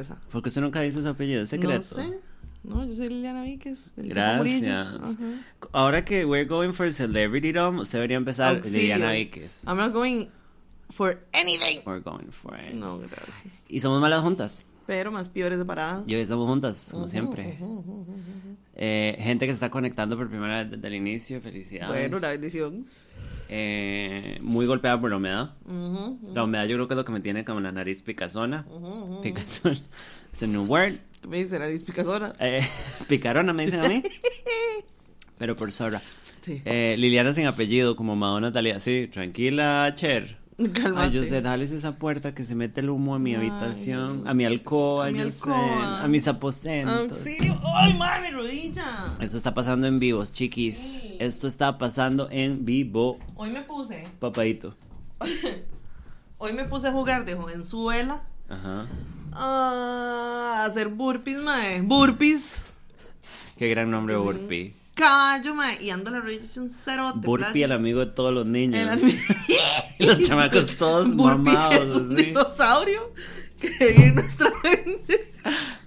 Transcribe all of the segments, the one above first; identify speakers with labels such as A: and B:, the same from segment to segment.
A: Esa.
B: Porque usted nunca dice su apellido, es secreto.
A: No sé. No, yo soy Liliana Víquez.
B: Gracias. Ahora que we're going for celebrity dom, usted debería empezar
A: Auxilio.
B: Liliana Víquez.
A: I'm not going for anything.
B: We're going for it.
A: No, gracias.
B: Y somos malas juntas.
A: Pero más peores separadas.
B: Y hoy estamos juntas, como siempre. Eh, gente que se está conectando por primera vez desde el inicio, felicidades.
A: Bueno, la bendición.
B: Eh, muy golpeada por la humedad. La humedad yo creo que es lo que me tiene como la nariz picazona. Picazona. Es un new word.
A: ¿Qué me dice? Nariz picazona.
B: Eh, picarona me dicen a mí. Pero por zorra.
A: Sí.
B: Eh, Liliana sin apellido, como Madonna Talía. Sí, tranquila, Cher. Ay, yo sé, dales esa puerta que se mete el humo a mi
A: Ay,
B: habitación, a mi alcoba,
A: A mi
B: yo sé,
A: alcoba.
B: a mis aposentos.
A: ¡Ay, madre, mi rodilla!
B: Esto está pasando en vivos, chiquis. Esto está pasando en vivo,
A: Hoy me puse.
B: papadito.
A: Hoy me puse a jugar de jovenzuela.
B: Ajá.
A: A hacer burpees, mae. Burpees.
B: Qué gran nombre. Burpee.
A: Caballo, mae. Y ando la rodilla hecho un cerote.
B: Burpee,
A: playa.
B: el amigo de todos los niños.
A: El
B: los chamacos todos
A: Burpee
B: mamados,
A: es un
B: así.
A: dinosaurio que vive en nuestra mente.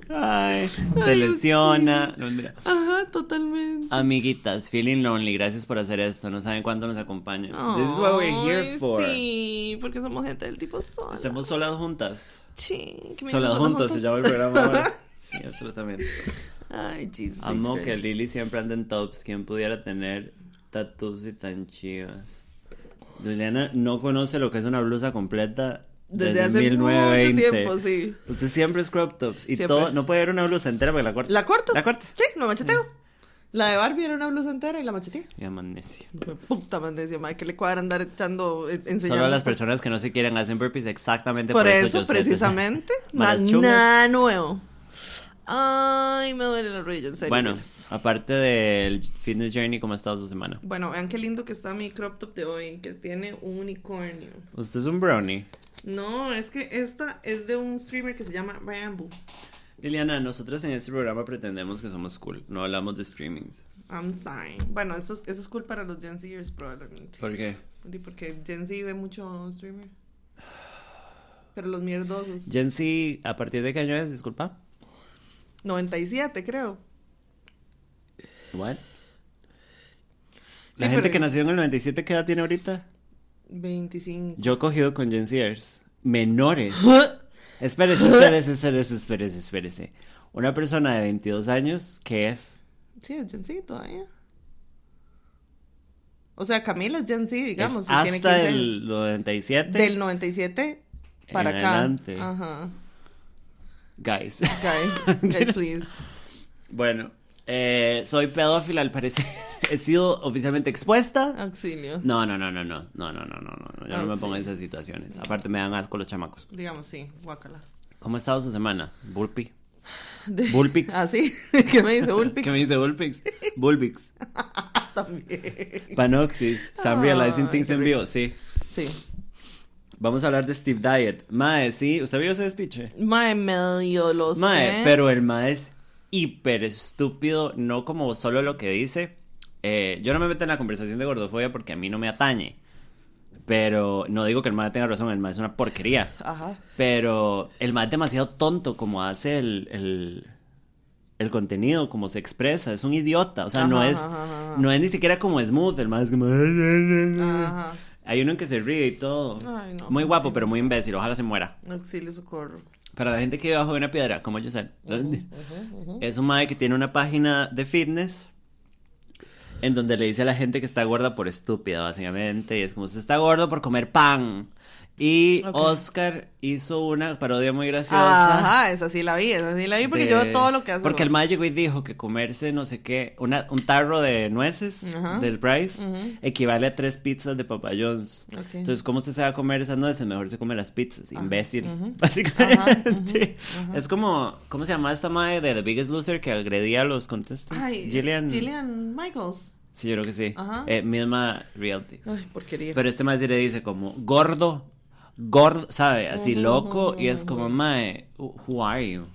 B: Ay, te lesiona. No, mentira.
A: Ajá, totalmente.
B: Amiguitas, feeling lonely, gracias por hacer esto. No saben cuánto nos acompañan. This is what we're here
A: Ay,
B: for.
A: Sí, porque somos gente del tipo sola.
B: Estamos solas juntas.
A: Sí, que me
B: Solas
A: digan
B: juntas se llama el programa. Sí, absolutamente.
A: Ay, Jesus.
B: Amo
A: Christ.
B: que Lily siempre anda en tops. ¿Quién pudiera tener tattoos y tan chivas? Liliana no conoce lo que es una blusa completa desde,
A: Desde hace
B: 1920.
A: mucho tiempo, sí.
B: Usted siempre es crop tops y
A: Siempre.
B: todo. No puede haber una blusa entera porque la corta.
A: ¿La corto?
B: La corta.
A: Sí, lo macheteo. La de Barbie era una blusa entera y la macheteé.
B: Necio.
A: Fue Puta mandecia, madre, que le cuadra andar echando, eh, enseñando.
B: Solo las
A: estas-
B: personas que no se quieren hacen burpees exactamente por,
A: Por
B: eso,
A: eso,
B: yo sé.
A: precisamente.
B: Chungas.
A: Nada nuevo. Ay, me duele la rodilla, en serio.
B: Bueno, aparte del fitness journey, ¿cómo ha estado su semana?
A: Bueno, vean qué lindo que está mi crop top de hoy, que tiene un unicornio.
B: Usted es un brownie.
A: No, es que esta es de un streamer que se llama Rambo.
B: Liliana, nosotros en este programa pretendemos que somos cool. No hablamos de streamings.
A: I'm sorry. Bueno, eso es, eso es cool para los Gen Zers probablemente.
B: ¿Por qué?
A: Porque Gen Z ve mucho streamer. Pero los mierdosos.
B: Gen Z, ¿a partir de qué año es? Disculpa.
A: 97, creo.
B: What?
A: Sí,
B: La gente
A: pero-
B: que nació en el 97, ¿qué edad tiene ahorita?
A: 25.
B: Yo he cogido con Gen Zers menores. Espérese, espérese, espérese, espérese, espérese. Una persona de 22 años, ¿qué es?
A: Sí, es Gen Z todavía. O sea, Camila es Gen Z, digamos.
B: Es
A: si tiene 15
B: hasta
A: años.
B: el 97.
A: Del 97 para
B: En
A: acá.
B: adelante.
A: Ajá.
B: Guys.
A: Guys, guys, please.
B: Bueno, eh, soy pedófila al parecer. He sido oficialmente expuesta.
A: Auxilio.
B: No, no, no, no, no, no, no, no, no, no, yo no me
A: Ah,
B: pongo en esas situaciones. Aparte me dan asco los chamacos.
A: Digamos, sí, guácala.
B: ¿Cómo ha estado su semana? Burpee.
A: De-
B: Bullpix.
A: Ah, sí. ¿Qué me dice Bullpix?
B: ¿Qué me dice Bullpix? Bullpix.
A: También.
B: Panoxis. Sam
A: Ay,
B: Realizing Things en vivo, sí.
A: Sí.
B: Vamos a hablar de Steve Diet. Mae, sí, ¿usted vio ese speech?
A: Mae, medio lo
B: Mae,
A: sé.
B: pero el Mae es hiper estúpido, no como solo lo que dice. Eh, yo no me meto en la conversación de gordofobia porque a mí no me atañe. Pero no digo que el Mae tenga razón, el Mae es una porquería.
A: Ajá.
B: Pero el Mae es demasiado tonto como hace el, el, el contenido, como se expresa. Es un idiota. O sea, no,
A: Ajá,
B: es,
A: ajá, ajá.
B: no es ni siquiera como smooth. El Mae es como...
A: Ajá.
B: Hay uno en que se ríe y todo.
A: Ay, no,
B: muy guapo,
A: sí.
B: pero muy imbécil. Ojalá se muera.
A: Auxilio, socorro.
B: Para la gente que vive bajo de una piedra, como yo sé. Es un mae que tiene una página de fitness en donde le dice a la gente que está gorda por estúpida, básicamente. Y es como, usted está gordo por comer pan. Y. Oscar hizo una parodia muy graciosa.
A: Ajá, esa sí la vi, esa sí la vi porque
B: de-
A: yo veo todo lo que hace.
B: Porque el llegó y dijo que comerse no sé qué, una, un tarro de nueces del Price equivale a tres pizzas de Papa John's.
A: Ok.
B: Entonces, ¿cómo usted se va a comer esas nueces? Mejor se come las pizzas, imbécil.
A: ujú.
B: Básicamente. Es como, ¿cómo se llama esta madre de The Biggest Loser que agredía a los contestants?
A: Ay,
B: Gillian.
A: Gillian Michaels.
B: Sí, yo creo que sí.
A: Ajá.
B: Eh, misma reality.
A: Ay, porquería.
B: Pero este sí le dice como, gordo, gordo, ¿sabe? Así loco. Y es como, mae, who are you?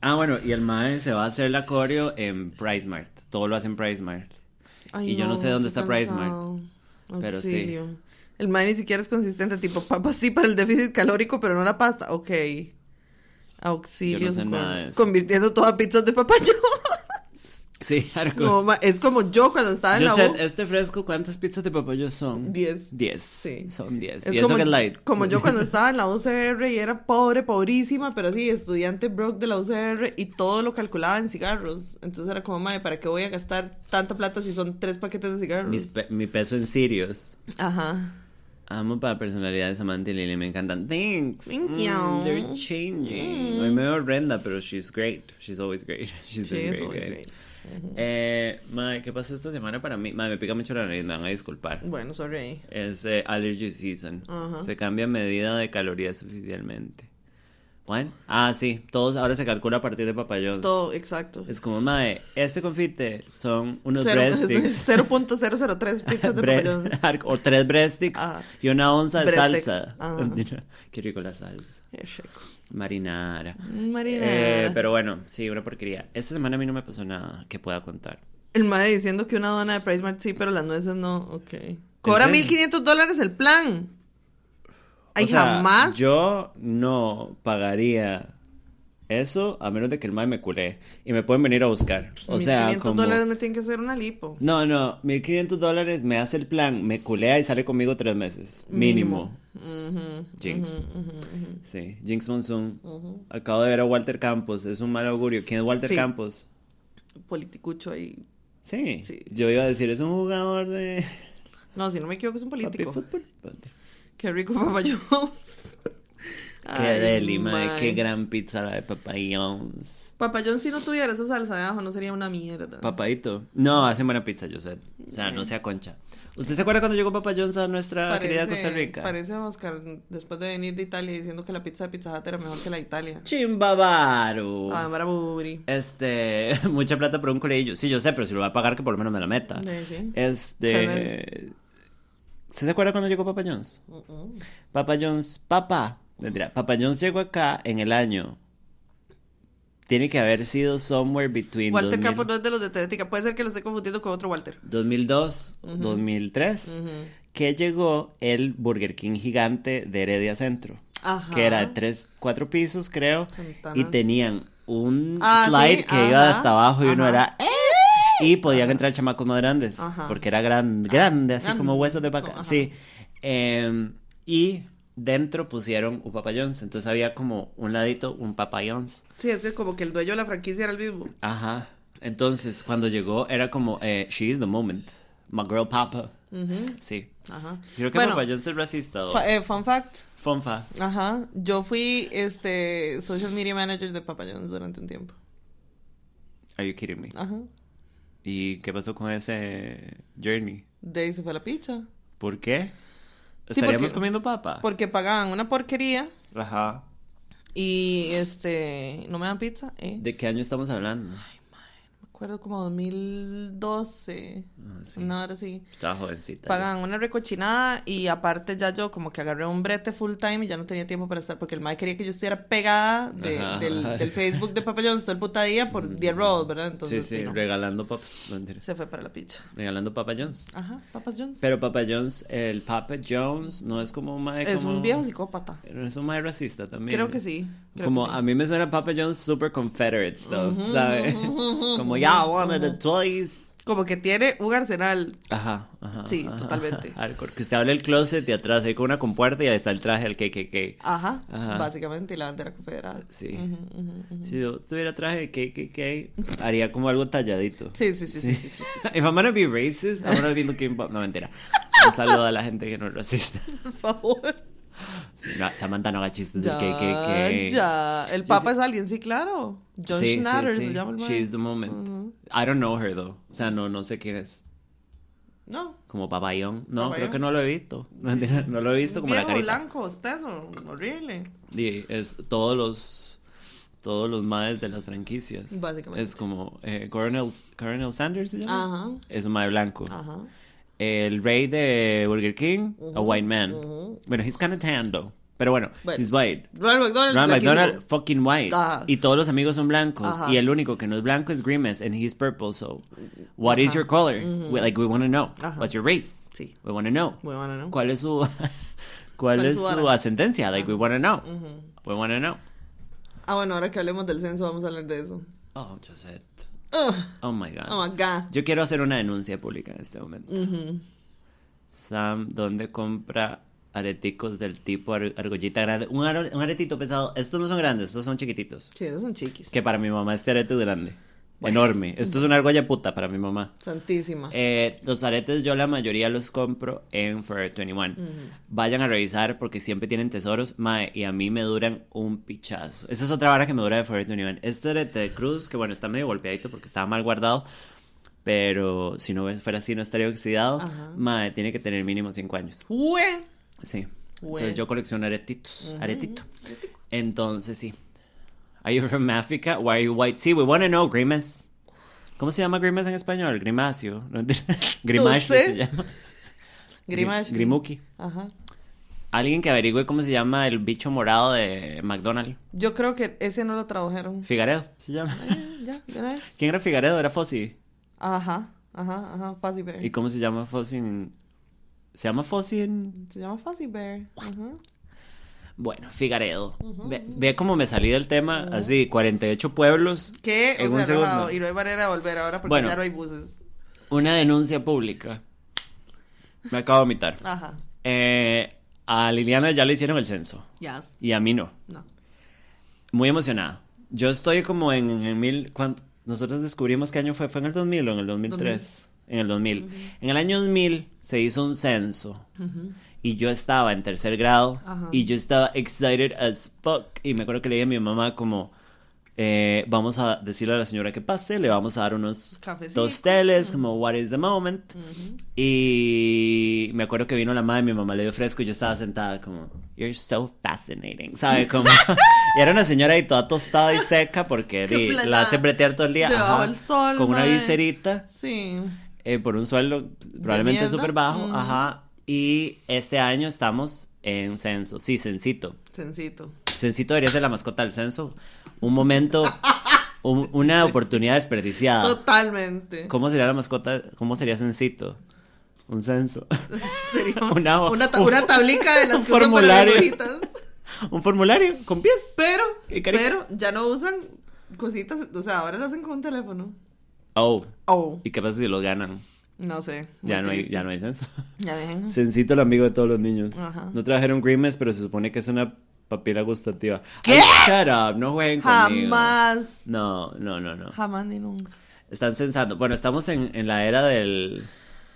B: Ah, bueno, y el mae se va a hacer la coreo en PriceMart. Todo lo hace en PriceMart.
A: Ay,
B: y yo no sé dónde está PriceMart, pero sí.
A: El mae ni siquiera es consistente, tipo papas sí para el déficit calórico, pero no la pasta. Ok. Auxilio.
B: No sé
A: socorro.
B: nada de eso.
A: Convirtiendo toda pizzas de papayón.
B: Sí, algo.
A: No, es como yo cuando estaba en
B: Yo
A: la
B: sé,
A: U.
B: este fresco, ¿cuántas pizzas de papayos son?
A: Diez.
B: Diez.
A: Sí.
B: Son diez.
A: Es
B: y eso
A: como,
B: que es light.
A: como yo cuando estaba en la UCR y era pobre, pobrísima, pero sí, estudiante broke de la UCR y todo lo calculaba en cigarros. Entonces era como, madre, ¿para qué voy a gastar tanta plata si son tres paquetes de cigarros?
B: Mis pe- mi peso en Sirius.
A: Ajá.
B: Amo para personalidad de Samantha y Lily, me encantan. Thanks.
A: Thank
B: Mm,
A: you.
B: they're changing. Hoy me veo horrenda, pero she's great. She's always great. She's been
A: es
B: great,
A: always
B: great.
A: great.
B: Eh, madre, ¿qué pasó esta semana para mí? Madre, me pica mucho la nariz, me van a disculpar.
A: Bueno, sorry.
B: Es eh, allergy season.
A: Ajá.
B: Se cambia medida de calorías oficialmente. Bueno, ah, sí, todos ahora se calcula a partir de papayón.
A: Todo, exacto.
B: Es como, madre, este confite son unos
A: Cero-
B: breast sticks.
A: 0.003 pizzas de papayón.
B: o tres breast sticks
A: Ajá.
B: y una onza de salsa.
A: Ajá.
B: Qué rico la salsa.
A: Qué rico.
B: Marinara.
A: Marinara.
B: Eh, pero bueno, sí, una porquería. Esta semana a mí no me pasó nada que pueda contar.
A: El madre diciendo que una dona de Price Mart sí, pero las nueces no. Ok. Cobra
B: serio?
A: 1500 dólares el plan. Ay,
B: O sea,
A: jamás.
B: Yo no pagaría eso a menos de que el mae me culé. Y me pueden venir a buscar. O sea,
A: 1500
B: como...
A: dólares me tienen que hacer una lipo.
B: No, no, 1500 dólares me hace el plan, me culea y sale conmigo tres meses. Mínimo. Jinx. Sí, Jinx Monsoon. Acabo de ver a Walter Campos, es un mal augurio. ¿Quién es Walter
A: Sí.
B: Campos?
A: Politicucho ahí.
B: Sí.
A: Sí.
B: Yo iba a decir, es un jugador de
A: No, si no me equivoco, es un político. Qué rico papayón.
B: Qué deli, mae. qué gran pizza la de Papayons.
A: Papayón, si no tuviera esa salsa de ajo, no sería una mierda.
B: Papadito. No, hacen buena pizza, yo sé. O sea, no sea concha. ¿Usted se acuerda cuando llegó Papayons a nuestra querida Costa Rica?
A: Parece Oscar después de venir de Italia diciendo que la pizza de Pizza Hut era mejor que la de Italia.
B: Chimbavaru.
A: Ah, Maraburi.
B: Este, mucha plata por un colegio. Sí, yo sé, pero si lo va a pagar, que por lo menos me la meta.
A: Sí, sí.
B: Este. ¿Usted se acuerda cuando llegó Papa John's? Papa John's, papá. Mentira, Papa John's llegó acá en el año. Tiene que haber sido somewhere between
A: Walter
B: 2000
A: Campos no es de los de Telética. Puede ser que lo esté confundiendo con otro Walter.
B: 2002, 2003, que llegó el Burger King gigante de Heredia Centro.
A: Ajá.
B: Que era de tres, cuatro pisos, creo.
A: Ventanas.
B: Y tenían un
A: Ah,
B: slide
A: sí,
B: que iba
A: ajá,
B: hasta abajo y uno
A: ajá.
B: era. ¡Eh! Y podían entrar chamacos más grandes.
A: Ajá.
B: Porque era gran, grande, así
A: grande.
B: como huesos de vaca.
A: Ajá.
B: Sí. Em, y dentro pusieron un Papa John's. Entonces había como un ladito, un Papa John's.
A: Sí, es que como que el dueño de la franquicia era el mismo.
B: Ajá. Entonces, cuando llegó, era como, eh, she is the moment. My girl Papa. Sí.
A: Ajá.
B: Creo que
A: Bueno,
B: Papa John's es racista. o-
A: eh, fun fact.
B: Fonfa.
A: Ajá. Yo fui este social media manager de Papa John's durante un tiempo.
B: Are you kidding me?
A: Ajá.
B: ¿Y qué pasó con ese journey?
A: De ahí se fue la pizza.
B: ¿Por qué?
A: Sí,
B: ¿Estaríamos
A: porque-
B: comiendo papa?
A: Porque pagaban una porquería
B: Ajá.
A: y este no me dan pizza, eh.
B: ¿De qué año estamos hablando?
A: Acuerdo como 2012.
B: Ah, sí.
A: Una hora así.
B: Estaba jovencita.
A: Pagaban una recochinada y aparte ya yo como que agarré un brete full time y ya no tenía tiempo para estar porque el mae quería que yo estuviera pegada de- del, del Facebook de Papa John's todo el puta día por 10 rolls, ¿verdad?
B: Sí,
A: Entonces
B: sí,
A: no,
B: regalando papas. No,
A: se fue para la pizza.
B: Regalando Papa John's.
A: Ajá, Papas John's.
B: Pero Papa John's, el Papa John's no es como un
A: es
B: como-
A: un viejo psicópata.
B: Es un mae racista también.
A: Creo que sí. Creo
B: como
A: sí.
B: a mí me suena Papa John's super Confederate stuff, ¿sabes? como ya one of the toys.
A: Como que tiene un arsenal.
B: Ajá, ajá.
A: Sí,
B: ajá,
A: totalmente.
B: ajá. Que usted abre el closet y atrás hay con una compuerta y ahí está el traje del KKK.
A: Ajá,
B: Ajá.
A: básicamente, y la bandera confederada.
B: Sí.
A: Ujú, ujú.
B: Si yo tuviera traje de KKK, haría como algo talladito.
A: Sí, sí, sí, sí, sí, sí, sí.
B: If I'm gonna be racist, I'm gonna be looking... No, mentira. Un saludo a la gente que no es racista.
A: Por favor.
B: Sí, no, Samantha no haga chistes del
A: Ya,
B: KKK.
A: ya. El Papa
B: sí-
A: es alguien, sí, claro. John
B: sí,
A: Schnatter
B: sí,
A: se
B: sí.
A: llama el.
B: She's the moment. I don't know her, though. O sea, no, no sé quién es.
A: No.
B: Como papayón. No,
A: Papayón.
B: creo que no lo he visto. No, no lo he visto como la
A: Viejo,
B: carita.
A: blanco, osteso, horrible.
B: Y es todos los todos los maes de las franquicias.
A: Básicamente.
B: Es como eh, Coronel, Coronel Sanders se llama.
A: Ajá.
B: Es un mae blanco.
A: Ajá.
B: El rey de Burger King, a white man. Bueno, he's kind of tan though. Pero bueno,
A: Bueno.
B: he's white.
A: Ronald McDonald.
B: Ronald. McDonald, fucking white.
A: Ajá.
B: Y todos los amigos son blancos.
A: Ajá.
B: Y el único que no es blanco es Grimace, and he's purple, so. What is
A: Ajá.
B: your color? We, like, we want to know. What's your race?
A: Sí.
B: We want to know.
A: Muy bueno, ¿no?
B: ¿Cuál es su, cuál es
A: su
B: ascendencia? Like, we want to know. We want to know.
A: Ah, bueno, ahora que hablemos del censo, vamos a hablar de eso.
B: Oh, Josette.
A: Ugh.
B: Oh my God.
A: Oh my God.
B: Yo quiero hacer una denuncia pública en este momento. Sam, ¿dónde compra areticos del tipo ar- argollita grande? Un, aretito pesado. Estos no son grandes, estos son chiquititos.
A: Sí, esos son chiquis.
B: Que para mi mamá este arete es grande. Enorme. Esto es una argolla puta para mi mamá.
A: Santísima.
B: Eh, los aretes yo la mayoría los compro en Forever 21. Vayan a revisar porque siempre tienen tesoros, mae, y a mí me duran un pichazo. Esa es otra vara que me dura de Forever 21. Este arete de cruz, que bueno, está medio golpeadito porque estaba mal guardado, pero si no fuera así no estaría oxidado.
A: Ajá.
B: Mae, tiene que tener mínimo 5 años.
A: ¡Ue!
B: Sí. Entonces yo colecciono aretitos, aretito. Entonces sí. Are you from Africa? Why are you white? Sí, we want to know, Grimace. ¿Cómo se llama Grimace en español? Grimacio. No,
A: sé.
B: se llama.
A: Grimash.
B: Gri- Grimuki.
A: Ajá.
B: Alguien que averigüe cómo se llama el bicho morado de McDonald's.
A: Yo creo que ese no lo tradujeron.
B: Figaredo se llama.
A: Ya, de una vez.
B: ¿Quién era Figaredo? Era Fossi.
A: Ajá, ajá, ajá. Fuzzy Bear.
B: ¿Y cómo se llama Fossi en... ¿Se llama Fossi en...?
A: Se llama Fuzzy Bear. Ajá.
B: Bueno, Figaredo. ve, ve cómo me salí del tema. Así, 48 pueblos.
A: ¿Qué?
B: En
A: o
B: un
A: sea,
B: segundo.
A: Y no hay manera de volver ahora porque
B: Bueno.
A: ya no hay buses.
B: Una denuncia pública. Me acabo de vomitar.
A: Ajá.
B: Eh, a Liliana ya le hicieron el censo.
A: Ya.
B: Y a mí no.
A: No.
B: Muy emocionada. Yo estoy como en, en mil... ¿cuánto? Nosotros descubrimos qué año fue. ¿Fue en el 2000 o en el 2003? En el 2000. En el año 2000 se hizo un censo. Y yo estaba en tercer grado.
A: Ajá.
B: Y yo estaba excited as fuck. Y me acuerdo que le dije a mi mamá como... eh, vamos a decirle a la señora que pase. Le vamos a dar unos dos teles. Como what is the moment. Y me acuerdo que vino la madre, mi mamá le dio fresco y yo estaba sentada como, you're so fascinating, ¿sabe? Como, y era una señora ahí toda tostada y seca porque di, la hace bretear todo el día, ajá,
A: del sol,
B: con una
A: mae.
B: viserita,
A: Sí.
B: eh, por un sueldo probablemente súper bajo,
A: Mm.
B: ajá. Y este año estamos en censo, sí, censito.
A: Sencito.
B: Censito debería ser la mascota del censo. Un momento, un- una oportunidad desperdiciada.
A: Totalmente.
B: ¿Cómo sería la mascota? ¿Cómo sería Censito? Un censo.
A: Sería
B: Una-
A: una, ta-
B: un-
A: una tablica de las
B: un
A: que usan para las
B: formulario.
A: hojitas.
B: Un formulario con pies.
A: Pero, pero ya no usan cositas, o sea, ahora lo hacen con un teléfono.
B: Oh.
A: Oh,
B: ¿Y qué pasa si los ganan?
A: No sé.
B: Ya no, hay, ya no hay censo.
A: Ya ven.
B: Censito el amigo de todos los niños.
A: Ajá.
B: No trajeron Grimace, pero se supone que es una papila gustativa.
A: ¿Qué?
B: Ay, shut up, no jueguen conmigo.
A: Jamás.
B: No, no, no, no.
A: Jamás ni nunca.
B: Están censando. Bueno, estamos en, en la era del,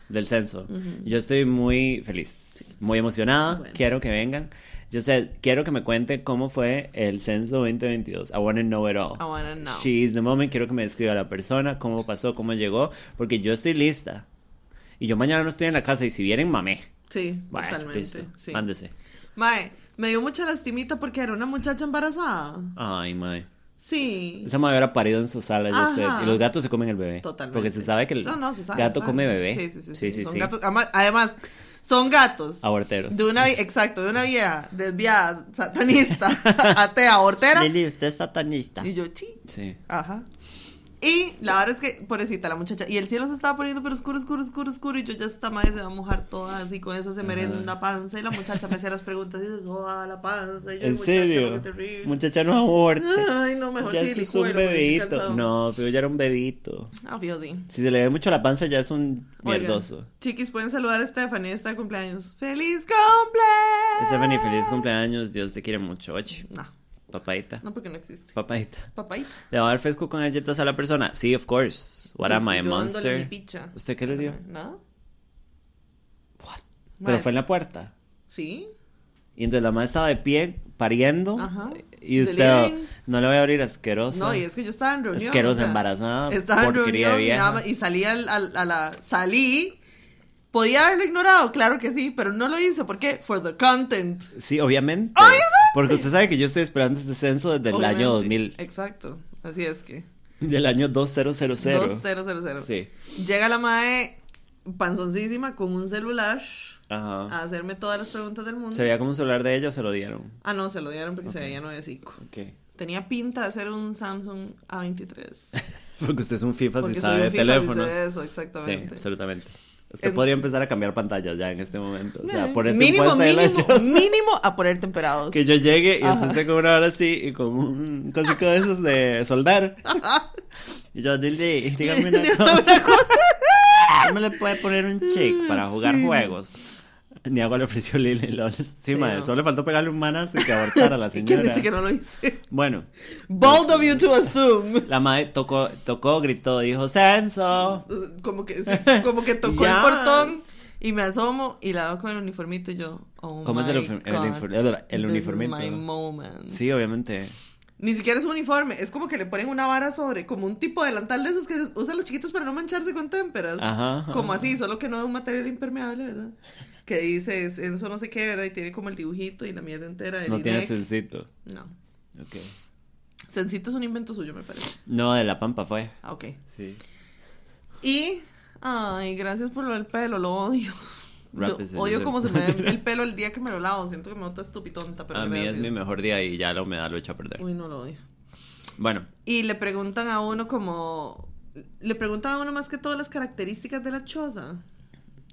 B: del censo. Yo estoy muy feliz, muy emocionada.
A: Bueno.
B: Quiero que vengan. Yo sé, quiero que me cuenten cómo fue el censo 2022. I want to know it all.
A: I wanna know.
B: She is the moment. Quiero que me describa la persona, cómo pasó, cómo llegó, porque yo estoy lista. Y yo mañana no estoy en la casa y si vienen, mamé.
A: Sí,
B: Bueno,
A: totalmente.
B: listo.
A: Sí.
B: Mándese.
A: Mae, me dio mucha lastimita porque era una muchacha embarazada.
B: Ay, mae.
A: Sí.
B: Esa madre hubiera parido en su sala, yo sé. Y los gatos se comen el bebé.
A: Totalmente.
B: Porque se sabe que el
A: No, no, se sabe,
B: gato
A: sabe.
B: come bebé.
A: Sí, sí, sí. sí,
B: sí,
A: son
B: sí.
A: gatos. Además, además, son gatos.
B: Aborteros.
A: De una, exacto, de una vieja desviada, satanista, atea, hortera.
B: Lili, usted es satanista.
A: Y yo, chi.
B: Sí.
A: Ajá. Y la verdad es que, pobrecita la muchacha, y el cielo se estaba poniendo pero oscuro, oscuro, oscuro, oscuro, y yo ya esta madre se va a mojar toda así con esa se merenda panza, y la muchacha me hacía las preguntas y se soba la panza, y yo,
B: ¿En
A: muchacha,
B: serio?
A: terrible.
B: Muchacha, no aborte.
A: Ay, no, mejor
B: ya
A: sí,
B: es un bebito. No, pero ya era un bebito.
A: Ah, fijo, sí.
B: Si se le ve mucho la panza, ya es un
A: Oigan,
B: mierdoso.
A: Chiquis, pueden saludar a Stephanie, está de cumpleaños. ¡Feliz cumpleaños!
B: Stephanie, feliz cumpleaños. Dios te quiere mucho. Oye,
A: No,
B: papadita.
A: no porque no existe.
B: Papadita.
A: Papaita.
B: ¿Le va a dar fresco con galletas a la persona? Sí, of course. What am I, a
A: dándole mi
B: monster?
A: picha.
B: ¿Usted qué le dio?
A: ¿No?
B: Pero
A: Mae,
B: fue en la puerta.
A: Sí.
B: Y entonces la madre estaba de pie, pariendo.
A: Ajá.
B: Y usted,
A: Delivering.
B: no le voy a abrir asquerosa.
A: No, y es que yo estaba en reunión.
B: Asquerosa,
A: o sea,
B: embarazada,
A: Estaba en reunión y, nada más- y salí al- al- a la. Salí. ¿Podía haberlo ignorado? Claro que sí, pero no lo hice. ¿Por qué? For the content.
B: Sí, obviamente.
A: ¡Obviamente!
B: Porque usted sabe que yo estoy esperando este censo desde el año 2000.
A: Exacto. Así es que.
B: Del año 2000.
A: 2000.
B: Sí.
A: Llega la mae panzoncísima con un celular
B: Ajá.
A: a hacerme todas las preguntas del mundo.
B: ¿Se veía como un celular de ella o se lo dieron?
A: Ah, no, se lo dieron porque se veía nuevecico.
B: Ok.
A: Tenía pinta de ser un Samsung A23.
B: Porque usted es un FIFA si sabe de teléfonos.
A: dice eso,
B: Sí,
A: exactamente.
B: absolutamente.
A: Es-
B: podría empezar a cambiar pantallas ya en este momento. O sea,
A: Eh,
B: ponerte
A: mínimo,
B: de
A: mínimo, mínimo a poner temperados.
B: Que yo llegue y usted
A: Ajá.
B: esté con una hora así y con un cosico de esos de soldar. Y yo, Dildy, dígame una cosa. ¿No me le puede poner un check para jugar
A: Sí.
B: juegos? Ni agua le ofreció Lili. lo- Sí,
A: Sí,
B: madre,
A: no.
B: solo le faltó pegarle un manazo y que abortara a la
A: ¿Y quién
B: señora.
A: dice que no lo hice?
B: Bueno,
A: Bold of you to assume.
B: la madre tocó, tocó, gritó, dijo, censo.
A: Como que, como que tocó
B: Yes.
A: el portón y me asomo y la veo con el uniformito y yo, oh
B: ¿Cómo es el
A: my
B: uniform- el
A: God,
B: el-
A: this
B: uniformito?
A: is my moment.
B: Sí, obviamente.
A: Ni siquiera es un uniforme, es como que le ponen una vara sobre, como un tipo de delantal de esos que usan los chiquitos para no mancharse con témperas.
B: Ajá, ajá.
A: Como así, solo que no es un material impermeable, ¿verdad? Que dice, eso no sé qué, ¿verdad? Y tiene como el dibujito y la mierda entera
B: No tiene sencito.
A: No.
B: Ok.
A: Sencito es un invento suyo, me parece.
B: No, de la pampa fue.
A: Ah, ok.
B: Sí.
A: Y, ay, gracias por lo del pelo, lo odio. Lo- odio como se me ve el pelo el día que me lo lavo. Siento que me boto estupitonta, pero
B: a mí es mi mejor día y ya la humedad lo echa a perder.
A: Uy, no lo odio.
B: Bueno,
A: Y le preguntan a uno como... Le preguntan a uno más que todas las características de la choza.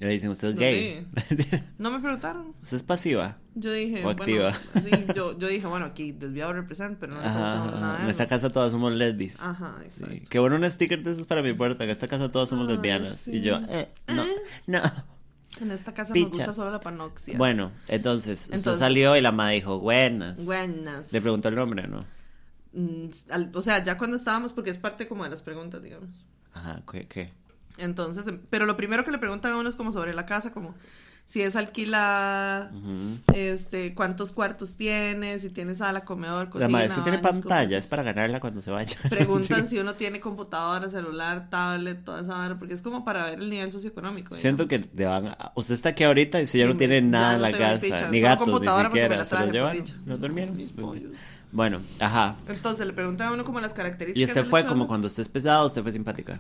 B: Le dicen, ¿usted es gay?
A: No me preguntaron.
B: ¿Usted es pasiva?
A: Yo dije,
B: O activa.
A: bueno, sí, yo, yo dije, bueno, aquí desviado represent, pero no le preguntaron nada.
B: En esta casa todas somos lesbis.
A: Ajá,
B: Sí. Qué bueno un sticker de esos para mi puerta. En esta casa todas somos
A: Ay,
B: lesbianas.
A: sí.
B: Y yo, eh, no, no.
A: En esta casa
B: Picha.
A: nos gusta solo la panoxia.
B: Bueno, entonces, usted
A: Entonces-
B: salió y la madre dijo, buenas.
A: Buenas.
B: Le preguntó el nombre, ¿no?
A: Mm, al- o sea, ya cuando estábamos, porque es parte como de las preguntas, digamos.
B: Ajá, ¿qué? qué?
A: Entonces, em, pero lo primero que le preguntan a uno es como sobre la casa, como si es alquilada, este, cuántos cuartos tienes, si tienes sala, comedor, cocina.
B: La madre, ¿eso tiene pantalla? Es para ganarla cuando se vaya.
A: Preguntan si uno tiene computadora, celular, tablet, toda esa vara, porque es como para ver el nivel socioeconómico.
B: Siento que te van a- Usted está aquí ahorita y usted ya no tiene nada en
A: no
B: la casa.
A: picha,
B: Ni gatos, ni siquiera. Se los llevaron.
A: dicha.
B: Los durmieron.
A: Mis pollos.
B: Bueno, ajá.
A: Entonces le preguntan a uno como las características.
B: Y usted fue como cuando usted es pesado, usted fue simpática.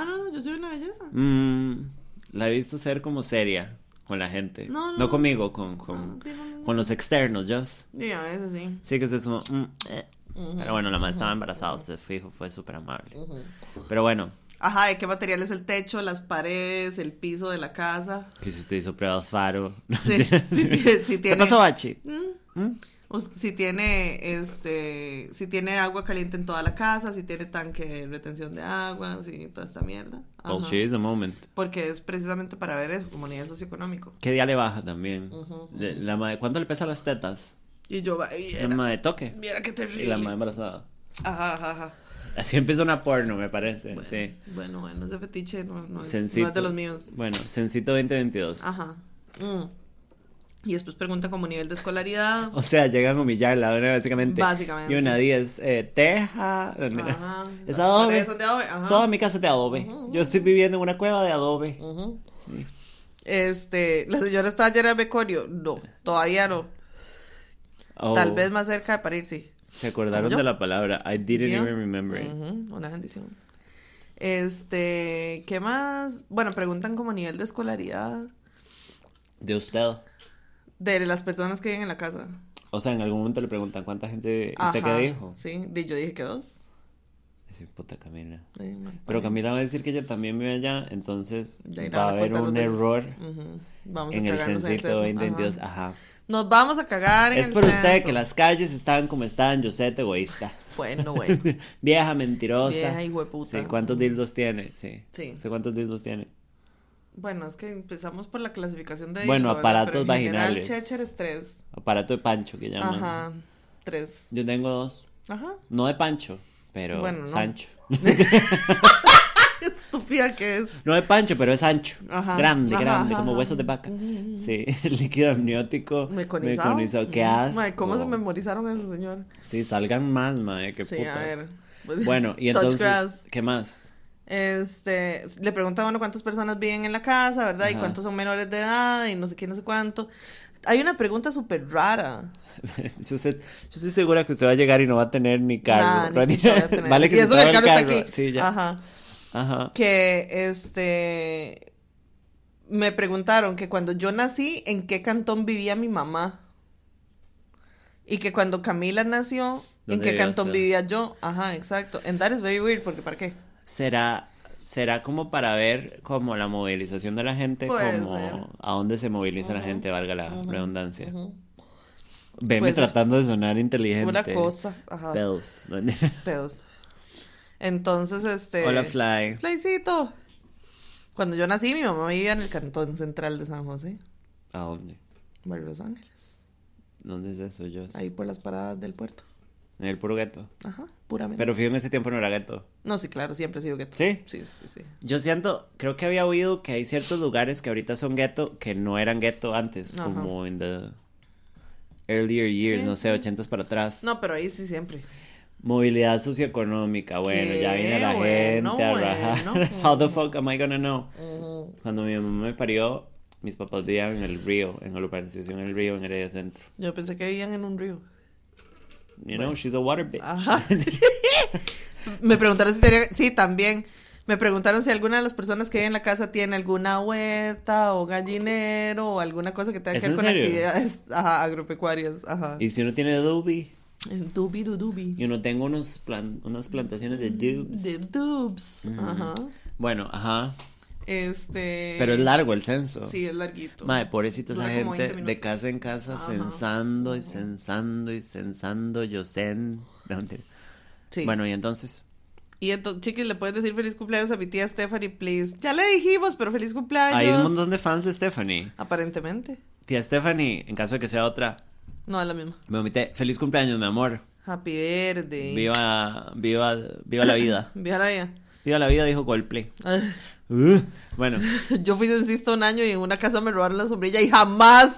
A: Ah, no, no, yo soy una belleza.
B: Mm, la he visto ser como seria con la gente.
A: No, no, no.
B: conmigo, con, con,
A: sí, no,
B: con los externos, just.
A: Sí, a veces sí.
B: Sí, que es como... mm, eh. Pero bueno, la madre estaba embarazada, usted fijo, fue súper amable. Pero bueno,
A: Ajá, ¿de qué material es el techo, las paredes, el piso de la casa?
B: que si usted hizo pruebas faro.
A: Sí, si si
B: ¿Qué
A: tiene-
B: pasó, Bachi?
A: Mm.
B: ¿Mm?
A: O si tiene, este, si tiene agua caliente en toda la casa, si tiene tanque de retención de agua, si toda esta mierda. Ajá.
B: Well, she is the moment.
A: Porque es precisamente para ver eso, como nivel socioeconómico.
B: ¿Qué día le baja también? Le- la madre, ¿Cuánto le pesa las tetas?
A: Y yo, y
B: La
A: era-
B: madre, toque.
A: mira qué
B: Y
A: terrible.
B: la madre embarazada.
A: Ajá, ajá, ajá.
B: Así empieza una porno, me parece. sí.
A: Bueno, bueno, ese fetiche no, no, es, no es de los míos.
B: Bueno, Sencito 2022.
A: Ajá. Mm. Y después pregunta como nivel de escolaridad.
B: O sea, llegan a humillarla, básicamente.
A: Básicamente.
B: Y una 10, eh, teja.
A: Ajá.
B: Es adobe.
A: paredes son de adobe, ajá.
B: Toda mi casa es de adobe. Yo estoy viviendo en una cueva de adobe. Sí.
A: Este, la señora está llena de becorio. No, todavía no.
B: Oh,
A: Tal vez más cerca de parir, sí.
B: Se acordaron de la palabra. I didn't
A: ¿Vio?
B: even remember it.
A: Ujú, una bendición. Este, ¿qué más? Bueno, preguntan como nivel de escolaridad
B: De usted.
A: De las personas que viven en la casa.
B: O sea, en algún momento le preguntan cuánta gente. ¿Usted qué dijo?
A: Sí, yo dije que dos.
B: Sí, puta Camila.
A: Sí,
B: Pero. Camila va a decir que ella también vive allá, entonces va a haber un error
A: Ujú, Vamos
B: en
A: a
B: el censito
A: censo,
B: 2022.
A: ajá.
B: Ajá.
A: Nos vamos a cagar en
B: Es
A: el
B: por usted
A: censo.
B: que las calles estaban como estaban, Josette egoísta.
A: Bueno, bueno.
B: Vieja mentirosa.
A: Vieja hijueputa.
B: Sí, ¿cuántos dildos tiene? Sí.
A: Sí.
B: ¿Sé cuántos dildos tiene?
A: Bueno, es que empezamos por la clasificación de
B: Bueno, aparatos
A: en general,
B: vaginales.
A: Checher es tres.
B: Aparato de pancho que llaman.
A: Ajá, tres.
B: Yo tengo dos.
A: Ajá.
B: No de pancho, pero
A: Bueno, no.
B: Sancho.
A: Estúpida que es.
B: No de pancho, pero es ancho.
A: Ajá.
B: Grande,
A: Ajá,
B: grande,
A: ajá,
B: como huesos de vaca. Sí, líquido amniótico.
A: Meconizado.
B: meconizado. Qué asco.
A: Mae, ¿Cómo se memorizaron eso, señor?
B: Sí, salgan más, mae, qué
A: sí,
B: putas.
A: a ver.
B: Bueno, y entonces. ¿qué más?
A: Este, le preguntan a uno cuántas personas viven en la casa, ¿verdad? Y cuántos son menores de edad y no sé qué, no sé cuánto. Hay una pregunta súper rara.
B: yo, sé- yo estoy segura que usted va a llegar y no va a tener ni carro.
A: Nah, ni tener.
B: vale que
A: y
B: se
A: eso que el carro, está aquí.
B: Sí, ya.
A: Ajá.
B: Ajá.
A: Que este me preguntaron que cuando yo nací, ¿en qué cantón vivía mi mamá? Y que cuando Camila nació, ¿en
B: ¿Dónde
A: qué cantón vivía yo? Ajá, exacto. And that is very weird, porque ¿para qué?
B: Será será como para ver como la movilización de la gente,
A: Puede
B: como
A: ser.
B: a dónde se moviliza la gente, valga la redundancia. Veme
A: Puede ser.
B: tratando de sonar inteligente.
A: Una cosa, ajá.
B: Bells.
A: Pedos. Entonces, este.
B: Hola, Fly.
A: Flycito. Cuando yo nací, mi mamá vivía en el cantón central de San José,
B: ¿A dónde?
A: Barrio Los Ángeles.
B: ¿Dónde es eso, yo?
A: Ahí por las paradas del puerto.
B: En el puro gueto.
A: Ajá, puramente.
B: Pero Fido en ese tiempo no era gueto.
A: No, sí, claro, siempre he sido gueto.
B: ¿Sí?
A: Sí, sí, sí.
B: Yo siento, creo que había oído que hay ciertos lugares que ahorita son gueto que no eran gueto antes,
A: Ajá.
B: como en the earlier years, no sé, ochentas para atrás.
A: No, pero ahí sí siempre.
B: Movilidad socioeconómica, bueno, ya viene la
A: bueno,
B: gente a rajar.
A: bueno.
B: How the fuck am I gonna know? Cuando mi mamá me parió, mis papás vivían en el río, en la urbanización El Río, en Heredia Centro.
A: Yo pensé que vivían en un río.
B: You know, she's a water bitch.
A: Ajá. Me preguntaron si tenía... Sí, también. Me preguntaron si alguna de las personas que vive en la casa tiene alguna huerta o gallinero o alguna cosa que tenga
B: ¿Es
A: que ver con
B: serio?
A: actividades ajá, agropecuarias. Ajá.
B: Y si uno tiene
A: Dubi du dubi.
B: y uno tengo unos plan- unas plantaciones de dubs.
A: De dubs. Ajá.
B: Bueno, ajá.
A: Este.
B: Pero es largo el censo.
A: Sí, es larguito.
B: Madre, pobrecita esa gente
A: 20
B: de casa en casa
A: Ajá.
B: censando y censando y censando, yo cen.
A: Sí.
B: Bueno, y entonces.
A: Y entonces, chiquis, le puedes decir feliz cumpleaños a mi tía Stephanie, please. Ya le dijimos, pero feliz cumpleaños.
B: Hay un montón de fans de Stephanie.
A: Aparentemente.
B: Tía Stephanie, en caso de que sea otra,
A: No, es la misma.
B: me omité. Feliz cumpleaños, mi amor.
A: Happy verde.
B: Viva, viva, viva la vida.
A: Viva la vida.
B: Viva la vida, dijo Coldplay.
A: Ay,
B: Uh, bueno,
A: Yo fui censista un año y en una casa me robaron la sombrilla y jamás.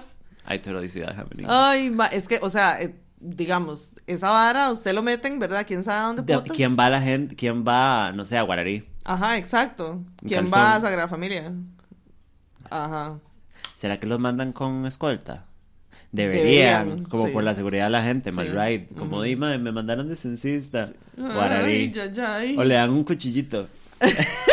B: hay felicidad happening.
A: Ay, ma- es que, o sea, eh, digamos, esa vara usted lo meten, ¿verdad? ¿Quién sabe a dónde
B: De-? ¿Quién va a la gente? ¿Quién va, no sé, a Guararí?
A: Ajá, exacto. ¿Quién
B: calzón.
A: va a Sagrada Familia? Ajá.
B: ¿Será que los mandan con escolta? Deberían,
A: Deberían,
B: como
A: sí.
B: por la seguridad de la gente, mal
A: Sí.
B: right. Como
A: Ujú.
B: Dima, me mandaron de censista. Guararí.
A: Ay, ya, ya, ay.
B: O le dan un cuchillito.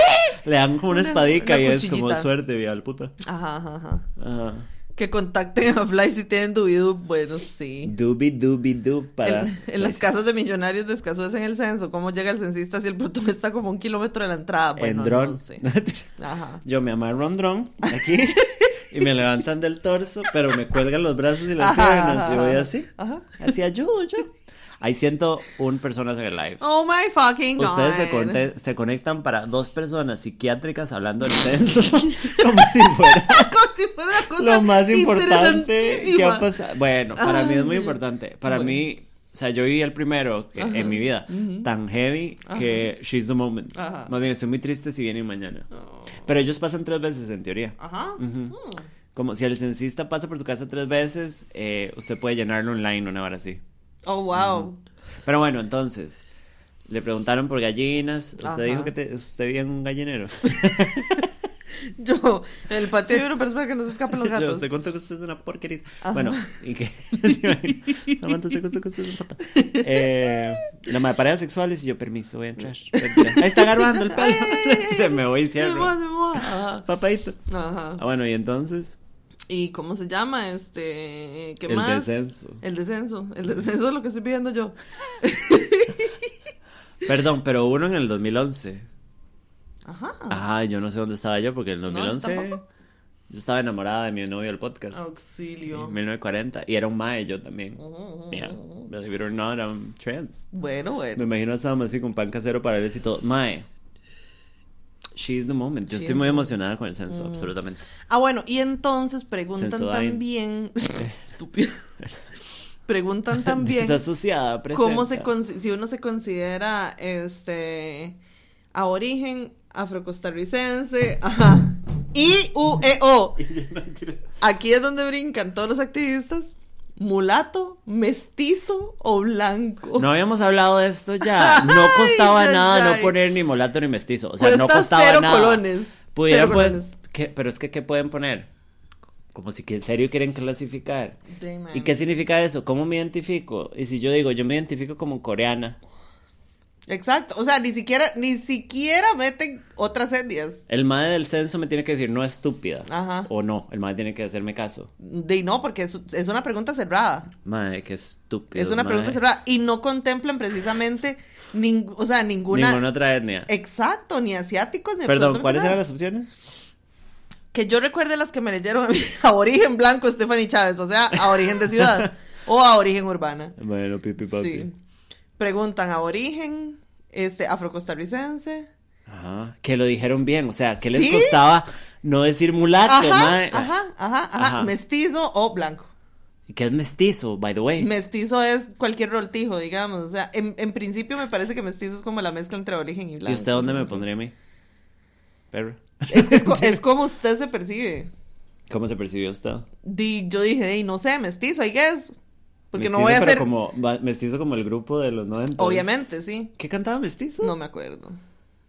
B: le dan como una,
A: Una-
B: espadica
A: una
B: y es como suerte, vía el puta.
A: Ajá, ajá, ajá.
B: Ajá.
A: Que contacten a Fly si tienen dubido. Bueno, sí.
B: Dubi dubi dub para.
A: En, en las casas de millonarios de Escazú es en el censo. ¿Cómo llega el censista si el portón está como un kilómetro de la entrada? Bueno,
B: en dron.
A: no sé. Ajá.
B: Yo me amarro un dron aquí y me levantan del torso, pero me cuelgan los brazos y las
A: Ajá,
B: piernas
A: ajá,
B: y voy así.
A: Ajá.
B: Así ayudo yo. Hay 101 personas en el live.
A: Oh my fucking god.
B: Ustedes se, conte- se conectan para dos personas psiquiátricas hablando del censo como si fuera
A: Como si fuera una cosa
B: lo más importante que ha pasado. Bueno, para mí es muy importante. Para
A: Bueno.
B: mí, o sea, yo viví el primero que- en mi vida tan heavy que she's the moment.
A: Ajá.
B: Más bien, estoy muy triste si vienen mañana.
A: Oh.
B: Pero ellos pasan tres veces en teoría.
A: Ajá.
B: Ujú.
A: Mm.
B: Como si el censista pasa por su casa tres veces, eh, usted puede llenarlo online una hora así.
A: Oh, wow.
B: Pero bueno, entonces, le preguntaron por gallinas. Usted
A: Ajá.
B: dijo que te- usted vivía en un gallinero.
A: Yo, en el patio hay es para que no se escapen los
B: Yo,
A: gatos.
B: usted contó que usted es una porquería.
A: Ajá.
B: Bueno, y que. Samantha, usted contó que usted es un puto. Eh, la madre parejas sexuales y yo, permiso, voy a entrar. Ahí está agarrando el pelo.
A: Ay.
B: Se me voy y cierro. Papadito.
A: Ajá.
B: Ah, bueno, y entonces.
A: ¿Y cómo se llama? Este, ¿qué
B: el
A: más?
B: descenso.
A: El descenso. El descenso es lo que estoy pidiendo yo.
B: Perdón, pero uno en el 2011.
A: Ajá.
B: Ajá, yo no sé dónde estaba yo porque en el
A: No, yo
B: 2011
A: tampoco.
B: yo estaba enamorada de mi novio del podcast.
A: Auxilio.
B: En 1940 y era un mae yo también. Yeah, believe it or not, I'm trans.
A: Bueno,
B: Me
A: bueno.
B: imagino a Sam así con pan casero para él y todo. Mae. She's the moment. Yo estoy muy emocionada con el censo, absolutamente.
A: Ah, bueno, y entonces preguntan también. Estúpido. preguntan también.
B: Está asociada,
A: ¿Cómo se con- si uno se considera este aborigen afrocostarricense, ajá. I U E O. Aquí es donde brincan todos los activistas. Mulato, mestizo o blanco.
B: No habíamos hablado de esto ya. No costaba
A: Ay,
B: nada
A: ay,
B: no poner ni molato ni mestizo. O sea,
A: Cuesta
B: no costaba
A: cero
B: nada.
A: colones.
B: Pudieran,
A: Cero colones.
B: ¿qué? Pero es que, ¿qué pueden poner? Como si que en serio quieren clasificar. ¿Y qué significa eso? ¿Cómo me identifico? Y si yo digo, yo me identifico como coreana,
A: Exacto. O sea, ni siquiera, ni siquiera meten otras etnias.
B: el madre del censo me tiene que decir no estúpida.
A: Ajá.
B: O no, el madre tiene que hacerme caso.
A: De no, porque es, es una pregunta cerrada.
B: Madre, qué estúpido.
A: Es una pregunta cerrada. Y no contemplan precisamente ning- o sea, ninguna.
B: Ninguna otra etnia.
A: Exacto, ni asiáticos ni
B: Perdón, ¿cuáles eran las opciones?
A: Que yo recuerde las que me leyeron a mí. A origen blanco, Stephanie Chávez. O sea, a origen de ciudad. o a origen urbana.
B: Bueno, pipi papi.
A: Sí. Preguntan a origen, este, afrocostarricense.
B: Ajá. Que lo dijeron bien. O sea, ¿qué les
A: ¿Sí?
B: costaba no decir mulato,
A: Ajá, ajá, ajá, ajá,
B: Ajá.
A: Mestizo o blanco.
B: ¿Y qué es mestizo, by the way?
A: Mestizo es cualquier roltijo, digamos. O sea, en, en principio me parece que mestizo es como la mezcla entre origen y blanco.
B: ¿Y usted dónde me pondría a mí? Perro.
A: Es que es, co- es como usted se percibe.
B: ¿Cómo se percibió usted?
A: Di- yo dije, "Ey, no sé, mestizo, I guess. Porque no voy a
B: pero
A: hacer.
B: como mestizo como el grupo de los 90.
A: Obviamente, sí.
B: ¿Qué cantaba mestizo?
A: No me acuerdo.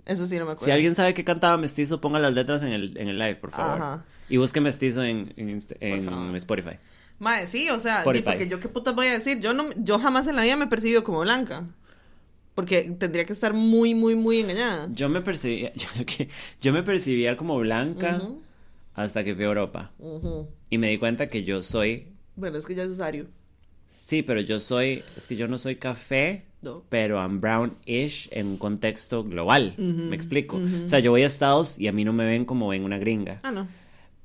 A: Eso sí no me acuerdo.
B: Si alguien sabe qué cantaba mestizo, ponga las letras en el, en el live, por favor.
A: Ajá.
B: Y busque mestizo en, en. Spotify.
A: Mae, sí, o sea, porque yo qué putas voy a decir. Yo no, yo jamás en la vida me he percibido como blanca. Porque tendría que estar muy, muy, muy engañada.
B: Yo me percibía, yo, me percibía como blanca hasta que fui a Europa. Y me di cuenta que yo soy,
A: Bueno, es que ya es usuario.
B: Sí, pero yo soy, es que yo no soy café,
A: No.
B: pero I'm brownish en un contexto global. Me explico. O sea, yo voy a Estados y a mí no me ven como ven una gringa.
A: Ah, no.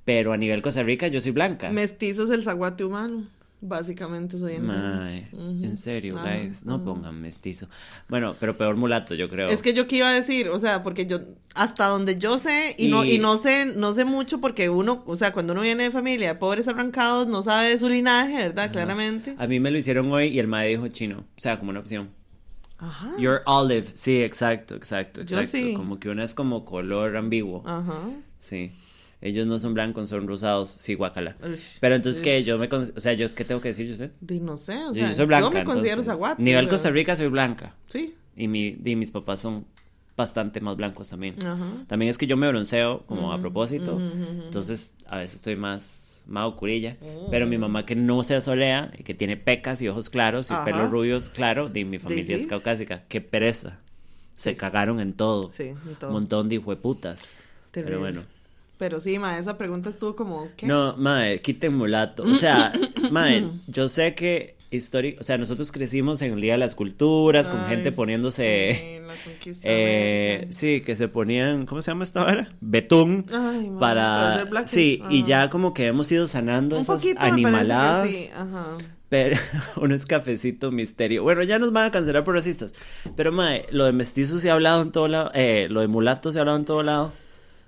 B: Pero a nivel Costa Rica yo soy blanca.
A: Mestizo es el zaguate humano. Básicamente soy en
B: Mae,
A: Ujú.
B: en serio, guys, no pongan mestizo. Bueno, pero peor mulato, yo creo.
A: Es que yo qué iba a decir, o sea, porque yo hasta donde yo sé y, no
B: Y-
A: no sé no sé mucho porque uno, o sea, cuando uno viene de familia de pobres arrancados no sabe de su linaje, ¿verdad? Claramente.
B: A mí me lo hicieron hoy y el mae dijo chino, o sea, como una opción.
A: Ajá.
B: You're olive, sí, exacto, exacto,
A: Yo
B: exacto.
A: sí.
B: Como que una es como color ambiguo.
A: Ajá.
B: Sí. Ellos no son blancos, son rosados, sí, guacala. Pero entonces
A: ush.
B: que yo me, o sea, yo qué tengo que decir, yo sé.
A: Di, no sé, o
B: Yo,
A: sea,
B: yo soy blanca.
A: yo me considero
B: entonces,
A: zaguate.
B: Nivel Costa Rica soy blanca.
A: Sí.
B: Y mi, y mis papás son bastante más blancos también.
A: Ajá.
B: También es que yo me bronceo como a propósito. Entonces, a veces estoy más, más oscurilla. Pero mi mamá que no se asolea y que tiene pecas y ojos claros y pelos rubios, claro, de mi familia
A: sí.
B: es caucásica. Qué pereza. Se cagaron en todo.
A: Sí, en todo.
B: Un montón de hijueputas. Pero bueno.
A: Pero sí, ma, esa pregunta estuvo como ¿qué?
B: No, mae, quiten mulato. O sea, mae, yo sé que histórico, o sea, nosotros crecimos en el Día de las Culturas, con
A: Ay,
B: gente poniéndose,
A: sí, la conquista
B: eh, sí, que se ponían, ¿cómo se llama esta hora? Betún.
A: Ay, ma,
B: para
A: hacer blackface,
B: sí y ya como que hemos ido sanando
A: Un
B: esas
A: poquito me parece que
B: animaladas
A: sí, ajá.
B: pero un es cafecito misterio bueno ya nos van a cancelar por racistas pero mae lo de mestizo se ha hablado en todo lado eh, lo de mulato se ha hablado en todo lado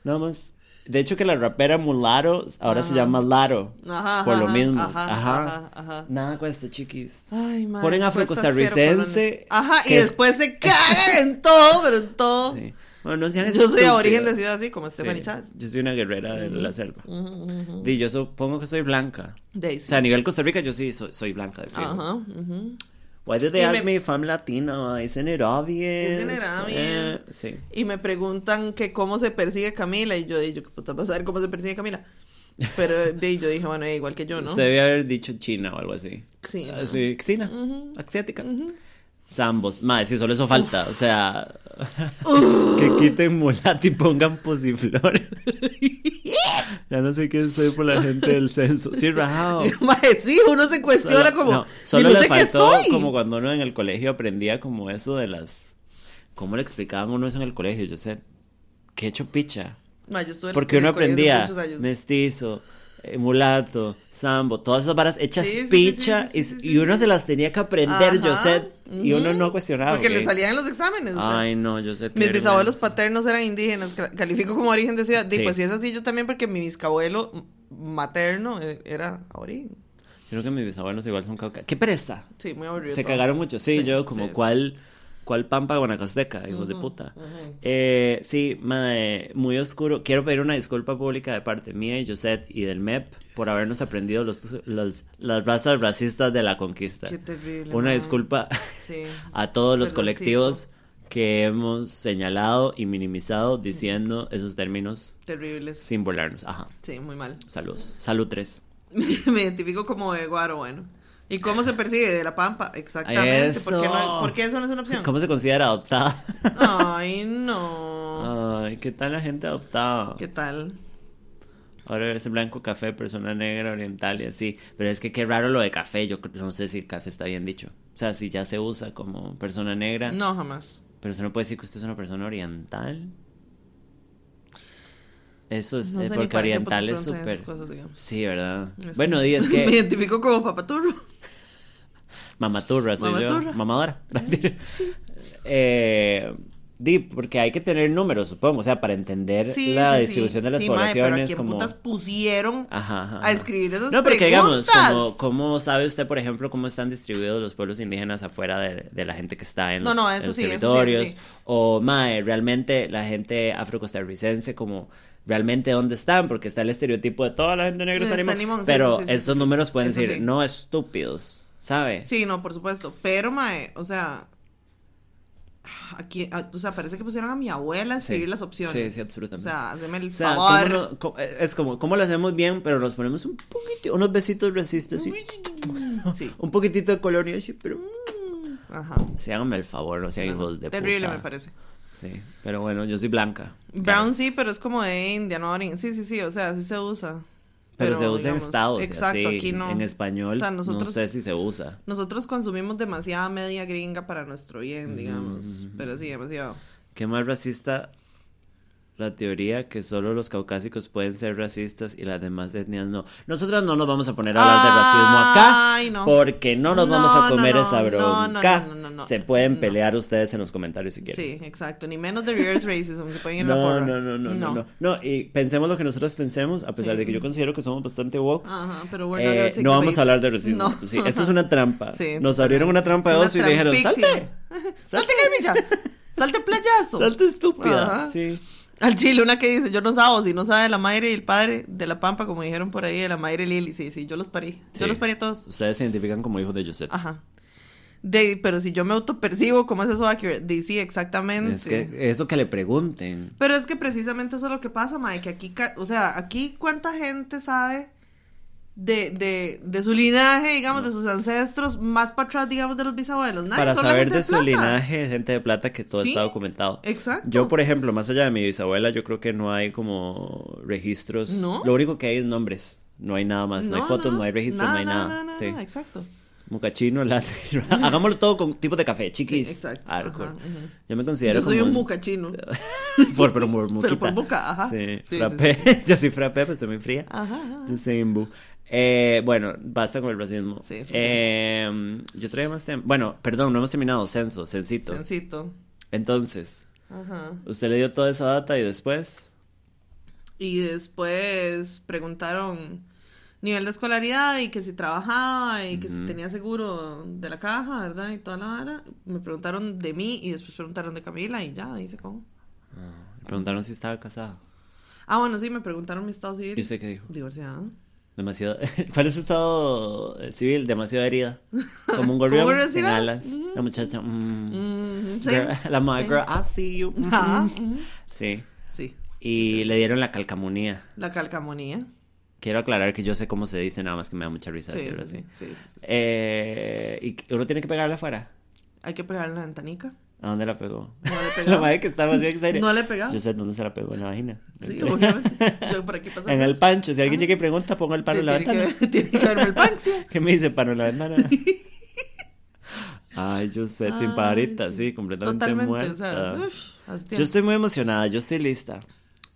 B: nada más de hecho que la rapera Mulato ahora se llama Laro
A: Ajá,
B: por lo mismo
A: ajá,
B: ajá,
A: ajá, ajá.
B: nada cuesta chiquis
A: Ay, madre,
B: Ponen afrocostarricense.
A: Ajá, y después se cagan en todo, pero en todo.
B: sí. bueno no sean
A: Yo soy de
B: estúpidas.
A: origen de ciudad así, como Stephanie
B: Sí,
A: Chávez.
B: yo soy una guerrera de la selva
A: Ujú, ujú.
B: Di, yo supongo que soy blanca
A: Daisy.
B: o sea a nivel Costa Rica yo sí soy, soy blanca de.
A: Ajá, ujú.
B: Why did they ask
A: me-
B: me if I'm Latino? Isn't it obvious?
A: Isn't it obvious?
B: Eh, sí.
A: Y me preguntan que cómo se persigue Camila, y yo dije, ¿qué puta vas a ver cómo se persigue Camila? Pero de, yo dije, bueno, eh, igual que yo, ¿no?
B: Usted debe haber dicho China o algo así.
A: Sí, ¿no?
B: Así, China,
A: Ujú.
B: asiática.
A: Ujú.
B: Zambos. Madre, si solo eso falta. O sea, que quiten mulata y pongan pusiflor. ya no sé qué soy por la gente del censo. Sí, rajado.
A: Sí, uno se cuestiona
B: Solo-
A: como,
B: no,
A: "Y
B: solo
A: no
B: le
A: sé qué
B: faltó
A: soy.
B: como cuando uno en el colegio aprendía como eso de las... ¿Cómo le explicaban uno eso en el colegio? Yo sé, qué hecho picha.
A: Yo
B: Porque uno aprendía mestizo, eh, mulato, sambo, todas esas varas hechas
A: Sí, sí, sí,
B: picha
A: sí,
B: y, y uno se las tenía que aprender, Y uno no cuestionaba.
A: Porque le salían en los exámenes.
B: Ay, no, Josette. qué
A: Mis bisabuelos paternos eran indígenas, ca- califico como origen de ciudad.
B: Sí.
A: pues si es así, yo también, porque mi bisabuelo materno eh, era origen.
B: Creo que mis bisabuelos igual son cauca. ¡Qué pereza!
A: Sí, muy aburrido.
B: Se
A: todo.
B: cagaron mucho. Sí,
A: Sí,
B: yo como
A: sí, sí.
B: cuál, cuál pampa guanacasteca, hijos de puta. Eh, sí, mae, muy oscuro. Quiero pedir una disculpa pública de parte mía y Josette y del MEP por habernos aprendido los, los, las razas racistas de la conquista.
A: Qué terrible.
B: Una
A: mae.
B: disculpa
A: Sí.
B: a todos los
A: Perdoncito.
B: colectivos que hemos señalado y minimizado diciendo esos términos
A: Terribles.
B: sin burlarnos. Ajá.
A: Sí, muy mal.
B: Saludos. Salud 3.
A: Me identifico como de guaro, bueno. ¿Y cómo se persigue? De la pampa, exactamente. ¿Por qué, no,
B: Eso.
A: por qué eso no es una opción?
B: ¿Cómo se considera adoptada?
A: Ay, no.
B: Ay, ¿qué tal la gente adoptada?
A: ¿Qué tal?
B: Ahora eres blanco, café, persona negra, oriental y así. Pero es que qué raro lo de café. Yo no sé si café está bien dicho. O sea, si ya se usa como persona negra.
A: No, jamás.
B: Pero usted no puede decir que usted es una persona oriental. Eso es
A: No sé
B: porque oriental es súper. Sí, ¿verdad?
A: Es
B: Bueno, di es
A: Me
B: que
A: identifico como papaturro.
B: mamaturra soy
A: Mamaturra.
B: yo, mamadora. eh, di, porque hay que tener números, supongo, o sea, para entender
A: Sí,
B: la
A: sí, sí.
B: distribución de las
A: Sí, mae, pero
B: poblaciones
A: ¿a
B: como
A: putas pusieron
B: Ajá, ajá,
A: a
B: ajá.
A: escribir esas
B: No, porque digamos, como, ¿cómo sabe usted, por ejemplo, cómo están distribuidos los pueblos indígenas afuera de, de la gente que está en
A: No,
B: los,
A: no,
B: en
A: eso
B: los
A: sí, sí,
B: territorios?
A: sí.
B: O, mae, realmente la gente afrocostarricense, como, realmente dónde están, porque está el estereotipo de toda la gente negra está Limón,
A: sí,
B: pero
A: sí, sí,
B: estos
A: sí.
B: números pueden
A: Eso
B: decir, no estúpidos, ¿sabe?
A: Sí, no, por supuesto. Pero, mae, o sea. Aquí, ah, o sea, parece que pusieron a mi abuela a escribir
B: Sí.
A: las opciones.
B: Sí, sí, absolutamente.
A: O sea, haceme el
B: O sea,
A: favor.
B: ¿cómo no- cómo- es como, ¿cómo lo hacemos bien? Pero nos ponemos un poquito, unos besitos racistas, sí. Un poquitito de colonia, pero...
A: Ajá.
B: Sí, háganme el favor, no sean hijos de
A: Terrible,
B: puta.
A: me parece.
B: Sí, pero bueno, yo soy blanca.
A: Brown sí, pero es como de India, no Orin- Sí, sí, sí, o sea, sí se usa.
B: Pero, se usa en estados.
A: Exacto, aquí no.
B: En español,
A: O sea, nosotros-
B: no sé si se usa.
A: Nosotros consumimos demasiada media gringa para nuestro bien, digamos. Pero sí, demasiado.
B: ¿Qué más racista? La teoría que solo los caucásicos pueden ser racistas y las demás etnias no. Nosotros no nos vamos a poner a hablar de racismo acá
A: Ay, no.
B: porque no nos
A: No,
B: vamos a comer
A: no,
B: esa
A: no,
B: bronca.
A: No.
B: Se pueden
A: No.
B: pelear ustedes en los comentarios si quieren.
A: Sí, exacto. Ni menos de reverse racism. Se pueden ir la
B: No,
A: porra.
B: no, no, no, no, no. No, y pensemos lo que nosotros pensemos, a pesar
A: Sí.
B: de que yo considero que somos bastante woke.
A: Ajá, pero we're not
B: Eh,
A: take
B: no vamos a hablar de racismo.
A: No.
B: Sí, esto es una trampa.
A: Sí,
B: Nos abrieron una trampa de oso y dijeron. ¡salte!
A: ¡Salte, Carmilla! ¡Salte, playazo!
B: ¡Salte estúpida!
A: Ajá.
B: Sí.
A: Al chile, una que dice, yo no sabo, si no sabe la madre y el padre de la pampa, como dijeron por ahí, de la madre Lili. Sí, sí, yo los parí. Yo los parí a todos.
B: Ustedes se identifican como hijos de Josette.
A: Ajá. De, pero si yo me autopercibo, ¿cómo es eso accurate? De, sí, exactamente.
B: Es que eso que le pregunten.
A: Pero es que precisamente eso es lo que pasa, Mae, que aquí, o sea, aquí cuánta gente sabe de, de, de su linaje, digamos, de sus ancestros, más para atrás, digamos, de los bisabuelos. Nadie,
B: Para saber de su linaje, gente de plata, que todo
A: Sí,
B: está documentado.
A: Exacto.
B: Yo, por ejemplo, más allá de mi bisabuela, yo creo que no hay como registros.
A: ¿No?
B: Lo único que hay es nombres. No hay nada más. No, hay fotos, no, hay registros, no hay nada.
A: nada,
B: sí.
A: exacto.
B: Mucachino, latte. Hagámoslo todo con tipos de café, chiquis.
A: Sí, exacto,
B: hardcore.
A: ajá, ujú.
B: Yo me considero
A: Yo soy
B: como
A: un mucachino.
B: por, pero por muquita.
A: Pero por boca, ajá.
B: Sí,
A: Sí,
B: frappé.
A: sí,
B: Yo soy frappé, pues soy muy fría.
A: Ajá.
B: Yo soy imbu. Eh, bueno, basta con el racismo.
A: Sí, sí,
B: Eh, yo traía más temas. Bueno, perdón, no hemos terminado. Censo, censito.
A: Sencito.
B: Entonces,
A: Ajá.
B: usted le dio toda esa data y después.
A: Y después preguntaron nivel de escolaridad y que si trabajaba y que si tenía seguro de la caja, ¿verdad? Y toda la vara. Me preguntaron de mí y después preguntaron de Camila y ya, dice cómo.
B: Le preguntaron si estaba casada.
A: Ah, bueno, sí, me preguntaron mi estado civil.
B: ¿Y usted qué dijo?
A: Divorciada.
B: Demasiado. ¿Cuál es su estado civil? Demasiado herida. Como un gorrión
A: ¿Cómo
B: en
A: decirás?
B: alas. La muchacha. mm.
A: Mm.
B: Girl- la
A: Sí.
B: girl, I see you. Sí.
A: Sí,
B: Y le dieron la calcamonía.
A: la calcamonía.
B: Quiero aclarar que yo sé cómo se dice, nada más que me da mucha risa
A: Sí,
B: decirlo
A: sí,
B: así.
A: sí, sí.
B: Eh, ¿Y uno tiene que pegarla afuera?
A: Hay que pegarle la ventanica.
B: ¿A dónde la pegó?
A: No le
B: la
A: pegaba.
B: madre que estaba así exagerada.
A: No le pegaba.
B: Yo sé dónde se la pegó, en la vagina.
A: Sí, obviamente. Yo por aquí pasa
B: En el pancho. Si alguien llega y pregunta, ponga el palo en la ventana.
A: que, tiene que verme el pancio.
B: ¿Qué me dice paro en la ventana? Ay, yo sé, sin
A: Ay,
B: pajarita,
A: sí.
B: completamente
A: Totalmente,
B: muerta.
A: o sea, uf, hace
B: yo estoy muy emocionada, yo estoy lista.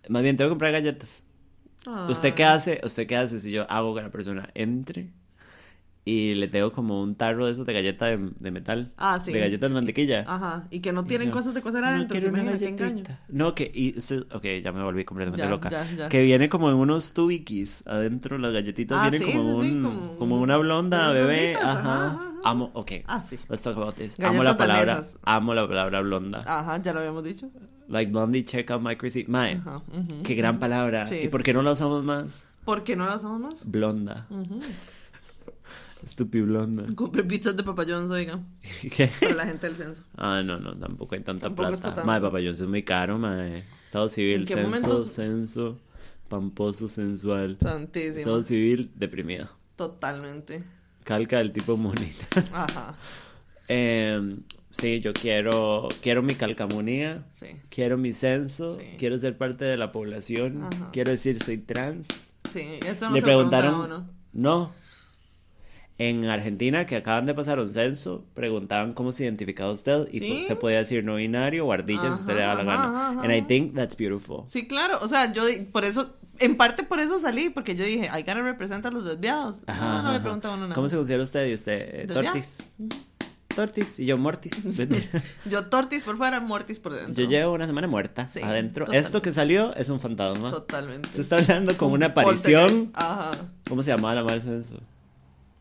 B: Más bien, tengo que comprar galletas. ¿Usted qué
A: Ah.
B: hace? ¿Usted qué hace si yo hago que la persona entre y le tengo como un tarro de esos de galleta de, de metal?
A: Ah, sí.
B: De galletas de mantequilla.
A: Ajá, y que no tienen
B: yo,
A: cosas de coser
B: No
A: adentro,
B: quiero
A: ¿se
B: una
A: imagina qué engaño?
B: No, que, y usted, ok, ya me volví completamente
A: Ya,
B: loca.
A: ya, ya.
B: Que viene como en unos tubikis adentro, las galletitas
A: Ah,
B: vienen
A: sí,
B: como,
A: sí,
B: un,
A: como
B: como,
A: un-
B: una blonda bebé. Ajá.
A: ajá, ajá.
B: Amo, ok.
A: Ah, sí.
B: Let's talk about this. Amo la palabra,
A: danesas.
B: amo la palabra blonda.
A: Ajá, ya lo habíamos dicho.
B: Like blondie, check out my crazy. Mae,
A: ujú,
B: qué gran palabra.
A: Sí,
B: ¿Y por qué no la usamos más?
A: ¿Por qué no la usamos más?
B: Blonda.
A: Ujú.
B: Estúpido blonda.
A: Compré pizzas de Papa John's, oiga,
B: ¿Qué?
A: para la gente del censo.
B: Ah, no, no, tampoco hay tanta
A: Tampoco
B: plata. Mae, papayón es muy caro, mae. Estado civil,
A: ¿En qué
B: censo,
A: momento?
B: censo, pamposo, sensual.
A: Santísimo.
B: Estado civil, deprimido.
A: Totalmente.
B: Calca del tipo monita.
A: Ajá,
B: Eh, sí, yo quiero, quiero mi calcamonía,
A: sí.
B: quiero mi censo,
A: Sí.
B: quiero ser parte de la población,
A: Ajá.
B: quiero decir soy trans.
A: Sí, eso no
B: Le
A: se
B: preguntaron,
A: ¿no?
B: En Argentina, que acaban de pasar un censo, preguntaban cómo se identificaba usted y
A: ¿Sí?
B: usted podía decir no binario o ardilla si usted le da la
A: Ajá,
B: gana.
A: ajá, ajá.
B: And I think that's beautiful.
A: Sí, claro, o sea, yo por eso, en parte por eso salí, porque yo dije, I gotta represent a los desviados.
B: Ajá,
A: no, no
B: ajá,
A: le
B: ajá.
A: pregunta a uno nada.
B: ¿Cómo se considera usted y usted? eh, tortis. Tortis y yo mortis.
A: Yo tortis por fuera, mortis por dentro.
B: yo llevo una semana muerta
A: Sí,
B: adentro. Esto que salió es un fantasma.
A: Totalmente.
B: Se está hablando con
A: Un
B: una aparición.
A: Ajá.
B: ¿Cómo se llamaba la mal censo?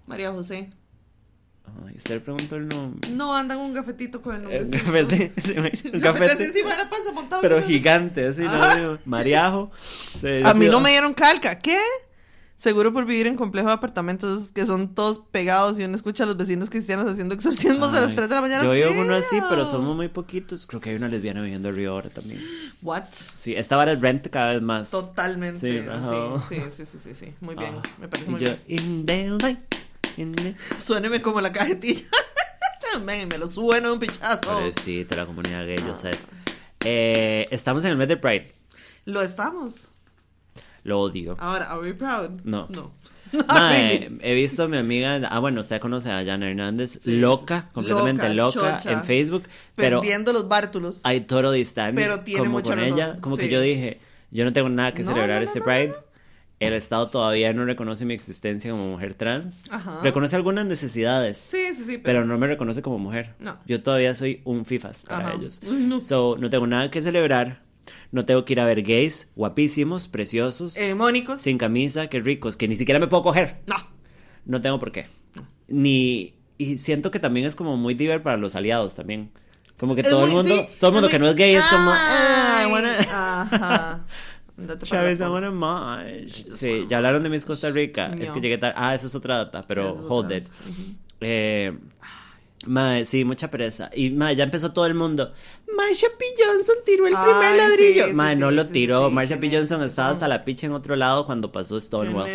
A: María José.
B: Ay, usted le preguntó el nombre.
A: No andan un gafetito con el nombre.
B: Un cafete, un
A: encima de la panza montado.
B: pero gigante, así. ¿no? Mariajo.
A: A mí no me dieron calca. ¿Qué? Seguro por vivir en complejo de apartamentos que son todos pegados y uno escucha a los vecinos cristianos haciendo exorcismos a las
B: Ay,
A: 3 de la mañana.
B: Yo vivo en uno así, pero somos muy poquitos. Creo que hay una lesbiana viviendo arriba ahora también.
A: What?
B: Sí, esta vara es rent cada vez más.
A: Totalmente.
B: Sí,
A: Sí,
B: ajá.
A: sí, sí, sí, sí, sí. Muy bien.
B: Ah,
A: Me parece muy
B: yo,
A: bien.
B: in the light, in the-
A: Suéneme como la cajetilla. Ven, me lo sueno un pichazo.
B: Pobrecita, la comunidad gay,
A: Ah.
B: yo sé. Eh, estamos en el mes de Pride.
A: Lo estamos.
B: Lo odio.
A: Ahora, ¿are we proud?
B: No.
A: No.
B: Mae, he visto a mi amiga, ah bueno, usted conoce a Jana Hernández, loca, completamente
A: Loca,
B: loca,
A: chocha.
B: en Facebook, pero
A: Perdiendo los bártulos.
B: I totally stand
A: Pero tiene
B: como
A: mucha
B: con
A: razón,
B: ella, como que yo dije, yo no tengo nada que
A: No,
B: celebrar
A: no, no,
B: este Pride. El Estado todavía no reconoce mi existencia como mujer trans.
A: Ajá.
B: Reconoce algunas necesidades,
A: Sí, sí, sí.
B: pero no me reconoce como mujer.
A: No.
B: Yo todavía soy un FIFAs para
A: Ajá.
B: ellos. So, no tengo nada que celebrar. No tengo que ir a ver gays guapísimos, preciosos,
A: Eh, Mónicos.
B: sin camisa, que ricos, que ni siquiera me puedo coger.
A: No.
B: No tengo por qué. Ni. Y siento que también es como muy diver para los aliados también. Como que
A: Es
B: todo el mundo,
A: sí,
B: todo el mundo que no es gay es como, ah, I
A: Ay,
B: wanna-
A: Ajá.
B: Chávez, I wanna. Sí, ya hablaron de Miss Costa Rica. Es que llegué tarde. Ah, eso es otra data, pero
A: es
B: hold it. Eh, mae, sí, mucha pereza. Y mae, ya empezó todo el mundo. Marsha P. Johnson tiró el
A: Ay,
B: primer ladrillo.
A: sí,
B: mae,
A: sí,
B: no
A: sí,
B: lo tiró. Marsha P. Johnson estaba hasta la picha en otro lado cuando pasó Stonewall.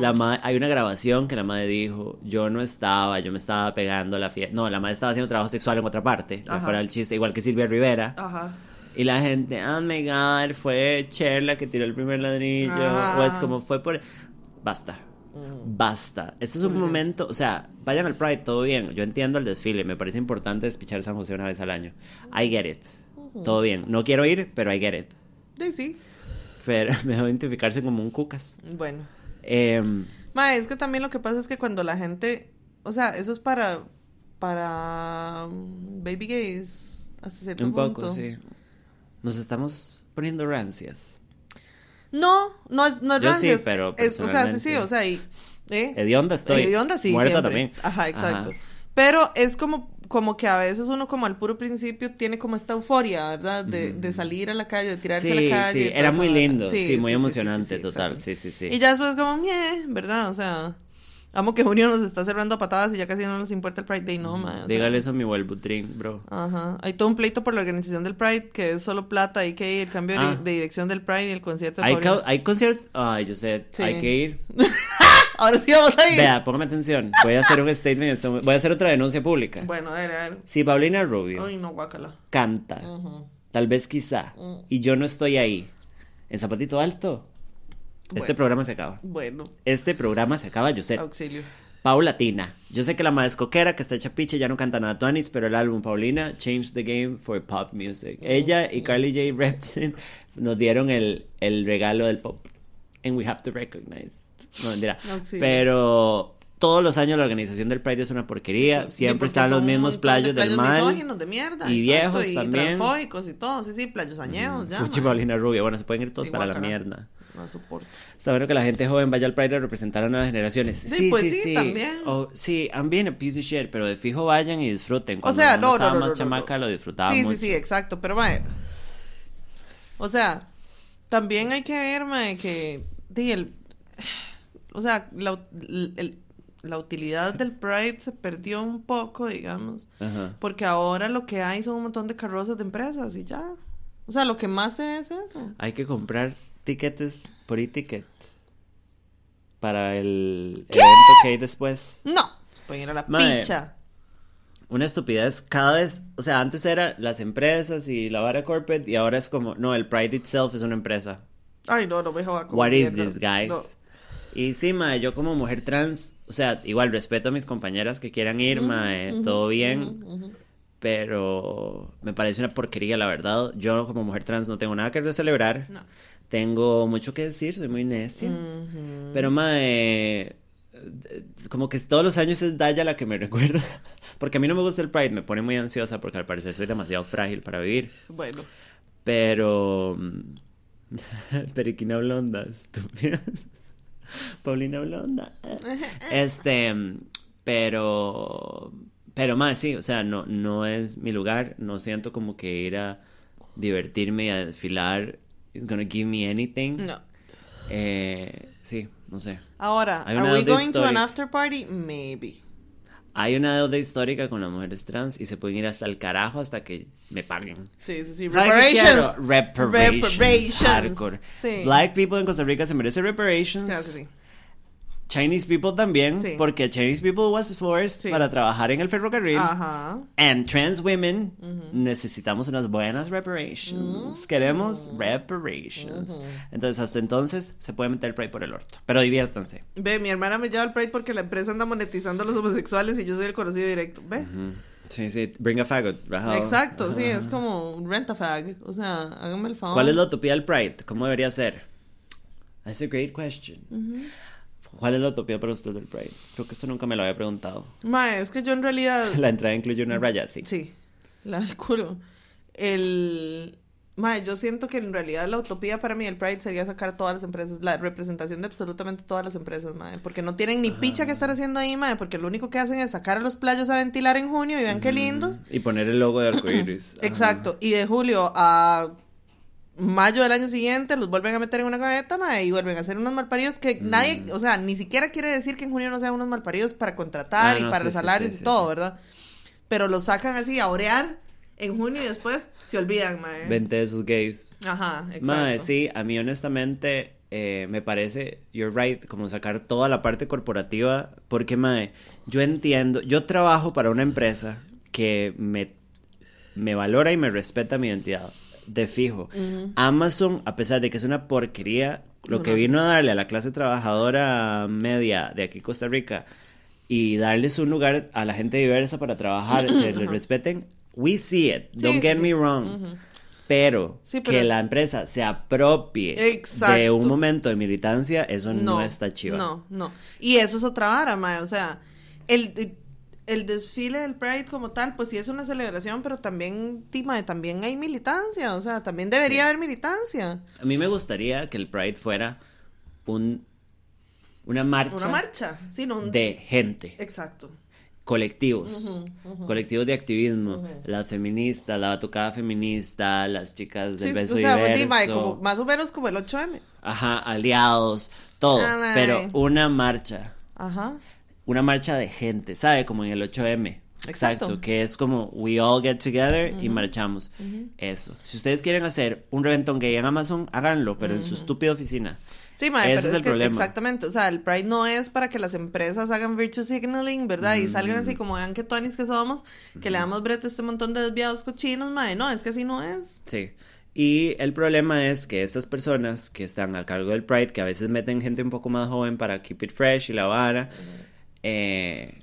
B: La hay una grabación que la madre dijo, yo no estaba, yo me estaba pegando a la fiesta. No, la madre estaba haciendo trabajo sexual en otra parte.
A: Ajá.
B: Fuera el chiste, igual que Silvia Rivera.
A: Ajá.
B: Y la gente, oh my god, fue Cher la que tiró el primer ladrillo.
A: Ajá.
B: O es como fue por. Basta. Basta. Este es un momento. O sea, vayan al Pride, todo bien. Yo entiendo el desfile. Me parece importante despichar San José una vez al año. I get it. Todo bien. No quiero ir, pero I get it.
A: Sí, sí.
B: Pero me debo identificarse como un cucas.
A: Bueno.
B: Em,
A: Ma, es que también lo que pasa es que cuando la gente, o sea, eso es para para um, baby gays hasta cierto
B: un
A: punto.
B: poco, sí. Nos estamos poniendo rancias.
A: No, no es no es
B: Yo sí,
A: rancias,
B: pero
A: es- o sea, sí, sí, o sea, y ¿eh?
B: Hedionda estoy.
A: Hedionda, sí,
B: Muerta
A: siempre.
B: también.
A: Ajá, exacto.
B: Ajá.
A: Pero es como, como que a veces uno como al puro principio tiene como esta euforia, ¿verdad? De, de salir a la calle, de tirarse a
B: Sí,
A: la calle.
B: sí, era muy lindo, sí, muy emocionante,
A: sí,
B: total, sí, sí, sí.
A: Y ya después como, "Mie", ¿verdad? O sea, amo que Junio nos está cerrando a patadas y ya casi no nos importa el Pride Day, no, sea,
B: Dígale eso a mi Butrin, bro.
A: Ajá. Hay todo un pleito por la organización del Pride, que es solo plata, hay que ir, el cambio de-
B: Ah.
A: de dirección del Pride y el concierto
B: Hay, ca- hay concierto. Ay, yo sé,
A: Sí.
B: hay que ir.
A: Ahora sí vamos a ir.
B: Vea, póngame atención. Voy a hacer un statement. en este. Voy a hacer otra denuncia pública.
A: Bueno, a ver, a ver.
B: Si Paulina Rubio
A: Ay, no, guácala.
B: canta, tal vez quizá, y yo no estoy ahí, en Zapatito Alto, este programa se acaba.
A: Bueno,
B: Este programa se acaba, yo sé.
A: auxilio.
B: Paulatina. Yo sé que la madre es coquera, que está hecha piche, ya no canta nada tuanis, pero el álbum Paulina, Change the Game for Pop Music. Ella y Carly J. Repton nos dieron el, el regalo del pop. And we have to recognize. No, mentira.
A: Auxilio.
B: Pero todos los años la organización del Pride es una porquería.
A: Sí,
B: Siempre están los mismos playos,
A: de
B: del mal.
A: de mierda.
B: y
A: exacto,
B: viejos
A: y
B: también.
A: transfóbicos y todo, sí, sí, playos añeos, ya.
B: Fuchi. Paulina Rubia. Bueno, se pueden ir todos
A: Sí,
B: para la mierda.
A: No soporto.
B: Está bueno que la gente joven vaya al Pride a representar a nuevas generaciones.
A: Sí,
B: Sí,
A: pues
B: sí,
A: también.
B: Oh, sí, I'm being a piece of shit, pero de fijo vayan y disfruten. Cuando
A: sea,
B: uno
A: no,
B: estaba
A: no,
B: más
A: no,
B: chamaca lo disfrutaba
A: Sí,
B: mucho.
A: sí, sí, exacto. Pero, mae, o sea, también hay que ver, mae, que, di, el, o sea, la, el- la utilidad del Pride se perdió un poco, digamos,
B: Ajá.
A: porque ahora lo que hay son un montón de carrozas de empresas y ya. O sea, lo que más se es eso.
B: Hay que comprar tiquetes por e-ticket para el evento que hay después.
A: No, pueden ir a la
B: Mae.
A: picha.
B: Una estupidez cada vez, o sea, antes era las empresas y la vara corporate y ahora es como, no, el Pride itself es una empresa.
A: Ay, no, no me joda con
B: What is this, guys?
A: No.
B: Y sí, mae, yo como mujer trans, o sea, igual respeto a mis compañeras que quieran ir, mae, todo bien. Pero me parece una porquería, la verdad. Yo como mujer trans no tengo nada que celebrar.
A: No.
B: Tengo mucho que decir, soy muy necia. Pero, mae, como que todos los años es Daya la que me recuerda. Porque a mí no me gusta el Pride, me pone muy ansiosa porque al parecer soy demasiado frágil para vivir.
A: Bueno.
B: Pero. Periquina Blonda, estúpida. Paulina Blonda. Este. Pero. Pero más, sí, o sea, no, no es mi lugar. No siento como que ir a divertirme y a desfilar is gonna give me anything.
A: No.
B: Eh, sí, no sé.
A: Ahora, are we going to an after party? Maybe.
B: Hay una deuda histórica con las mujeres trans y se pueden ir hasta el carajo hasta que me paguen.
A: Sí, sí, sí. Reparations.
B: Reparations.
A: Reparations.
B: Hardcore.
A: Sí.
B: Black people en Costa Rica se merecen reparations.
A: Claro que sí.
B: Chinese people también,
A: Sí.
B: porque Chinese people was forced
A: Sí.
B: para trabajar en el ferrocarril.
A: Ajá.
B: And trans women necesitamos unas buenas reparations. Queremos reparations. Entonces, hasta entonces se puede meter el Pride por el orto. Pero diviértanse.
A: Ve, mi hermana me lleva al Pride porque la empresa anda monetizando a los homosexuales y yo soy el conocido directo. Ve.
B: Sí, sí, bring a faggot. rajado.
A: Exacto, sí, es como rent a fag. O sea, háganme el favor.
B: ¿Cuál es la utopía del Pride? ¿Cómo debería ser? That's a great question. ¿Cuál es la utopía para usted del Pride? Creo que esto nunca me lo había preguntado.
A: Ma, es que yo en realidad.
B: La entrada incluye una raya, sí.
A: Sí, la del culo. El. Ma, yo siento que en realidad la utopía para mí del Pride sería sacar todas las empresas, la representación de absolutamente todas las empresas, madre, porque no tienen ni picha que estar haciendo ahí, madre, porque lo único que hacen es sacar a los playos a ventilar en junio y vean qué lindos.
B: Y poner el logo de arcoíris. Ajá.
A: Exacto, y de julio a mayo del año siguiente los vuelven a meter en una gaveta, mae, y vuelven a hacer unos malparidos que
B: Mm.
A: nadie, o sea, ni siquiera quiere decir que en junio no sean unos malparidos para contratar
B: Ah,
A: y
B: no,
A: para
B: sí,
A: salarios
B: sí,
A: y
B: sí,
A: todo,
B: sí.
A: ¿verdad? Pero los sacan así a orear en junio y después se olvidan, mae.
B: Vente de esos gays.
A: Ajá, exacto.
B: Mae, sí, a mí honestamente eh, me parece, you're right, como sacar toda la parte corporativa, porque mae, yo entiendo, yo trabajo para una empresa que me, me valora y me respeta mi identidad, de fijo. Amazon, a pesar de que es una porquería, lo que vino a darle a la clase trabajadora media de aquí Costa Rica y darles un lugar a la gente diversa para trabajar, que les respeten, we see it, don't
A: sí,
B: get
A: sí.
B: me wrong. Pero,
A: Sí, pero-
B: que la empresa se apropie de un momento de militancia, eso no, está chiva.
A: No, no. Y eso es otra vara, mae. O sea, el, el desfile del Pride como tal, pues sí es una celebración, pero también, ti, mae, también hay militancia. O sea, también debería
B: Sí.
A: haber militancia.
B: A mí me gustaría que el Pride fuera un una marcha,
A: Una marcha. Sí, no, un-
B: de gente,
A: Exacto.
B: colectivos, colectivos de activismo, las feministas, la batucada feminista, las chicas del
A: Sí,
B: beso
A: o sea,
B: diverso,
A: como, más o menos como el 8M.
B: ajá, aliados, todo,
A: Ah, mae.
B: pero una marcha.
A: Ajá.
B: Una marcha de gente, ¿sabe? Como en el 8M. Exacto,
A: Exacto.
B: que es como we all get together y marchamos. Eso. Si ustedes quieren hacer un reventón gay en Amazon, háganlo, pero en su estúpida oficina.
A: Sí, mae,
B: Ese
A: pero
B: es
A: es,
B: el
A: que
B: problema.
A: exactamente, o sea, el Pride no es para que las empresas hagan virtue signaling, ¿verdad? Y salgan
B: Mm.
A: así como vean que tonis que somos, que le damos brete a este montón de desviados cochinos, mae, no, es que así no es.
B: Sí. Y el problema es que estas personas que están al cargo del Pride, que a veces meten gente un poco más joven para keep it fresh y la vara, eh,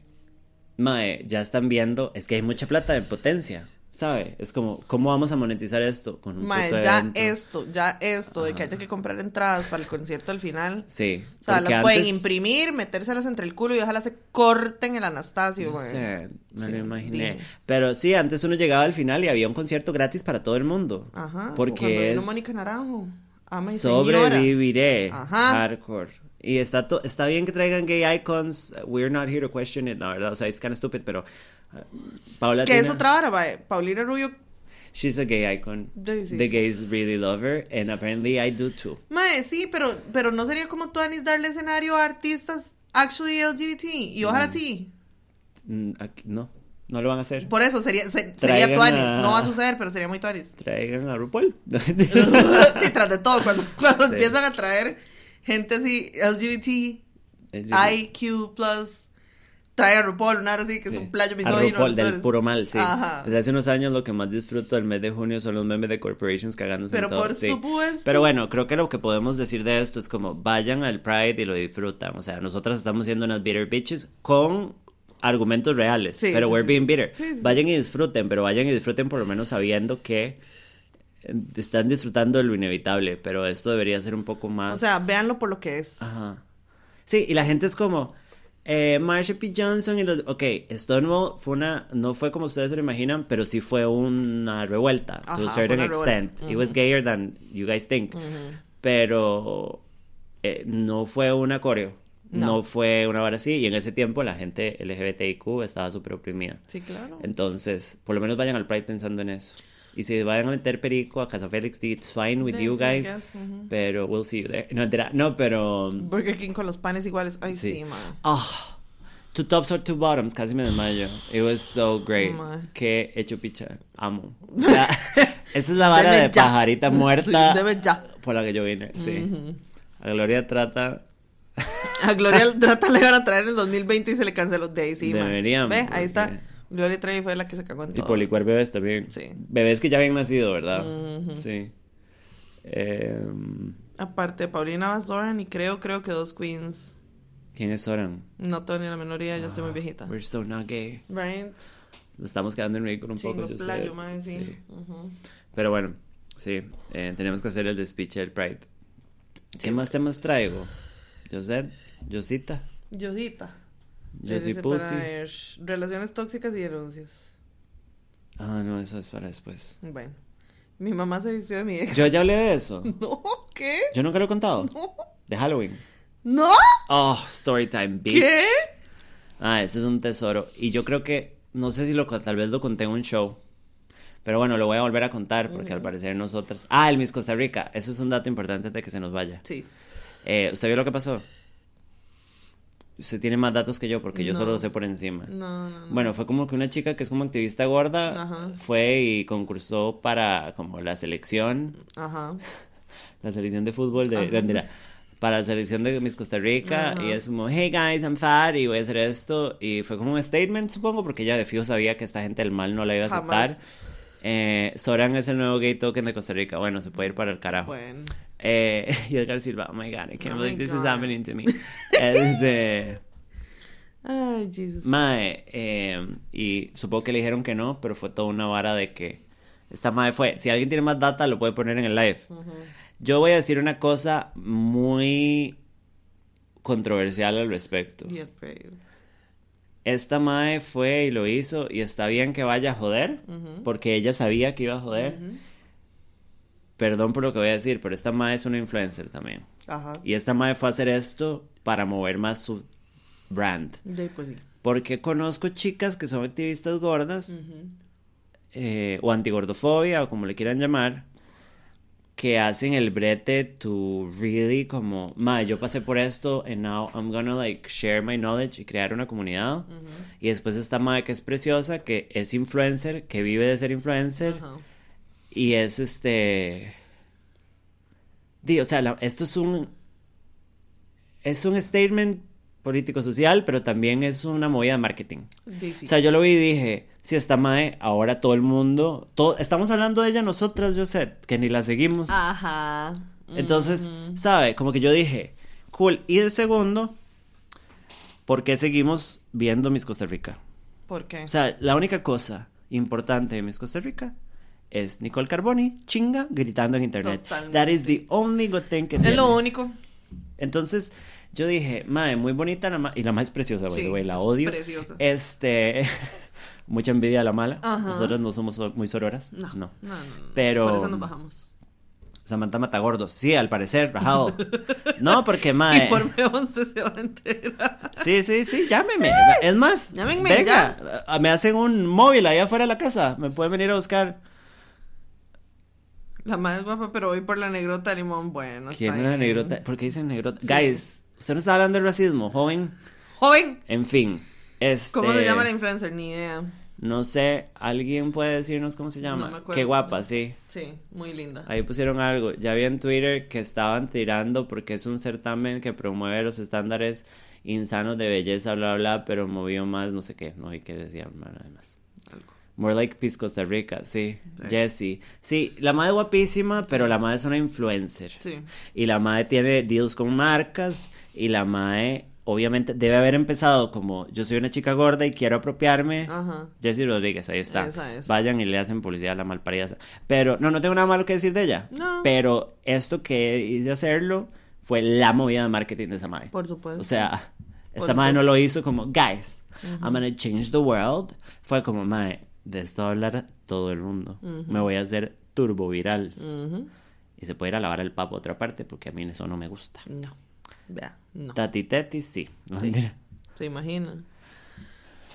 B: mae, ya están viendo, es que hay mucha plata de potencia, ¿sabe? Es como, ¿cómo vamos a monetizar esto? Con un
A: Mae, ya
B: evento.
A: esto, ya esto, de que haya que comprar entradas para el concierto al final.
B: Sí.
A: O sea, las pueden imprimir, metérselas entre el culo y ojalá se corten el Anastasio,
B: No
A: mae.
B: sé, me
A: Sí,
B: lo imaginé.
A: dime.
B: Pero sí, antes uno llegaba al final y había un concierto gratis para todo el mundo.
A: Ajá.
B: Porque es
A: Mónica Naranjo. Ama y señora.
B: sobreviviré.
A: Ajá.
B: Hardcore. Y está, está bien que traigan gay icons. We're not here to question it, la verdad. O sea, it's kind of stupid, pero. uh, Paula
A: Que es otra hora, mae. Paulina Rubio.
B: She's a gay icon.
A: Sí, sí.
B: The gays really love her, and apparently I do too.
A: Mae, sí, pero, pero no sería como tú, Anis, darle escenario a artistas actually LGBT. Y ojalá a ti.
B: Mm, no, no lo van a hacer.
A: Por eso sería, se- sería Tuanis.
B: a-
A: No va a suceder, pero sería muy Tuanis.
B: Traigan a RuPaul.
A: sí, tras de todo, cuando, cuando
B: Sí.
A: empiezan a traer gente así, LGBT, IQ plus, trae a RuPaul, una hora así, que es un playo
B: A
A: misógino.
B: RuPaul,
A: los
B: del puro mal, sí.
A: Ajá.
B: Desde hace unos años lo que más disfruto del mes de junio son los memes de corporations cagándose
A: Pero
B: en todo.
A: por
B: sí.
A: supuesto.
B: Pero bueno, creo que lo que podemos decir de esto es como vayan al Pride y lo disfrutan. O sea, nosotras estamos siendo unas bitter bitches con argumentos reales.
A: Sí,
B: pero we're being bitter. Vayan y disfruten, pero vayan y disfruten por lo menos sabiendo que están disfrutando de lo inevitable. Pero esto debería ser un poco más.
A: O sea, véanlo por lo que es.
B: Ajá. Sí, y la gente es como, eh, Marsha P. Johnson y los... Ok, Stonewall fue una... No fue como ustedes se lo imaginan, pero sí fue una revuelta.
A: Ajá,
B: to a certain
A: revuelta.
B: extent. It was gayer than you guys think. Pero eh, no fue una coreo. No.
A: No.
B: fue una hora así. Y en ese tiempo la gente LGBTIQ estaba súper oprimida.
A: Sí, claro.
B: Entonces, por lo menos vayan al Pride pensando en eso. Y si vayan a meter perico a Casa Félix, it's fine with you guys.
A: guess.
B: Pero we'll see you there. No, no pero...
A: Burger King con los panes iguales. Ay, sí,
B: Sí.
A: man.
B: Ah, two tops or two bottoms, casi me desmayo. It was so great. Qué hecho picha. Amo. O sea, esa es la vara
A: Deme
B: de
A: ya.
B: pajarita muerta
A: Sí, deme ya.
B: por la que yo vine. Sí. A Gloria trata.
A: A Gloria Trata le iban a traer en el 2020 y se le canceló de ahí, sí, man.
B: Deberían,
A: Ve, ahí está. Gloria Trevi fue la que se cagó en
B: Y
A: todo.
B: policuar bebés también.
A: Sí.
B: Bebés que ya habían nacido, ¿verdad? Sí. Em,
A: Aparte, Paulina Bazoran y creo, creo que dos queens.
B: ¿Quiénes eran?
A: No tengo ni la menor idea, ya estoy muy viejita.
B: We're so not gay.
A: Right.
B: Nos estamos quedando en ridículo un
A: Chingo
B: poco, yo
A: playo,
B: sé.
A: sí.
B: Sí. Pero bueno, sí. eh, tenemos que hacer el despiche del Pride. ¿Qué más temas traigo? José, Josita,
A: Yodita.
B: Josie Pussy.
A: para ver, Relaciones tóxicas y denuncias.
B: Ah, no, eso es para después.
A: Bueno. Mi mamá se vistió de mi ex.
B: Yo ya hablé de eso.
A: No, ¿qué?
B: Yo nunca lo he contado.
A: No.
B: De Halloween.
A: ¿No?
B: Oh, Storytime Bitch.
A: ¿Qué?
B: Ah, ese es un tesoro. Y yo creo que, no sé si lo tal vez lo conté en un show. Pero bueno, lo voy a volver a contar porque al parecer nosotras. Ah, el Miss Costa Rica. Eso es un dato importante de que se nos vaya.
A: Sí.
B: Eh, ¿Usted vio lo que pasó? Usted tiene más datos que yo porque yo
A: No.
B: solo lo sé por encima.
A: No, no, no.
B: Bueno, fue como que una chica que es como activista gorda
A: Ajá.
B: fue y concursó para como la selección,
A: Ajá.
B: la selección de fútbol de, mira, para la selección de Miss Costa Rica
A: Ajá.
B: y es como, hey guys, I'm fat y voy a hacer esto y fue como un statement supongo porque ella de fijo sabía que esta gente del mal no la iba a aceptar. Eh, Soran es el nuevo gay token de Costa Rica. Bueno, se puede ir para el carajo.
A: Bueno.
B: Eh, y Edgar Silva, oh my god, I can't
A: Oh
B: believe
A: my
B: this is happening to me. Este,
A: Ay, Jesus.
B: Mae, eh, y supongo que le dijeron que no, pero fue toda una vara de que esta Mae fue. Si alguien tiene más data, lo puede poner en el live. Yo voy a decir una cosa muy controversial al respecto. Esta Mae fue y lo hizo, y está bien que vaya a joder, porque ella sabía que iba a joder. Perdón por lo que voy a decir, pero esta Mae es una influencer también.
A: Ajá.
B: Y esta Mae fue a hacer esto para mover más su brand.
A: Ya, pues sí.
B: Porque conozco chicas que son activistas gordas
A: Ujú.
B: eh, o antigordofobia o como le quieran llamar que hacen el brete to really como, ma, yo pasé por esto and now I'm gonna like share my knowledge y crear una comunidad. Y después está madre que es preciosa, que es influencer, que vive de ser influencer
A: Ajá.
B: Y es este Di, o sea, la- esto es un es un statement político social, pero también es una movida de marketing.
A: Sí.
B: O sea, yo lo vi y dije, si esta mae, ahora todo el mundo, todo, estamos hablando de ella nosotras, yo sé, que ni la seguimos.
A: Ajá.
B: Entonces. ¿sabe? Como que yo dije, cool. Y de segundo, ¿por qué seguimos viendo Miss Costa Rica?
A: ¿Por qué?
B: O sea, la única cosa importante de Miss Costa Rica es Nicole Carboni, chinga, gritando en internet.
A: Totalmente.
B: That is the only good thing que
A: es
B: tiene.
A: lo único.
B: Entonces, yo dije, mae, muy bonita la ma y la más preciosa, by
A: Sí,
B: la odio.
A: preciosa.
B: Este, mucha envidia a la mala.
A: Ajá.
B: Nosotros no somos so- muy sororas.
A: No.
B: No.
A: No, no, no.
B: Pero-
A: Por eso nos bajamos.
B: Samantha Matagordos. Sí, al parecer, rajado. No, porque mae.
A: Informe 11 se va a enterar.
B: Sí, sí, sí, llámeme. Es más,
A: Llámenme,
B: venga, me hacen un móvil allá afuera de la casa. Me pueden venir a buscar.
A: La más guapa, pero voy por la negrota limón. Bueno,
B: ¿Quién es la negrota? ¿Por qué dicen negrota?
A: Sí.
B: Guys, usted no está hablando de racismo, joven.
A: Joven.
B: En fin. Este...
A: ¿Cómo se llama la influencer? Ni idea.
B: No sé, ¿alguien puede decirnos cómo se llama?
A: No me acuerdo.
B: Qué guapa, sí.
A: Sí, muy linda.
B: Ahí pusieron algo. Ya vi en Twitter que estaban tirando porque es un certamen que promueve los estándares insanos de belleza, bla, bla, pero movió más, no sé qué, no hay que decir nada más. More like Peace Costa Rica, sí.
A: Sí.
B: Jessie. Sí, la madre es guapísima, pero la madre es una influencer.
A: Sí.
B: Y la madre tiene deals con marcas. Y la madre, obviamente, debe haber empezado como: Yo soy una chica gorda y quiero apropiarme.
A: Ajá.
B: Jessie Rodríguez, ahí está.
A: Esa es.
B: Vayan y le hacen publicidad a la malparida. Pero no, no tengo nada malo que decir de ella.
A: No.
B: Pero esto que hice hacerlo fue la movida de marketing de esa madre.
A: Por supuesto.
B: O sea, esta
A: Por
B: madre no lo hizo como, guys, I'm gonna change the world. Fue como, madre, de esto hablar todo el mundo. Me voy a hacer turbo viral. Y se puede ir a lavar el papo a otra parte porque a mí eso no me gusta.
A: No. Vea, no.
B: Tati Teti, sí. No,
A: Sí. Se imagina.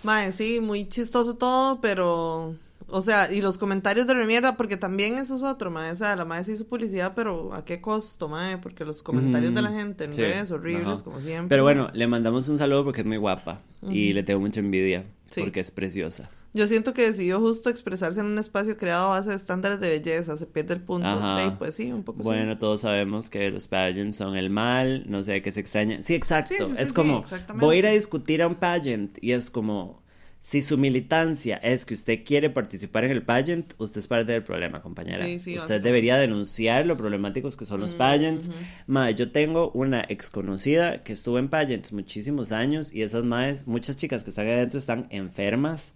A: Mae, sí, muy chistoso todo, pero. O sea, y los comentarios de la mierda, porque también eso es otro, mae. O sea, la mae se hizo publicidad, pero ¿a qué costo, mae? Porque los comentarios de la gente en
B: Sí,
A: redes horribles,
B: ajá.
A: como siempre.
B: Pero bueno, le mandamos un saludo porque es muy guapa. Y le tengo mucha envidia
A: Sí.
B: porque es preciosa.
A: Yo siento que decidió justo expresarse en un espacio creado a base de estándares de belleza. Se pierde el punto.
B: Ajá.
A: Pues sí, un poco sí.
B: Bueno, todos sabemos que los pageants son el mal, no sé qué se extraña. Sí, exacto.
A: Sí, sí, sí,
B: es como, voy a ir a discutir a un pageant y es como, si su militancia es que usted quiere participar en el pageant, usted es parte del problema, compañera.
A: Sí, sí,
B: usted debería denunciar lo problemáticos que son los pageants. Ma, yo tengo una ex conocida que estuvo en pageants muchísimos años y esas madres, muchas chicas que están ahí adentro están enfermas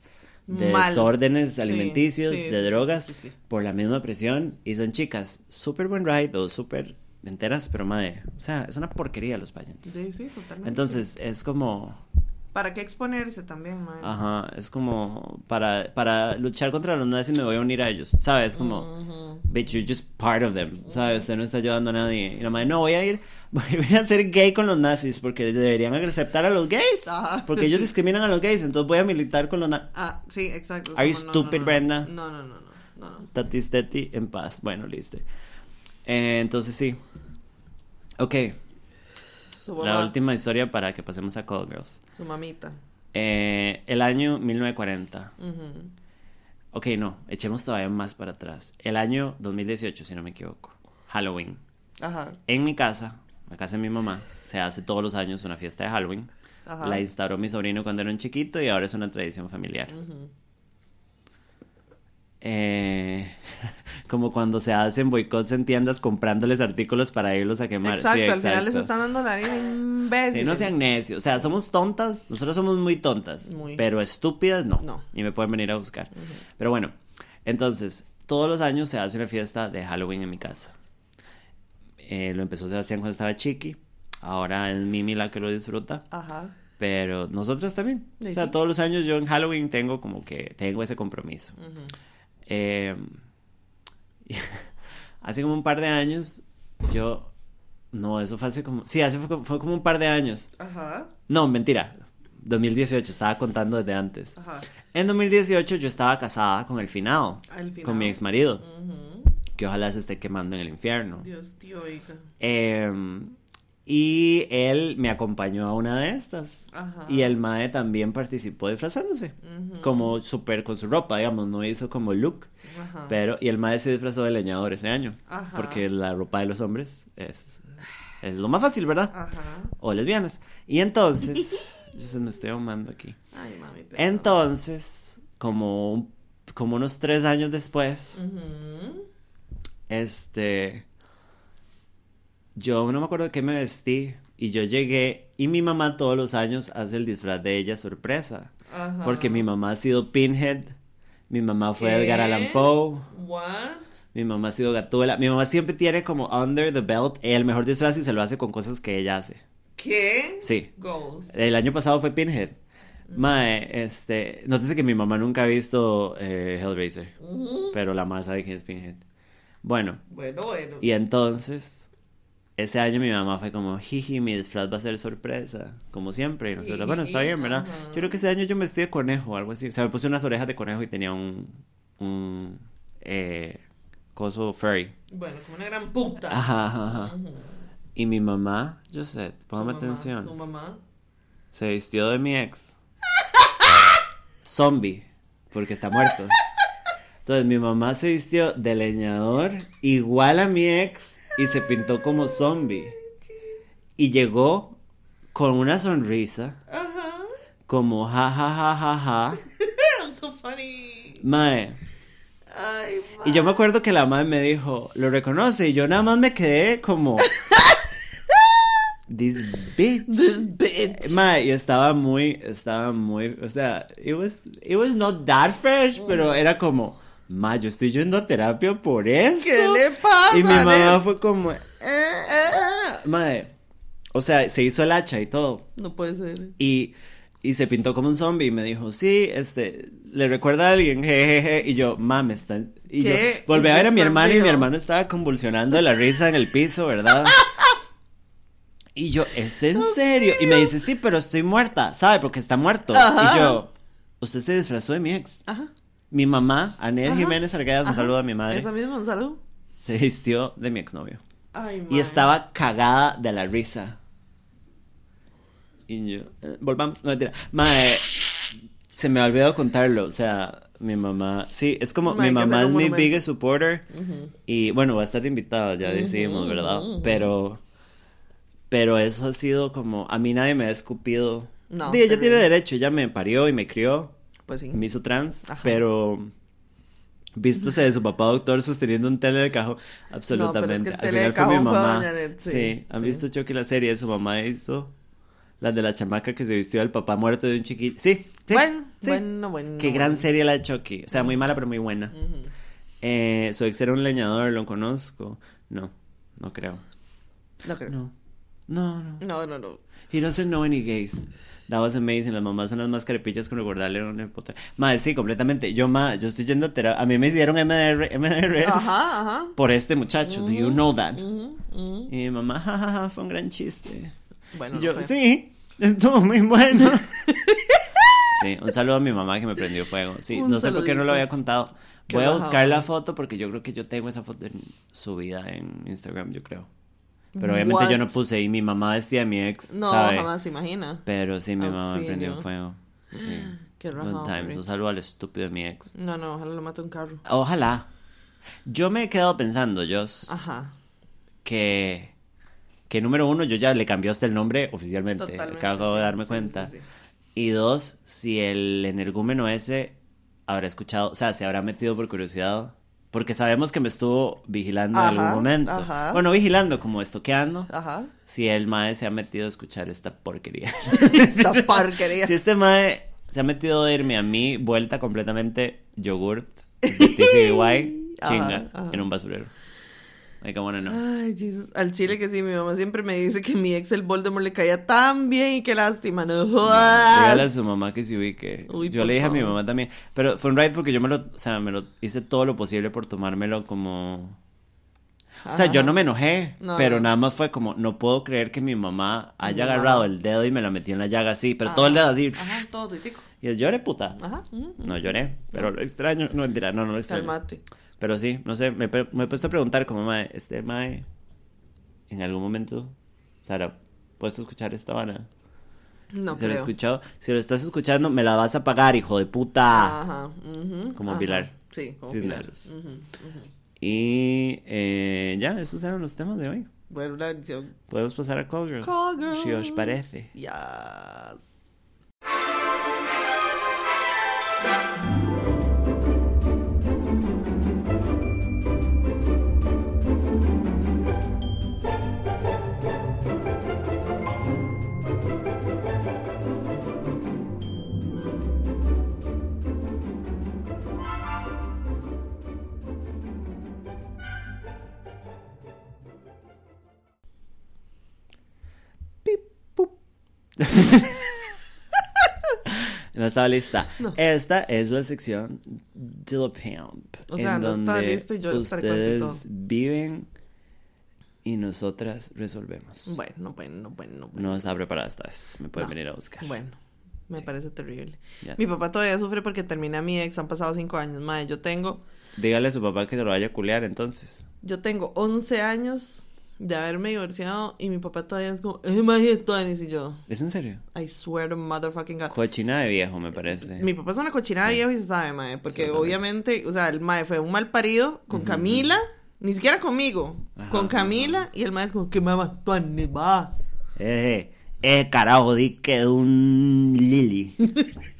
B: de
A: Mal.
B: desórdenes alimenticios,
A: sí,
B: de
A: sí, sí,
B: drogas,
A: sí,
B: por la misma presión. Y son chicas súper buen ride o súper enteras, pero madre, o sea, es una porquería los pageants.
A: Sí, sí, totalmente.
B: Entonces, es como,
A: ¿Para qué exponerse también, mae?
B: ajá, es como, para, para luchar contra los nazis me voy a unir a ellos, ¿sabes? Como, bitch, you're just part of them, ¿sabes? Usted no está ayudando a nadie. Y la madre, no, voy a ir, voy a ser gay con los nazis, porque deberían aceptar a los gays,
A: Ajá.
B: porque ellos discriminan a los gays, entonces voy a militar con los nazis.
A: Ah, sí, exacto.
B: Are you
A: no,
B: stupid,
A: no, no.
B: Brenda?
A: No, no, no, no, no.
B: Tatis Teti en paz. Bueno, listo. Eh, entonces sí. Ok,
A: Su
B: la última historia para que pasemos a Call Girls.
A: su mamita.
B: Eh, el año 1940.
A: Ujú.
B: Ok, no, echemos todavía más para atrás. El año 2018, si no me equivoco. Halloween.
A: Ajá,
B: En mi casa, la casa de mi mamá, se hace todos los años una fiesta de Halloween.
A: ajá.
B: La instauró mi sobrino cuando era un chiquito y ahora es una tradición familiar. Eh, como cuando se hacen boicots en tiendas comprándoles artículos para irlos a quemar.
A: Exacto,
B: Sí,
A: al final les
B: exacto.
A: están dando la harina imbéciles.
B: Sí, no sean necios. O sea, somos tontas. Nosotros somos muy tontas.
A: Muy.
B: Pero estúpidas no.
A: No.
B: Y me pueden venir a buscar. Pero bueno, entonces, todos los años se hace una fiesta de Halloween en mi casa. Eh, lo empezó Sebastián cuando estaba chiqui. Ahora es Mimi la que lo disfruta.
A: Ajá.
B: Pero nosotros también. O sea, todos los años yo en Halloween tengo como que tengo ese compromiso.
A: Ujú.
B: Eh, hace como un par de años, yo... No, eso fue hace como... Sí, hace fue, como- fue como un par de años.
A: Ajá.
B: No, mentira. 2018, estaba contando desde antes.
A: Ajá.
B: En 2018 yo estaba casada con el finado,
A: Al final.
B: con mi ex marido,
A: Ujú.
B: Que ojalá se esté quemando en el infierno.
A: Dios tío, oiga.
B: Eh, y él me acompañó a una de estas.
A: Ajá.
B: Y el mae también participó disfrazándose.
A: Ujú.
B: Como súper con su ropa, digamos, no hizo como look.
A: Ajá.
B: Pero, y el mae se disfrazó de leñador ese año.
A: Ajá.
B: Porque la ropa de los hombres es, es lo más fácil, ¿verdad?
A: Ajá.
B: O lesbianas. Y entonces, yo se me estoy ahumando aquí.
A: Ay, mami. perdón.
B: Entonces, como, como unos tres años después,
A: Ujú.
B: Este, yo no me acuerdo de qué me vestí y yo llegué y mi mamá todos los años hace el disfraz de ella sorpresa.
A: Ajá.
B: Porque mi mamá ha sido Pinhead, mi mamá fue
A: ¿Qué?
B: Edgar Allan Poe,
A: What?
B: mi mamá ha sido Gatúbela, mi mamá siempre tiene como under the belt el mejor disfraz y se lo hace con cosas que ella hace.
A: ¿Qué?
B: Sí.
A: Goals.
B: El año pasado fue Pinhead. Mae, este, nótese que mi mamá nunca ha visto eh, Hellraiser, pero la más sabe quién es Pinhead. Bueno,
A: Bueno, bueno.
B: y entonces, ese año mi mamá fue como, jiji, mi disfraz va a ser sorpresa, como siempre. Y nosotros, bueno, está bien, ¿verdad?
A: Ajá.
B: Yo creo que ese año yo me vestí de conejo o algo así. O sea, me puse unas orejas de conejo y tenía un, un, eh, coso furry.
A: Bueno, como una gran puta.
B: Ajá, ajá. Y mi mamá, yo sé, póngame atención.
A: Su mamá.
B: Se vistió de mi ex. Zombie, porque está muerto. Entonces mi mamá se vistió de leñador igual a mi ex y se pintó como zombie. Y llegó con una sonrisa,
A: Ajá.
B: como ja, ja, ja, ja, ja.
A: I'm so funny.
B: Mae.
A: Ay,
B: Y yo me acuerdo que la madre me dijo, lo reconoce, y yo nada más me quedé como... This bitch.
A: This bitch.
B: Mae, y estaba muy, estaba muy, o sea, it was, it was not that fresh, pero era como, ma, yo estoy yendo a terapia por eso.
A: ¿Qué le pasa,
B: Y mi mamá fue como, eh, eh, mae, o sea, se hizo el hacha y todo.
A: No puede ser.
B: Y, y se pintó como un zombie y me dijo, sí, este, le recuerda a alguien, jejeje, y yo, mames, está... Y yo
A: ¿Qué?
B: volví a ver a mi
A: ¿Estás
B: hermano y mi hermano estaba convulsionando de la risa en el piso, ¿verdad? Y yo, ¿es en serio? Y me dice, sí, pero estoy muerta, ¿sabe? Porque está muerto.
A: Ajá.
B: Y yo, usted se disfrazó de mi ex.
A: Ajá.
B: Mi mamá, Anel
A: Ajá.
B: Jiménez Argadas, un
A: Ajá.
B: saludo a mi madre,
A: Esa misma, un saludo.
B: se vistió de mi exnovio.
A: Ay,
B: Y estaba cagada de la risa. Y yo, eh, volvamos, no mentira. Mae, se me ha olvidado contarlo, o sea, mi mamá, sí, es como, mi mamá es mi
A: monumento.
B: biggest supporter. Y bueno, va a estar invitada, ya decidimos, ¿verdad? Pero, pero eso ha sido como, a mí nadie me ha escupido.
A: No,
B: Sí, ella tiene derecho, ella me parió y me crió,
A: Pues sí.
B: me hizo trans,
A: Ajá.
B: pero... Vístase de su papá doctor sosteniendo un tele de cajón. Absolutamente.
A: el
B: Al final fue mi
A: fue
B: mamá. Sí,
A: sí,
B: han
A: sí.
B: visto Chucky la serie. Su mamá hizo la de la chamaca que se vistió del papá muerto de un chiquito. Sí, sí.
A: Bueno,
B: sí.
A: bueno, bueno.
B: Qué gran
A: bueno.
B: serie la de Chucky. O sea, muy mala, pero muy buena. Eh, su ex era un leñador, lo conozco. No, no creo.
A: No creo.
B: No, no, no.
A: No, no, no.
B: He doesn't know any gays. That was amazing. Las mamás son las más carepillas con recordarle a un puta. Madre, sí, completamente. Yo, ma, yo estoy yendo a terapia. A mí me hicieron MDR, MDRs
A: Ajá, ajá.
B: por este muchacho. Do you know that?
A: Ujú, ujú.
B: Y mi mamá, jajaja, fue un gran chiste.
A: Bueno,
B: Y yo,
A: no fue.
B: sí, estuvo muy bueno. sí, un saludo a mi mamá que me prendió fuego. Sí,
A: Un
B: no sé por qué no lo había contado. Voy a buscar la foto porque yo creo que yo tengo esa foto en subida en Instagram, yo creo. Pero obviamente yo no puse y mi mamá vestía a mi ex,
A: No,
B: ¿sabe?
A: jamás se imagina.
B: Pero sí, mi mamá me prendió fuego. Sí.
A: Qué rajado,
B: times. Un saludo al estúpido de mi ex.
A: No, no, ojalá lo mate un carro.
B: Ojalá. Yo me he quedado pensando, Joss,
A: Ajá.
B: que, que número uno, yo ya le cambié hasta el nombre oficialmente.
A: Totalmente.
B: Acabo de darme
A: Sí,
B: cuenta.
A: sí, sí.
B: Y dos, si el energúmeno ese habrá escuchado, o sea, se habrá metido por curiosidad. Porque sabemos que me estuvo vigilando en algún momento.
A: ajá.
B: Bueno, vigilando, como estoqueando.
A: Ajá.
B: Si el mae se ha metido a escuchar esta porquería.
A: Esta porquería.
B: Si este mae se ha metido a irme a mí vuelta completamente yogurt de TCBY, chinga, en un basurero. Like, I wanna know.
A: Ay, Jesus. Al chile que sí, mi mamá siempre me dice que mi ex el Voldemort le caía tan bien y qué lástima, no jodas.
B: Dígale a su mamá que se ubique.
A: Uy,
B: yo le dije a mi mamá también. Pero fue un ride porque yo me lo, o sea, me lo hice todo lo posible por tomármelo como... O sea, yo no me enojé,
A: No,
B: pero
A: no.
B: nada más fue como, no puedo creer que mi mamá haya agarrado el dedo y me la metió en la llaga así, pero
A: Ajá.
B: todo el dedo así.
A: Ajá, todo tuitico.
B: Y yo lloré, puta.
A: Ajá. ujú,
B: No lloré, pero lo extraño. No, mentira, no, no lo extraño.
A: Calmate.
B: Pero sí, no sé, me, me he puesto a preguntar como, mae, este mae, en algún momento, Sara, ¿puedes escuchar esta vara?
A: No
B: si lo he
A: creo.
B: escuchado, si lo estás escuchando, me la vas a pagar, hijo de puta.
A: Ajá. ujú,
B: Como
A: ajá.
B: Pilar.
A: Sí, como
B: Cisneros.
A: Pilar. Ujú, ujú.
B: Y eh, ya, esos eran los temas de hoy.
A: Bueno, la yo-
B: Podemos pasar a Call Girls.
A: Call girls.
B: Si os parece.
A: Yes.
B: no estaba lista.
A: No.
B: Esta es la sección de la Pimp.
A: O sea,
B: en
A: no
B: donde
A: lista y yo
B: ustedes viven y nosotras resolvemos.
A: Bueno, bueno, bueno, bueno.
B: No está preparada esta vez. Me pueden
A: No.
B: venir a buscar.
A: Bueno, me parece terrible.
B: Yes.
A: Mi papá todavía sufre porque terminé a mi ex, han pasado cinco años. Madre, yo tengo,
B: Dígale a su papá que se lo vaya a culear entonces.
A: yo tengo 11 años de haberme divorciado y mi papá todavía es como, madre, todavía y yo,
B: ¿Es en serio?
A: I swear to motherfucking God.
B: Cochina de viejo, me parece.
A: Mi papá es una cochinada
B: Sí.
A: viejo y se sabe, mae, porque
B: Sí,
A: obviamente, o sea, el mae fue un mal parido con Camila, ni siquiera conmigo,
B: Ajá,
A: con
B: ajá,
A: Camila, y el mae es como, que me mató a va.
B: Eh, Eh, carajo, di que un Lili.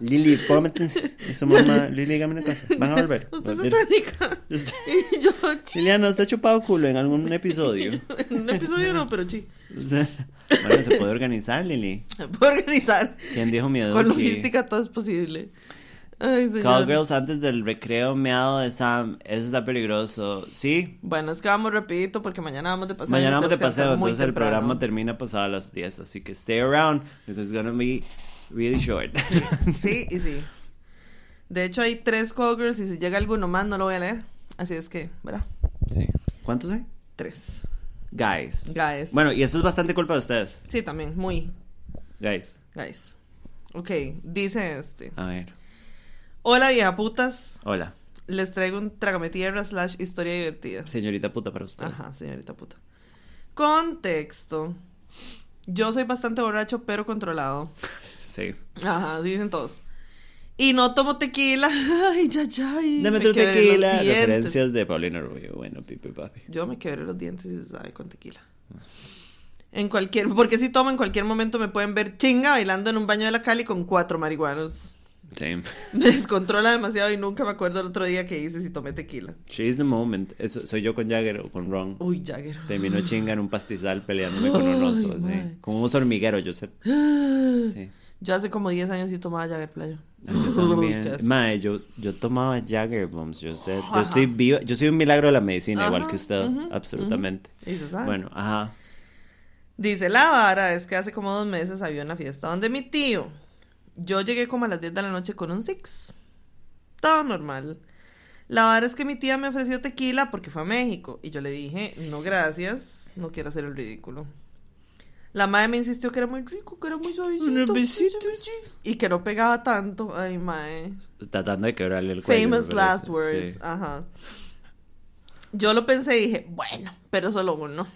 B: Lili, póngame su mamá. Lili, dígame una cosa. ¿Van a volver?
A: Usted es satánica. Y yo, chi,
B: Liliana, ¿usted ha chupado culo en algún episodio?
A: en un episodio no, pero sí.
B: Bueno, se puede organizar, Lili.
A: Puedo organizar.
B: ¿Quién dijo miedo?
A: Con logística todo es posible. Ay, señor.
B: Callgirls antes del recreo meado de Sam. Eso está peligroso. Sí.
A: Bueno, es que vamos rapidito porque mañana vamos de paseo.
B: Mañana vamos de paseo, entonces el
A: temprano.
B: programa termina pasado a las 10. Así que stay around because it's gonna be really short.
A: Sí, y sí. De hecho, hay tres callgirls y si llega alguno más no lo voy a leer. Así es que, ¿verdad?
B: sí. ¿Cuántos hay?
A: Tres.
B: Guys.
A: Guys.
B: Bueno, y esto es bastante culpa de ustedes.
A: Sí, también, muy.
B: Guys.
A: Guys. Ok, dice este.
B: A ver.
A: Hola, vieja putas.
B: Hola.
A: Les traigo un trágame tierra slash historia divertida.
B: Señorita puta para usted.
A: Ajá, señorita puta. Contexto. Yo soy bastante borracho, pero controlado.
B: Sí.
A: Ajá, así dicen todos. Y no tomo tequila. Ay, ya, ya.
B: Dame tu tequila. Referencias de Paulina Rubio. Bueno, pipi papi.
A: Yo me quebré los dientes y se sabe con tequila. En cualquier, porque si tomo en cualquier momento me pueden ver chinga bailando en un baño de la Cali con cuatro marihuanos.
B: Sí.
A: Me descontrola demasiado y nunca me acuerdo el otro día que hice si tomé tequila.
B: She's the moment. Eso, soy yo con Jagger o con Ron.
A: Uy, Jagger.
B: Terminó chinga en un pastizal peleándome con un oso. Como un oso hormiguero, yo sé. Sí.
A: Yo hace como 10 años sí tomaba Jagger Playo.
B: Ay, Yo también. yo, yo tomaba Jagger Bombs, yo sé. Yo estoy viva. Yo soy un milagro de la medicina,
A: Ajá,
B: igual que usted. absolutamente.
A: Sabe.
B: Bueno, ajá.
A: Dice, la vara es que hace como dos meses había una fiesta donde mi tío. Yo llegué como a las 10 de la noche con un six. Todo normal. La vara es que mi tía me ofreció tequila porque fue a México. Y yo le dije, no gracias, no quiero hacer el ridículo. La madre me insistió que era muy rico, que era muy suavecito. Y que no pegaba tanto. Ay, mae.
B: Tratando de quebrarle el cuello.
A: Famous last words.
B: sí.
A: Ajá. Yo lo pensé y dije, bueno, pero solo uno.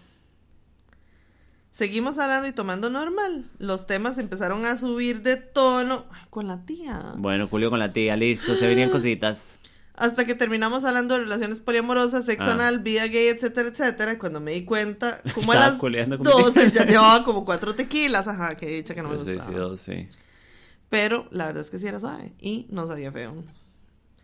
A: Seguimos hablando y tomando normal. Los temas empezaron a subir de tono Ay, con la tía.
B: Bueno, Julio con la tía, listo. Se venían cositas.
A: Hasta que terminamos hablando de relaciones poliamorosas, sexo
B: Ah.
A: anal, vida gay, etcétera, etcétera. Cuando me di cuenta, como a
B: Estaba
A: las
B: mi tía.
A: 12 ya llevaba como cuatro tequilas. Ajá, que dicha que no me
B: Se
A: gustaba.
B: suicidó, sí.
A: Pero la verdad es que sí era suave y no sabía feo.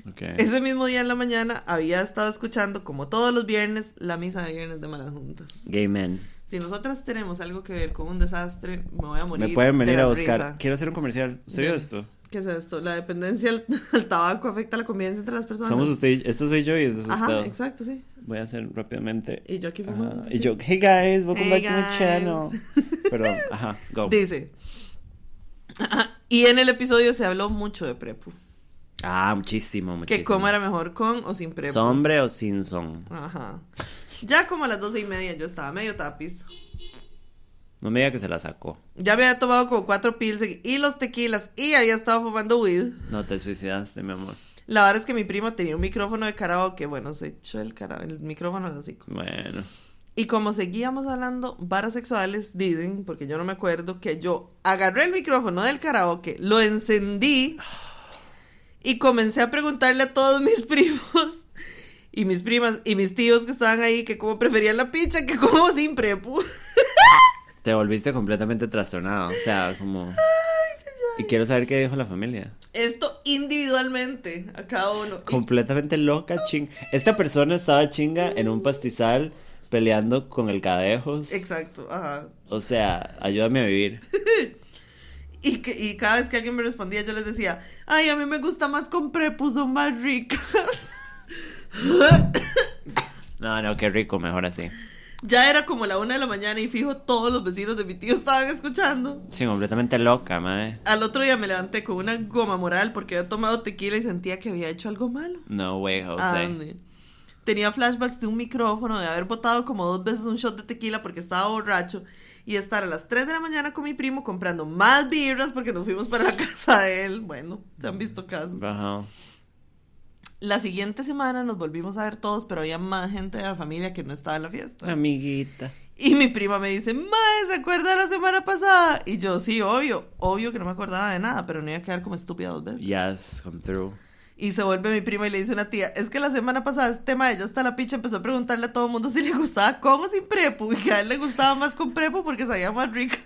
B: Ok.
A: Ese mismo día en la mañana había estado escuchando, como todos los viernes, la misa de viernes de malas juntas.
B: Gay men.
A: Si nosotras tenemos algo que ver con un desastre, me voy a morir.
B: Me pueden
A: de
B: venir
A: la
B: a buscar.
A: risa.
B: Quiero hacer un comercial. ¿Usted vio esto?
A: ¿Qué es esto? La dependencia al, al tabaco afecta la convivencia entre las personas.
B: Somos usted. Esto soy yo y esto es
A: Ajá,
B: usted.
A: exacto, sí.
B: Voy a hacer rápidamente.
A: Y yo aquí fumando,
B: Y
A: sí.
B: yo, hey guys, welcome
A: Hey,
B: back to my
A: guys.
B: channel. Perdón, ajá, go.
A: Dice. Ajá, Y en el episodio se habló mucho de Prepu.
B: Ah, muchísimo, muchísimo.
A: Que cómo era mejor con o sin Prepu.
B: ¿Sombre o sin son?
A: Ajá. Ya como a las doce y media yo estaba medio tapiz.
B: No me diga que se la sacó.
A: Ya había tomado como cuatro pills y los tequilas y había estado fumando weed.
B: No te suicidaste, mi amor.
A: La verdad es que mi primo tenía un micrófono de karaoke. Bueno, se echó el, cara... el micrófono al hocico.
B: Bueno.
A: Y como seguíamos hablando varas sexuales, dicen, porque yo no me acuerdo, que yo agarré el micrófono del karaoke, lo encendí y comencé a preguntarle a todos mis primos y mis primas y mis tíos que estaban ahí que cómo preferían la picha que como sin prepu.
B: Te volviste completamente trastornado. O sea, como. Y quiero saber qué dijo la familia.
A: Esto individualmente a cada uno.
B: Completamente loca, ching. Esta persona estaba chinga en un pastizal peleando con el cadejos.
A: Exacto, ajá.
B: O sea, ayúdame a vivir.
A: Y, que, y cada vez que alguien me respondía, yo les decía, ay, a mí me gusta más con prepu, son más ricas.
B: No, no, qué rico, mejor así.
A: Ya era como la una de la mañana y fijo, todos los vecinos de mi tío estaban escuchando.
B: Sí, completamente loca, madre.
A: Al otro día me levanté con una goma moral porque había tomado tequila y sentía que había hecho algo malo.
B: No way, José.
A: Ande. Tenía flashbacks de un micrófono, de haber botado como dos veces un shot de tequila porque estaba borracho y estar a las 3 de la mañana con mi primo comprando más birras porque nos fuimos para la casa de él. Bueno, se han visto casos.
B: Ajá.
A: La siguiente semana nos volvimos a ver todos, pero había más gente de la familia que no estaba en la fiesta.
B: Amiguita.
A: Y mi prima me dice, Mae, ¿se acuerda de la semana pasada? Y yo, sí, obvio, obvio que no me acordaba de nada, pero no iba a quedar como estúpida dos veces.
B: Yes, come through.
A: Y se vuelve mi prima y le dice a una tía, es que la semana pasada este tema ella hasta la picha empezó a preguntarle a todo el mundo si le gustaba con o sin prepo. Y que a él le gustaba más con prepo porque sabía más ricas.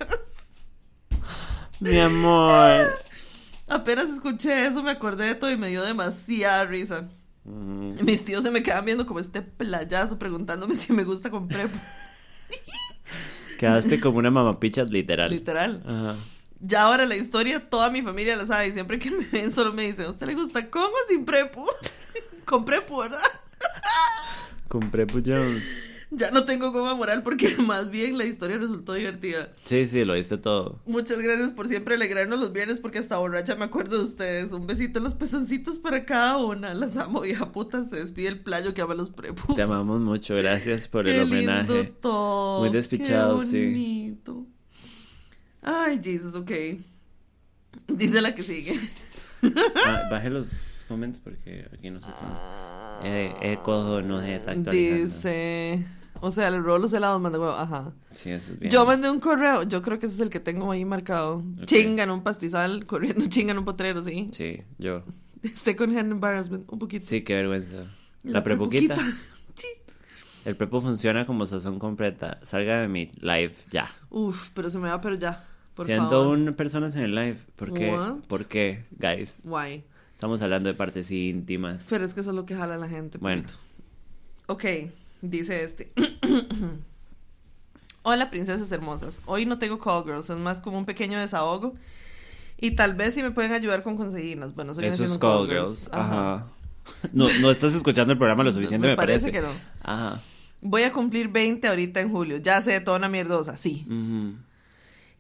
B: Mi amor.
A: Apenas escuché eso me acordé de todo y me dio demasiada risa. Mis tíos se me quedan viendo como este playazo preguntándome si me gusta con prepo.
B: Quedaste como una mamapicha literal.
A: Literal.
B: Ajá.
A: Ya ahora la historia, toda mi familia la sabe y siempre que me ven solo me dicen, ¿a usted le gusta con o sin prepo? con prepo, ¿verdad?
B: Con Prepo Jones.
A: Ya no tengo goma moral porque más bien la historia resultó divertida.
B: Sí, sí, lo diste todo.
A: Muchas gracias por siempre alegrarnos los viernes porque hasta borracha me acuerdo de ustedes. Un besito en los pezoncitos para cada una. Las amo, vieja puta. Se despide el playo que ama los prepos.
B: Te amamos mucho. Gracias por
A: Qué
B: el homenaje.
A: lindo todo.
B: Muy despichado,
A: Qué
B: sí.
A: bonito. Ay, Jesus, ok. Dice la que sigue.
B: Ah, baje los comments porque aquí no se están. Eh, eh, cojo no se está actualizando.
A: Dice. O sea, el rolo helados manda huevo. Ajá.
B: Sí, eso es bien.
A: Yo mandé un correo. Yo creo que ese es el que tengo ahí marcado. Chinga en un pastizal, corriendo chinga en un potrero, sí.
B: Sí, yo.
A: Second hand embarrassment, un poquito.
B: Sí, qué vergüenza. La, prepuquita.
A: Sí.
B: El prepo funciona como sazón completa. Salga de mi live ya.
A: Uf, pero se me va, pero ya. Por
B: Siento
A: favor.
B: un personas en el live. ¿Por qué?
A: What?
B: ¿Por qué, guys?
A: Guay.
B: Estamos hablando de partes íntimas.
A: Pero es que eso es lo que jala a la gente.
B: Bueno.
A: poquito. Ok, dice este. Hola, princesas hermosas. Hoy no tengo call girls, es más como un pequeño desahogo. Y tal vez si me pueden ayudar con conseguirlas. Bueno, viene
B: Eso es
A: siendo
B: Call Girls. Ajá. No, no estás escuchando el programa lo suficiente, me,
A: Me parece que no.
B: Ajá.
A: Voy a cumplir 20 ahorita en julio. Ya sé, toda una mierdosa, sí.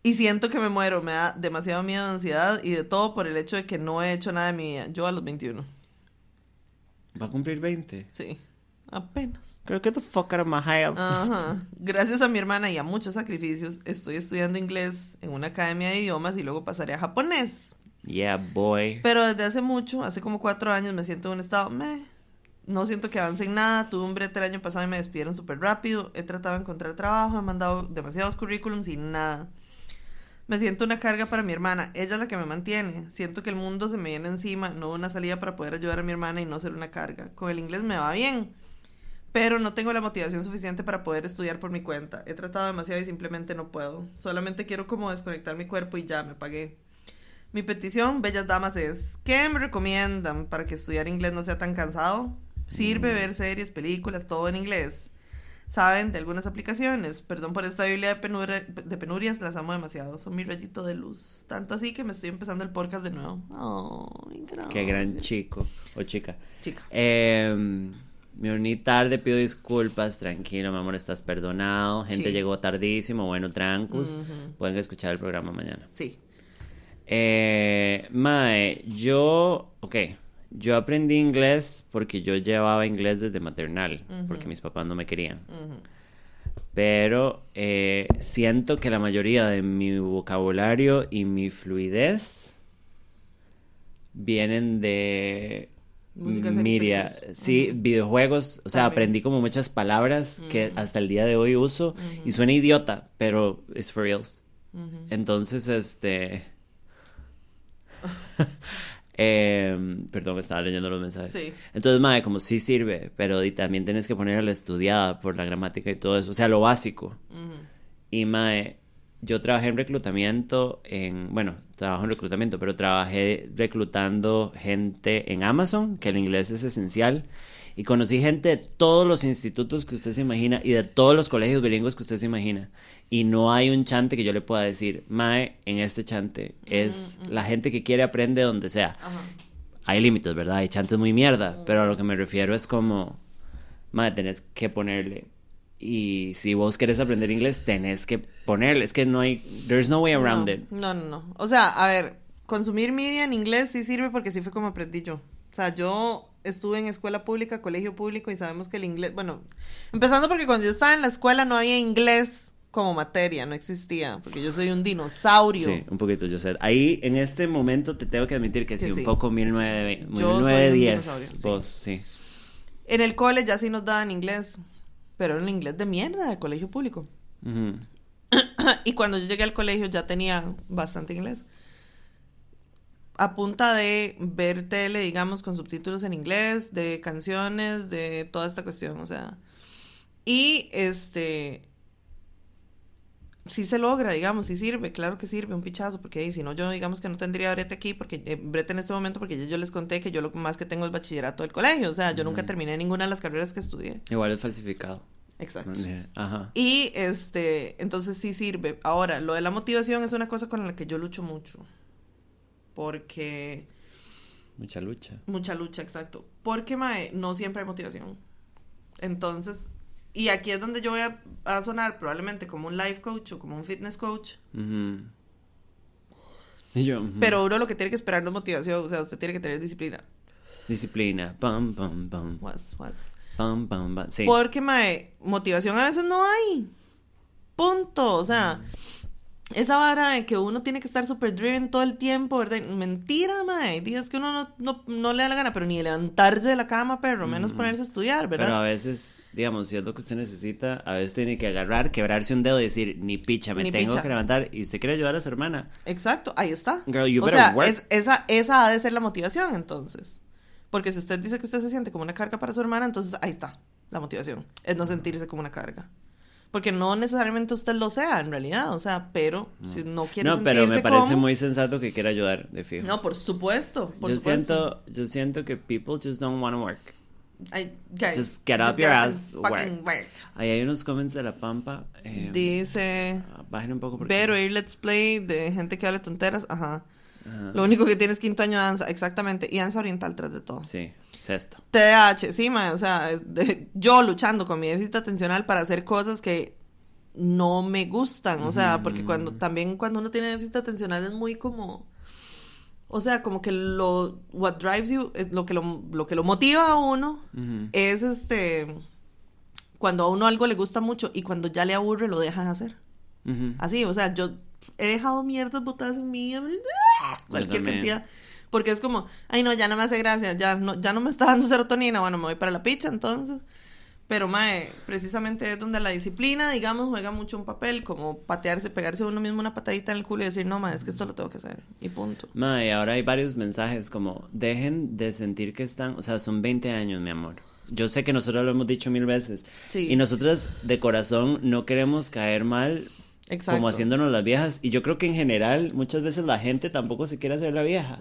A: Y siento que me muero, me da demasiado miedo, ansiedad y de todo por el hecho de que no he hecho nada de mi vida. Yo a los 21.
B: Va a cumplir 20.
A: Sí, apenas.
B: Creo que the fuck out of my house.
A: Ajá. Gracias a mi hermana y a muchos sacrificios, estoy estudiando inglés en una academia de idiomas y luego pasaré a japonés.
B: Yeah, boy.
A: Pero desde hace mucho, hace como cuatro años, me siento en un estado, meh. No siento que avance en nada. Tuve un brete el año pasado y me despidieron súper rápido. He tratado de encontrar trabajo, he mandado demasiados currículums y nada. Me siento una carga para mi hermana. Ella es la que me mantiene. Siento que el mundo se me viene encima, no una salida para poder ayudar a mi hermana y no ser una carga. Con el inglés me va bien, pero no tengo la motivación suficiente para poder estudiar por mi cuenta. He tratado demasiado y simplemente no puedo. Solamente quiero como desconectar mi cuerpo y ya me pagué. Mi petición, bellas damas, es ¿qué me recomiendan para que estudiar inglés no sea tan cansado? Sirve ver series, películas, todo en inglés. ¿Saben de algunas aplicaciones? Perdón por esta Biblia de, penurias, las amo demasiado. Son mi rayito de luz. Tanto así que me estoy empezando el podcast de nuevo. Ay,
B: Qué gran chico o chica.
A: Chica.
B: Eh, me uní tarde, pido disculpas, tranquilo, mi amor, estás perdonado. Gente
A: Sí.
B: llegó tardísimo, bueno, trancos.
A: Ujú.
B: Pueden escuchar el programa mañana.
A: Sí.
B: Eh, mae, yo, ok, yo aprendí inglés porque yo llevaba inglés desde maternal, porque mis papás no me querían. Pero eh, siento que la mayoría de mi vocabulario y mi fluidez vienen de
A: Música,
B: media, sí, videojuegos, o sea,
A: También.
B: aprendí como muchas palabras que hasta el día de hoy uso y suena idiota, pero es for reals. Entonces, este... Em, perdón, estaba leyendo los mensajes.
A: Sí.
B: Entonces, madre, como sí sirve, pero y también tienes que poner a la estudiada por la gramática y todo eso, o sea, lo básico.
A: Ujú.
B: Y mae, yo trabajé en reclutamiento en, bueno, trabajo en reclutamiento, pero trabajé reclutando gente en Amazon, que el inglés es esencial. Y conocí gente de todos los institutos que usted se imagina y de todos los colegios bilingües que usted se imagina. Y no hay un chante que yo le pueda decir, Mae, en este chante es la gente que quiere aprende donde sea.
A: Ajá.
B: Hay límites, ¿verdad? Hay chantes muy mierda, pero a lo que me refiero es como, Mae, tenés que ponerle. Y si vos querés aprender inglés, tenés que ponerle. Es que no hay, there's no way around
A: no,
B: it.
A: No, no, no. O sea, a ver, consumir media en inglés sí sirve porque sí fue como aprendí yo. O sea, yo estuve en escuela pública, colegio público y sabemos que el inglés, bueno, empezando porque cuando yo estaba en la escuela no había inglés como materia, no existía, porque yo soy un dinosaurio.
B: Sí, un poquito, yo sé. Ahí, en este momento, te tengo que admitir que sí, un
A: sí.
B: poco 1920,
A: Yo soy un
B: 1910.
A: dinosaurio, sí.
B: Vos, sí.
A: En el cole ya sí nos daban inglés, pero era un inglés de mierda de colegio público. Y cuando yo llegué al colegio ya tenía bastante inglés. a punta de ver tele, digamos, con subtítulos en inglés, de canciones, de toda esta cuestión, o sea. Y este. Sí se logra, digamos, sí sirve, claro que sirve, un pichazo, porque si no, yo digamos que no tendría brete aquí, porque eh, brete en este momento, porque yo les conté que yo lo más que tengo es bachillerato del colegio, o sea, yo nunca terminé ninguna de las carreras que estudié.
B: Igual es falsificado.
A: Exacto.
B: Ajá.
A: Y este, entonces sí sirve. Ahora, lo de la motivación es una cosa con la que yo lucho mucho. Porque.
B: Mucha lucha.
A: Mucha lucha, exacto. Porque, mae, no siempre hay motivación. Entonces, y aquí es donde yo voy a, sonar probablemente como un life coach o como un fitness coach.
B: y yo,
A: Pero uno lo que tiene que esperar no es motivación, o sea, usted tiene que tener disciplina.
B: Disciplina, pam, pam, pam.
A: Was, was.
B: Pam, pam, pam. Sí.
A: Porque, mae, motivación a veces no hay. Punto. O sea, esa vara de que uno tiene que estar super driven todo el tiempo, ¿verdad? Mentira, mae. Días que uno no, no, le da la gana, pero ni levantarse de la cama, pero menos ponerse a estudiar, ¿verdad?
B: Pero a veces, digamos, si es lo que usted necesita, a veces tiene que agarrar, quebrarse un dedo y decir, ni picha, me tengo que levantar. Y usted quiere ayudar a su hermana.
A: Exacto, ahí está. o sea, esa, esa ha de ser la motivación, entonces. Porque si usted dice que usted se siente como una carga para su hermana, entonces ahí está la motivación. Es no sentirse como una carga. Porque no necesariamente usted lo sea, en realidad. O sea, pero si no quiere
B: No, pero me parece muy sensato que quiera ayudar, de fijo.
A: No, por supuesto. Por
B: yo,
A: supuesto.
B: Siento, yo siento que people just don't want to work.
A: I, guys,
B: just get up your ass, work. work. Ahí hay unos comments de la pampa. Eh,
A: Dice.
B: Bajen un poco. Porque...
A: Pero ir let's play de gente que habla tonteras. Ajá. Lo único que tienes quinto año de danza, exactamente. Y danza oriental tras de todo.
B: Sí. Sexto.
A: TDAH, sí, o sea, yo luchando con mi déficit atencional para hacer cosas que no me gustan, o sea, porque cuando también cuando uno tiene déficit atencional es muy como o sea, como que lo what drives you, eh, lo que lo, lo que lo motiva a uno es este cuando a uno algo le gusta mucho y cuando ya le aburre lo dejas hacer. Así, o sea, yo he dejado mierdas botadas en mí, cualquier cantidad porque es como, ay no, ya no me hace gracia, ya no, ya no me está dando serotonina, bueno, me voy para la pizza entonces. Pero, mae, precisamente es donde la disciplina, digamos, juega mucho un papel, como patearse, pegarse uno mismo una patadita en el culo y decir, no, mae, es que esto lo tengo que hacer, y punto.
B: Mae, ahora hay varios mensajes como, dejen de sentir que están, o sea, son 20 años, mi amor. Yo sé que nosotros lo hemos dicho mil veces. Sí. Y nosotras, de corazón, no queremos caer mal como haciéndonos las viejas. Y yo creo que en general, muchas veces la gente tampoco se quiere hacer la vieja.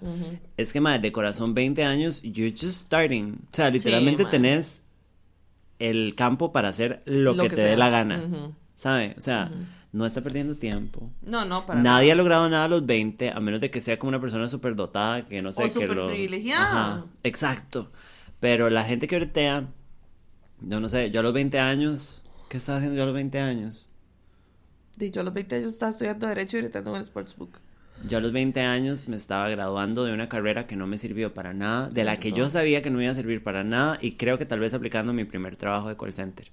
B: Es que, madre, de corazón 20 años, you're just starting. O sea, literalmente tenés el campo para hacer lo, que, te dé la gana. ¿Sabe? O sea, no está perdiendo tiempo.
A: No, no, para
B: Nadie ha logrado nada a los 20, a menos de que sea como una persona súper dotada, que no sé,
A: o que lo... privilegiada.
B: exacto. Pero la gente que bretea, yo no sé, yo a los 20 años, ¿qué estaba haciendo yo a los 20 años?
A: Yo a los 20 años estaba estudiando Derecho y gritando en el Sportsbook.
B: Yo a los 20 años me estaba graduando de una carrera que no me sirvió para nada, de la que yo sabía que no iba a servir para nada y creo que tal vez aplicando mi primer trabajo de call center.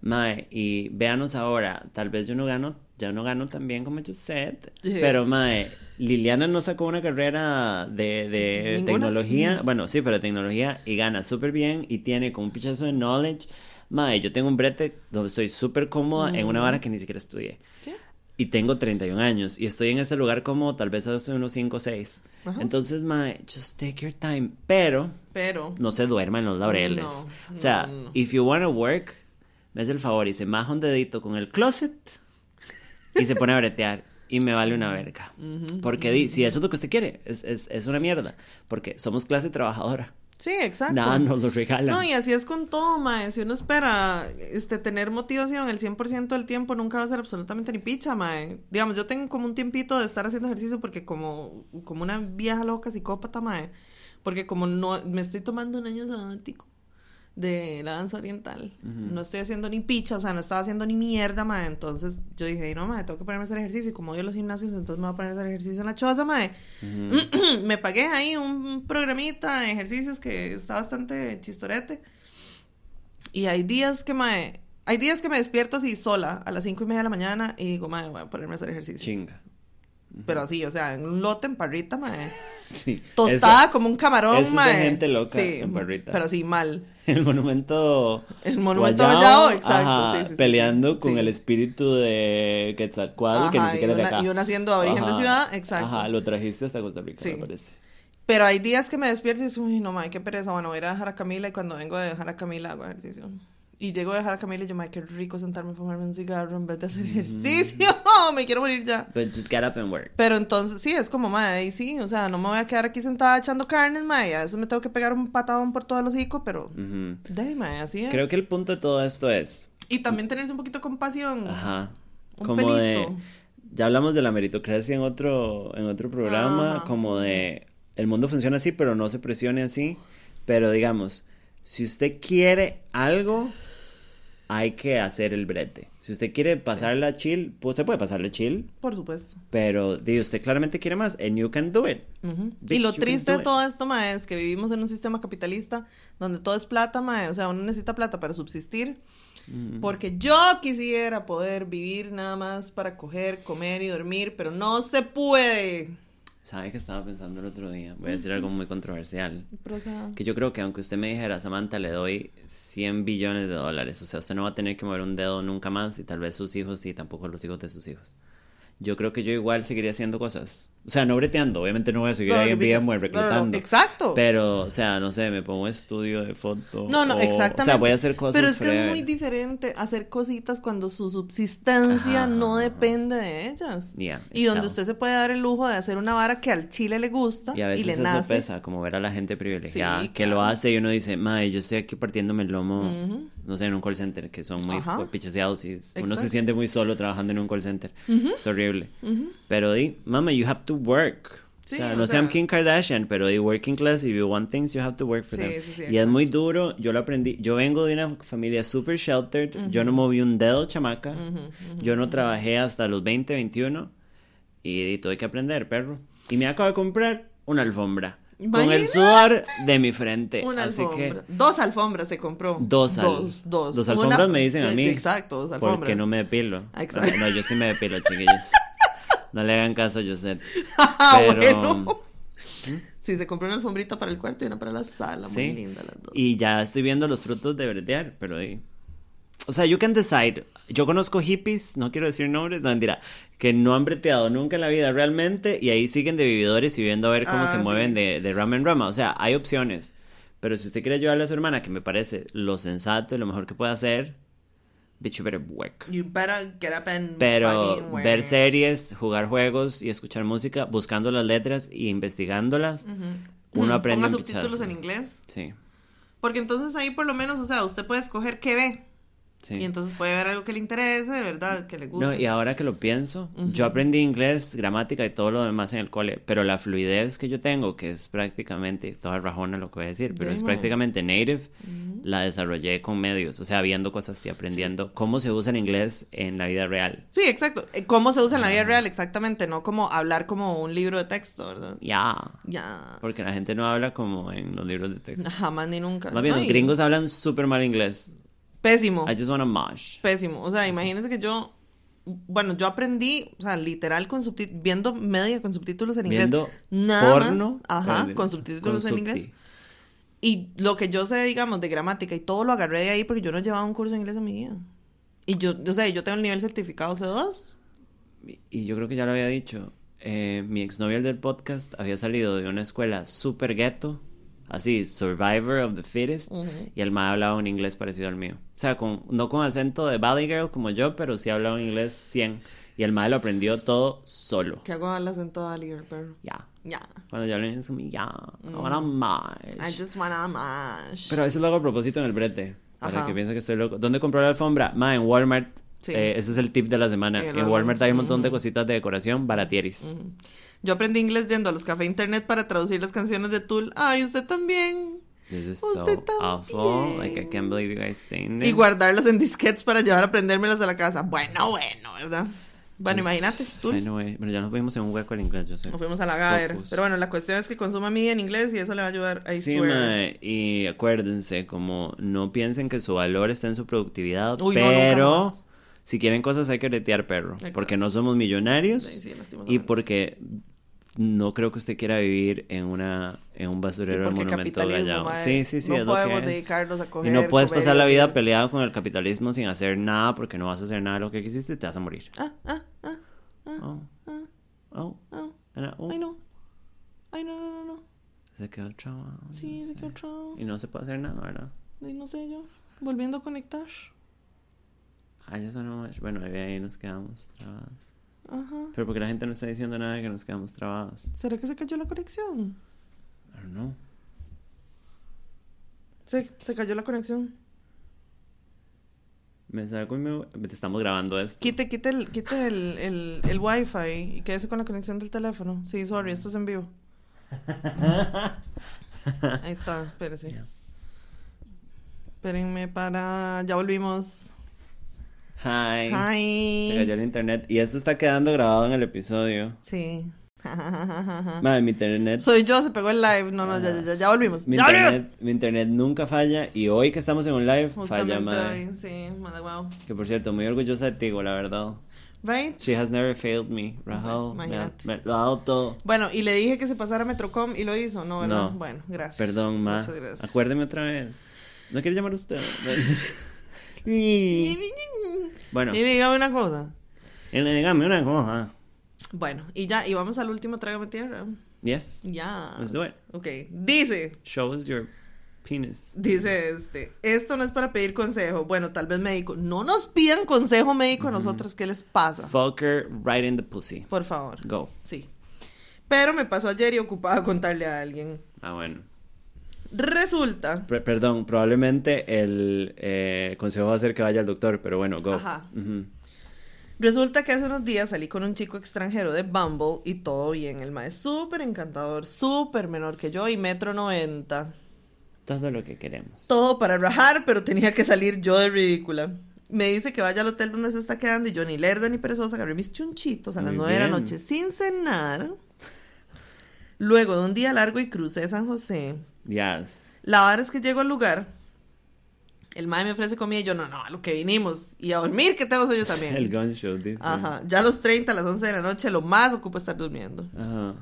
B: Mae, y véanos ahora, tal vez yo no gano, ya no gano tan bien como yo sé, pero Mae, Liliana no sacó una carrera de, de tecnología, bueno, sí, pero de tecnología y gana súper bien y tiene como un pichazo de knowledge. Mae, yo tengo un brete donde estoy súper cómoda en una vara que ni siquiera estudié. ¿Sí? y tengo 31 años y estoy en este lugar como tal vez hace unos 5 o 6. Entonces, mae, just take your time. Pero,
A: pero,
B: no se duerma en los laureles. o sea, if you want to work, me hace el favor y se maja un dedito con el closet y se pone a bretear. Y me vale una verga. Porque si eso es lo que usted quiere, es, es, es una mierda. Porque somos clase trabajadora.
A: Sí, exacto.
B: Nada nos lo regalan.
A: No, y así es con todo, mae. Si uno espera este, tener motivación el 100% del tiempo, nunca va a ser absolutamente ni picha, mae. Digamos, yo tengo como un tiempito de estar haciendo ejercicio porque como, como una vieja loca psicópata, mae. Porque como no, me estoy tomando un año sabático de la danza oriental. No estoy haciendo ni picha, o sea, no estaba haciendo ni mierda, mae. Entonces yo dije, no, mae, tengo que ponerme a hacer ejercicio. Y como a los gimnasios, entonces me voy a poner a hacer ejercicio en la choza, mae. me pagué ahí un programita de ejercicios que está bastante chistorete. Y hay días que, mae, hay días que me despierto así sola a las cinco y media de la mañana y digo, mae, voy a ponerme a hacer ejercicio.
B: Chinga.
A: pero así, o sea, en un lote en parrita, mae.
B: Sí.
A: Tostada como un camarón,
B: eso es de
A: mae.
B: gente loca
A: Sí,
B: en parrita.
A: Pero sí, mal.
B: El monumento.
A: El monumento
B: Guayao,
A: Guayao, exacto,
B: ajá,
A: sí, sí,
B: peleando
A: sí,
B: con el espíritu de Quetzalcoatl, que ni
A: Ajá,
B: siquiera es de acá.
A: y una siendo aborigen de ciudad, exacto.
B: Ajá, lo trajiste hasta Costa Rica, me parece.
A: Pero hay días que me despierto y digo, uy, no, mae, qué pereza. Bueno, voy a ir a dejar a Camila y cuando vengo a dejar a Camila hago ejercicio. Y llego a dejar a Camila y yo, mae, qué rico sentarme a fumarme un cigarro en vez de hacer ejercicio. me quiero morir ya.
B: But just get up and work.
A: Pero entonces, sí, es como, mae, y sí, o sea, no me voy a quedar aquí sentada echando carnes, mae. A veces me tengo que pegar un patadón por todo el hocico, pero, de, mae, así es.
B: Creo que el punto de todo esto es.
A: Y también tenerse un poquito de compasión.
B: Ajá.
A: Un
B: Como de.
A: pelito.
B: Ya hablamos de la meritocracia en otro, en otro programa,
A: Ajá.
B: como de. El mundo funciona así, pero no se presione así. Pero digamos, si usted quiere algo, hay que hacer el brete. Si usted quiere pasarla chill, pues se puede pasarle chill.
A: Por supuesto.
B: Pero di, usted claramente quiere más, and you can do it.
A: Ujú. Y
B: Bitch,
A: lo
B: you can
A: triste de todo esto, mae, es que vivimos en un sistema capitalista donde todo es plata, mae. O sea, uno necesita plata para subsistir.
B: Mm.
A: Porque yo quisiera poder vivir nada más para coger, comer y dormir, pero no se puede.
B: ¿Sabe que estaba pensando el otro día? Voy a decir algo muy controversial. Que yo creo que aunque usted me dijera, Samantha, le doy 100 billones de dólares, o sea, usted no va a tener que mover un dedo nunca más y tal vez sus hijos y tampoco los hijos de sus hijos. Yo creo que yo igual seguiría haciendo cosas. O sea, no breteando, obviamente no voy a seguir
A: Claro,
B: ahí en. VMware
A: Claro, no,
B: reclutando.
A: exacto.
B: Pero, o sea, no sé, me pongo un estudio de foto.
A: No, no,
B: o-
A: exactamente.
B: O sea, voy a hacer cosas.
A: Pero es que es muy diferente hacer cositas cuando su subsistencia
B: Ajá,
A: no
B: ajá,
A: depende de ellas.
B: Yeah,
A: y donde usted se puede dar el lujo de hacer una vara que al chile le gusta
B: Y a veces
A: le
B: eso
A: nace.
B: pesa, como ver a la gente privilegiada
A: Sí,
B: que lo
A: claro.
B: hace y uno dice, madre, yo estoy aquí partiéndome el lomo,
A: Ujú.
B: no sé, en un call center, que son muy
A: Ajá.
B: picheseados y uno se siente muy solo trabajando en un call center. Es horrible.
A: Ujú.
B: Pero di, mama, you have to work.
A: Sí,
B: o sea,
A: o
B: no
A: sea-
B: sean Kim Kardashian, pero di working class, if you want things, you have to work for
A: Sí,
B: them.
A: sí,
B: y es
A: exacto.
B: muy duro, yo lo aprendí. Yo vengo de una familia super sheltered, yo no moví un dedo, chamaca. Yo no trabajé hasta los 20, 21 y, di, tuve que aprender, perro. Y me acabo de comprar una alfombra. Con el
A: Imagínate.
B: sudor de mi frente.
A: Una
B: Así
A: alfombra.
B: que
A: Dos alfombras se compró.
B: Dos al-
A: Dos, dos.
B: dos
A: Una-
B: alfombras me dicen a mí.
A: Exacto, dos alfombras.
B: porque no me depilo.
A: Exacto.
B: No, yo sí me depilo, chiquillos. No le hagan caso a Josette.
A: Ah,
B: Pero-
A: bueno. Sí, se compró una alfombrita para el cuarto y una para la sala. Muy linda las dos.
B: Y ya estoy viendo los frutos de bretear, pero ahí. O sea, you can decide. Yo conozco hippies, no quiero decir nombres, no mentira, que no han breteado nunca en la vida realmente y ahí siguen de vividores y viendo a ver cómo
A: Ah,
B: se
A: sí.
B: mueven de, de rama en rama. O sea, hay opciones. Pero si usted quiere ayudarle a su hermana, que me parece lo sensato y lo mejor que puede hacer, bitch, better work.
A: You better get up and
B: Pero
A: work.
B: ver series, jugar juegos y escuchar música, buscando las letras y investigándolas, uno aprende
A: Ponga subtítulos en inglés.
B: Sí,
A: Porque entonces ahí por lo menos, o sea, usted puede escoger qué ve.
B: Sí.
A: Y entonces puede ver algo que le interese, de verdad, que le guste.
B: No, y ahora que lo pienso, yo aprendí inglés, gramática y todo lo demás en el cole, pero la fluidez que yo tengo, que es prácticamente, toda rajona lo que voy a decir, pero es prácticamente native, la desarrollé con medios, o sea, viendo cosas y aprendiendo cómo se usa el inglés en la vida real.
A: Sí, exacto. Eh, ¿Cómo se usa en la vida real? Exactamente, no como hablar como un libro de texto, ¿verdad?
B: Ya,
A: Ya.
B: porque la gente no habla como en los libros de texto.
A: Jamás ni nunca.
B: Más bien,
A: No,
B: los
A: y-
B: gringos hablan súper mal inglés.
A: Pésimo.
B: I just wanna mosh.
A: Pésimo. O sea, imagínense que yo. Bueno, yo aprendí, o sea, literal con subtítulos, viendo media con subtítulos en inglés.
B: Viendo
A: Nada
B: porno.
A: más, ajá, con subtítulos en
B: subti-
A: inglés. Y lo que yo sé, digamos, de gramática y todo lo agarré de ahí porque yo no llevaba un curso de inglés en mi vida. Y yo, o sea, yo tengo el nivel certificado C2.
B: Y yo creo que ya lo había dicho. eh, mi exnovio el del podcast había salido de una escuela súper ghetto, así, Survivor of the Fittest, y el mae hablaba un inglés parecido al mío. O sea, con, no con acento de Valley Girl como yo, pero sí hablaba un inglés 100. Y el mae lo aprendió todo solo.
A: Que hago el acento de Aliger, pero.
B: Ya.
A: Ya.
B: Cuando yo en eso, ya. I wanna mosh.
A: I just wanna mash.
B: Pero a veces lo hago a propósito en el brete. Para
A: Ajá.
B: que piensen que estoy loco. ¿Dónde compró la alfombra? Ma, en Walmart.
A: Sí.
B: Eh, ese es el tip de la semana.
A: En. Walmart
B: hay un montón de cositas de decoración baratieris.
A: Yo aprendí inglés yendo a los cafés internet para traducir las canciones de Tool. Ay, usted también.
B: This is
A: Usted
B: so
A: también.
B: awful. Like, I can't believe you guys saying this.
A: Y guardarlas en disquetes para llevar a aprendérmelas a la casa. Bueno, bueno, ¿verdad? Bueno,
B: Just-
A: imagínate, Tool.
B: Ay, no, eh. Bueno, ya nos vimos en un hueco al inglés, yo sé.
A: Nos fuimos a la Gaer. Pero bueno, la cuestión es que consuma media en inglés y eso le va a ayudar. I
B: Sí, mae, y acuérdense, como no piensen que su valor está en su productividad,
A: Uy,
B: pero. Si quieren cosas hay que bretear perro,
A: Exacto.
B: porque no somos millonarios
A: Sí, sí,
B: y porque no creo que usted quiera vivir en una en un basurero de
A: porque
B: monumento Gallao.
A: mae,
B: Sí, sí, sí,
A: no
B: es lo
A: podemos
B: que es.
A: dedicarnos a coger,
B: y no puedes
A: comer
B: pasar la vida peleado con el capitalismo sin hacer nada porque no vas a hacer nada de lo que quisiste y te vas a morir.
A: Ah, ah, ah,
B: Oh.
A: ah,
B: Oh.
A: ah.
B: Era- oh.
A: Ay, no. Ay, no, no, no, no.
B: Se quedó trabado.
A: Sí, se quedó otro.
B: Y no se puede hacer nada, ¿verdad?
A: No sé yo. Volviendo a conectar.
B: Ay, eso no Bueno, ahí- nos quedamos trabadas.
A: Ajá.
B: Pero porque la gente no está diciendo nada que nos quedamos trabadas.
A: ¿Será que se cayó la conexión?
B: I don't know.
A: Se, se cayó la conexión.
B: Me saco y me... Estamos grabando esto.
A: Quite, quite el, quite el, el, el wifi y quédese con la conexión del teléfono. Sí, sorry, esto es en vivo. Ahí está, espérese.
B: Ya.
A: Espérenme para... Ya volvimos.
B: Hi. Se
A: Hi.
B: cayó el internet. Y esto está quedando grabado en el episodio.
A: Sí.
B: Madre, mi internet.
A: Soy yo, se pegó el live. No, no, ya, ya, volvimos.
B: Mi
A: ¡Ya volvimos!
B: internet, mi internet nunca falla. Y hoy que estamos en un live, falla, madre.
A: sí, madre, wow.
B: Que por cierto, muy orgullosa de ti, la verdad.
A: Right?
B: She has never failed me. Rahal. me, ha-
A: Imagínate.
B: me lo ha dado todo.
A: Bueno, y le dije que se pasara a Metrocom y lo hizo, ¿no? ¿verdad?
B: No.
A: Bueno, gracias.
B: Perdón, ma.
A: Muchas gracias.
B: Acuérdeme otra vez. ¿No quiere llamar usted? bueno,
A: Y dígame una cosa.
B: y dígame una cosa.
A: Bueno, y ya, y vamos al último Trágame Tierra.
B: Yes.
A: Ya.
B: Let's do it.
A: Ok. Dice,
B: Show us your penis.
A: dice este, esto no es para pedir consejo. Bueno, tal vez médico. No nos pidan consejo médico a nosotros, ¿qué les pasa?
B: Fucker right in the pussy.
A: Por favor.
B: Go.
A: Sí. Pero me pasó ayer y ocupaba contarle a alguien.
B: Ah, bueno.
A: Resulta
B: perdón, probablemente el eh, consejo va a ser que vaya al doctor, pero bueno, go.
A: Ajá. Resulta que hace unos días salí con un chico extranjero de Bumble y todo bien. El maestro súper encantador, súper menor que yo y metro noventa.
B: Todo lo que queremos.
A: Todo para rajar, pero tenía que salir yo de ridícula. Me dice que vaya al hotel donde se está quedando y yo ni lerda ni perezosa agarré mis chunchitos a las nueve de la noche sin cenar. Luego de un día largo y crucé San José.
B: Yes.
A: La verdad es que llego al lugar. El mae me ofrece comida y yo, no, no, a lo que vinimos. Y a dormir, que tengo yo también.
B: El gun show, dice.
A: Ajá, ya a los 30, a las 11 de la noche, lo más ocupo estar durmiendo.
B: Ajá.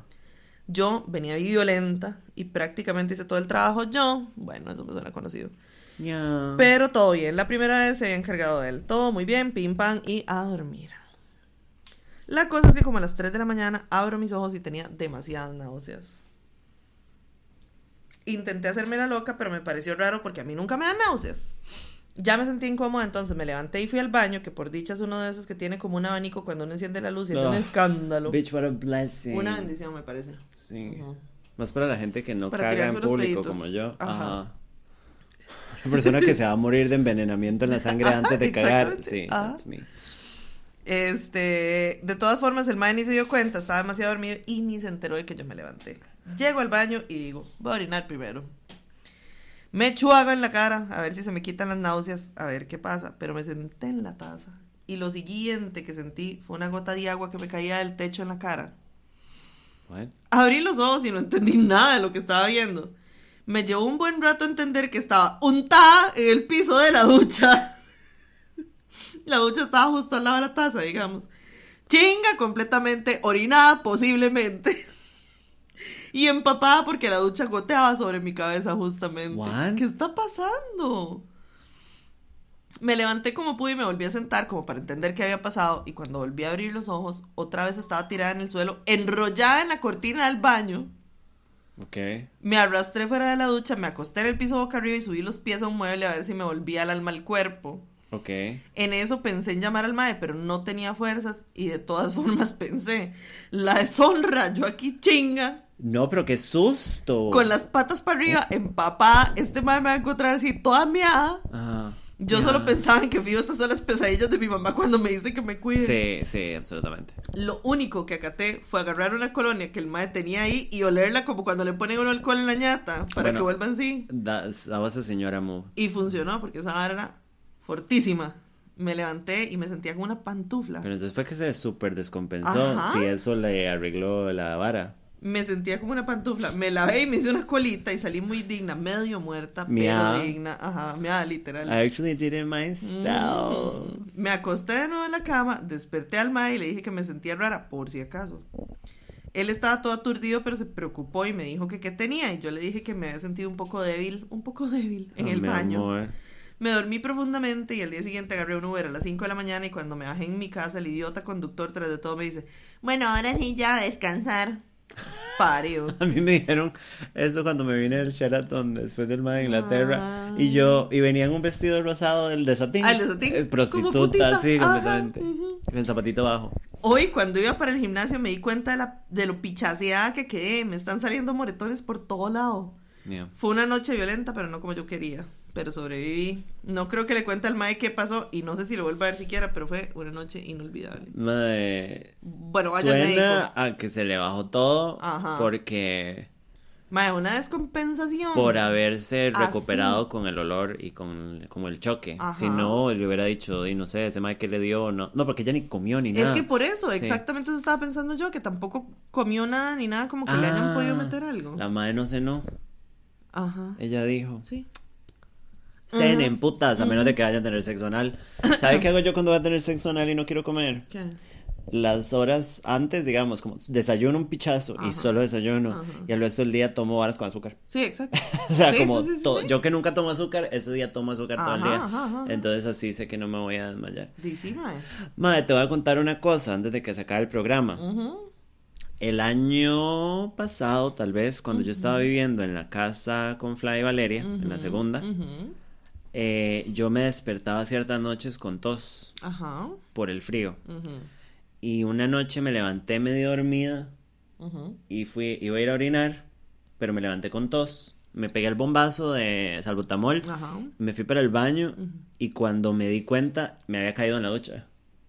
A: Yo venía violenta y prácticamente hice todo el trabajo yo. Bueno, eso me suena conocido.
B: Ya.
A: Pero todo bien, la primera vez se había encargado de él. Todo muy bien, pim pam y a dormir. La cosa es que como a las 3 de la mañana abro mis ojos y tenía demasiadas náuseas. Intenté hacerme la loca, pero me pareció raro porque a mí nunca me dan náuseas. Ya me sentí incómoda, entonces me levanté y fui al baño, que por dicha es uno de esos que tiene como un abanico cuando uno enciende la luz y es un
B: Ah,
A: escándalo.
B: Bitch, what a blessing.
A: Una bendición, me parece.
B: Sí. Más para la gente que no
A: Para
B: caga en público
A: peditos.
B: como yo.
A: Ajá.
B: Ajá. Una persona que se va a morir de envenenamiento en la sangre antes de cagar. Sí,
A: Ajá.
B: that's me.
A: Este, de todas formas, el mae ni se dio cuenta, estaba demasiado dormido y ni se enteró de que yo me levanté. Llego al baño y digo, voy a orinar primero. Me echo agua en la cara, a ver si se me quitan las náuseas, a ver qué pasa, pero me senté en la taza. Y lo siguiente que sentí fue una gota de agua que me caía del techo en la cara.
B: What?
A: Abrí los ojos y no entendí nada de lo que estaba viendo. Me llevó un buen rato entender que estaba untada en el piso de la ducha. La ducha estaba justo al lado de la taza, digamos. Chinga, completamente orinada, posiblemente. Y empapada porque la ducha goteaba sobre mi cabeza, justamente.
B: What?
A: ¿Qué está pasando? Me levanté como pude y me volví a sentar como para entender qué había pasado. Y cuando volví a abrir los ojos, otra vez estaba tirada en el suelo, enrollada en la cortina del baño.
B: Ok.
A: Me arrastré fuera de la ducha, me acosté en el piso boca arriba y subí los pies a un mueble a ver si me volvía el alma al cuerpo.
B: Ok.
A: En eso pensé en llamar al mae, pero no tenía fuerzas y de todas formas pensé, la deshonra, yo aquí chinga,
B: No, pero qué susto.
A: con las patas para arriba, empapada, este mae me va a encontrar así toda miada.
B: Ajá.
A: Yo solo pensaba en que fijo estas son las pesadillas de mi mamá cuando me dice que me cuide.
B: Sí, sí, absolutamente.
A: Lo único que acaté fue agarrar una colonia que el mae tenía ahí y olerla como cuando le ponen uno alcohol en la ñata para
B: Bueno.
A: que vuelvan así.
B: That, that was a señora move.
A: Y funcionó porque esa vara era fortísima. Me levanté y me sentía como una pantufla.
B: Pero entonces fue que se súper descompensó.
A: Ajá.
B: Si eso le arregló la vara.
A: Me sentía como una pantufla. Me lavé y me hice una colita y salí muy digna, medio muerta, pero digna. Ajá, mira, literal.
B: I actually did it myself.
A: Mm. Me acosté de nuevo en la cama, desperté al mae y le dije que me sentía rara, por si acaso. Él estaba todo aturdido, pero se preocupó y me dijo que qué tenía. Y yo le dije que me había sentido un poco débil, un poco débil en
B: Oh,
A: el baño.
B: amor.
A: Me dormí profundamente y al día siguiente agarré un Uber a las 5 de la mañana y cuando me bajé en mi casa, el idiota conductor tras de todo me dice, bueno, ahora sí ya a descansar. Parió.
B: A mí me dijeron eso cuando me vine del Sheraton después del mar de Inglaterra.
A: Ah.
B: Y yo, y venía en un vestido rosado del de satín.
A: Ah, el de satín,
B: Eh, Prostituta, sí,
A: Ajá,
B: completamente.
A: ujú.
B: El zapatito bajo.
A: Hoy, cuando iba para el gimnasio, me di cuenta de, la, de lo pichaseada que quedé. Me están saliendo moretones por todo lado.
B: Yeah.
A: Fue una noche violenta, pero no como yo quería. Pero sobreviví. No creo que le cuente al Mae qué pasó y no sé si lo vuelva a ver siquiera, pero fue una noche inolvidable.
B: Mae,
A: Bueno, vaya
B: suena a que se le bajó todo
A: Ajá.
B: porque
A: Mae, una descompensación.
B: por haberse
A: Ah,
B: recuperado con el olor y con como el choque.
A: Ajá.
B: Si no, le hubiera dicho, y no sé, ese mae que le dio, no, no, porque ella ni comió ni
A: Es
B: nada.
A: que por eso,
B: Sí.
A: exactamente eso estaba pensando yo, que tampoco comió nada ni nada, como que le hayan
B: Ah,
A: podido meter algo.
B: La madre no cenó,
A: Ajá.
B: ella dijo.
A: Sí.
B: Cenen, putas, a menos de que vayan a tener sexo anal. ¿Sabe qué hago yo cuando voy a tener sexo anal y no quiero comer?
A: ¿Qué?
B: Las horas antes, digamos, como desayuno un pichazo
A: Ajá.
B: y solo desayuno.
A: Ajá.
B: Y al resto del día tomo varas con azúcar.
A: Sí, exacto.
B: O sea,
A: Sí,
B: como
A: sí, sí,
B: yo que nunca tomo azúcar, ese día tomo azúcar todo el
A: Ajá,
B: día.
A: ajá, ajá.
B: Entonces así sé que no me voy a desmayar.
A: Sí, sí, mae.
B: Madre, te voy a contar una cosa antes de que se acabe el programa.
A: Ujú.
B: El año pasado, tal vez, cuando yo estaba viviendo en la casa con Fly y Valeria, en la segunda. Eh, yo me despertaba ciertas noches con tos
A: Ajá.
B: por el frío. Y una noche me levanté medio dormida y fui, iba a ir a orinar, pero me levanté con tos. Me pegué el bombazo de salbutamol,
A: Ajá.
B: me fui para el baño y cuando me di cuenta me había caído en la ducha,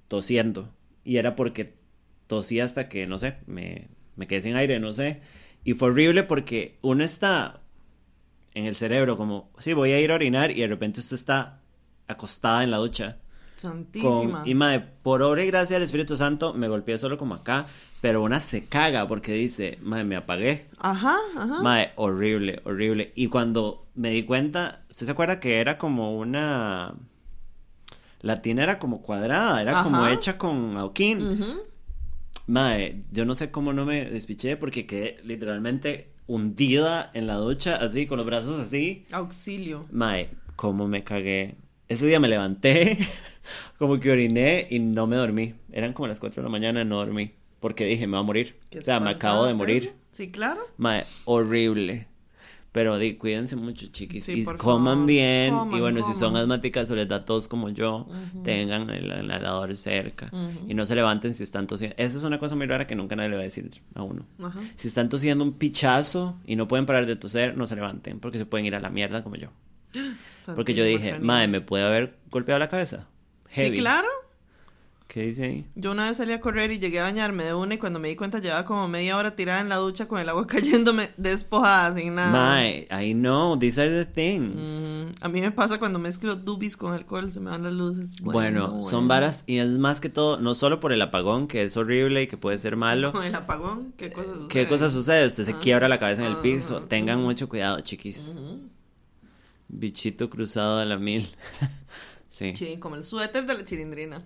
B: tosiendo. Y era porque tosí hasta que, no sé, me, me quedé sin aire, no sé. Y fue horrible porque uno está en el cerebro como, sí, voy a ir a orinar y de repente usted está acostada en la ducha.
A: Santísima.
B: Con, y madre, por obra y gracia del Espíritu Santo, me golpeé solo como acá, pero una se caga porque dice, madre, me apagué.
A: Ajá, ajá.
B: Madre, horrible, horrible. Y cuando me di cuenta, ¿usted se acuerda que era como una... La tina era como cuadrada, era como hecha con adoquín.
A: Ujú.
B: Madre, yo no sé cómo no me despiché porque quedé literalmente hundida en la ducha, así, con los brazos así.
A: Auxilio.
B: Mae, cómo me cagué. Ese día me levanté, como que oriné y no me dormí. Eran como las 4 de la mañana, no dormí. Porque dije, me voy a morir. O sea, me acabo de morir.
A: Sí, claro.
B: Mae, horrible. Pero di, cuídense mucho, chiquis.
A: Sí,
B: y coman
A: favor.
B: bien. y
A: Coman,
B: bueno, si son asmáticas o les da tos como yo, tengan el inhalador cerca. Y no se levanten si están tosiendo. Esa es una cosa muy rara que nunca nadie le va a decir a uno.
A: Ajá.
B: Si están tosiendo un pichazo y no pueden parar de toser, no se levanten porque se pueden ir a la mierda como yo. Porque yo dije, madre, ¿me puede haber golpeado la cabeza? Heavy.
A: Sí, claro.
B: ¿Qué dice ahí?
A: Yo una vez salí a correr y llegué a bañarme de una y cuando me di cuenta llevaba como media hora tirada en la ducha con el agua cayéndome despojada, sin nada.
B: Mae, I know, these are the things.
A: Mm, a mí me pasa cuando mezclo dubis con alcohol, se me van las luces.
B: Bueno, son
A: bueno.
B: varas y es más que todo, no solo por el apagón, que es horrible y que puede ser malo.
A: Con el apagón, ¿qué cosas suceden?
B: ¿Qué cosa sucede? Usted se
A: Ah.
B: quiebra la cabeza en el piso.
A: Ah.
B: Tengan mucho cuidado, chiquis. Bichito cruzado de la mil. sí.
A: Sí, como el suéter de la chilindrina.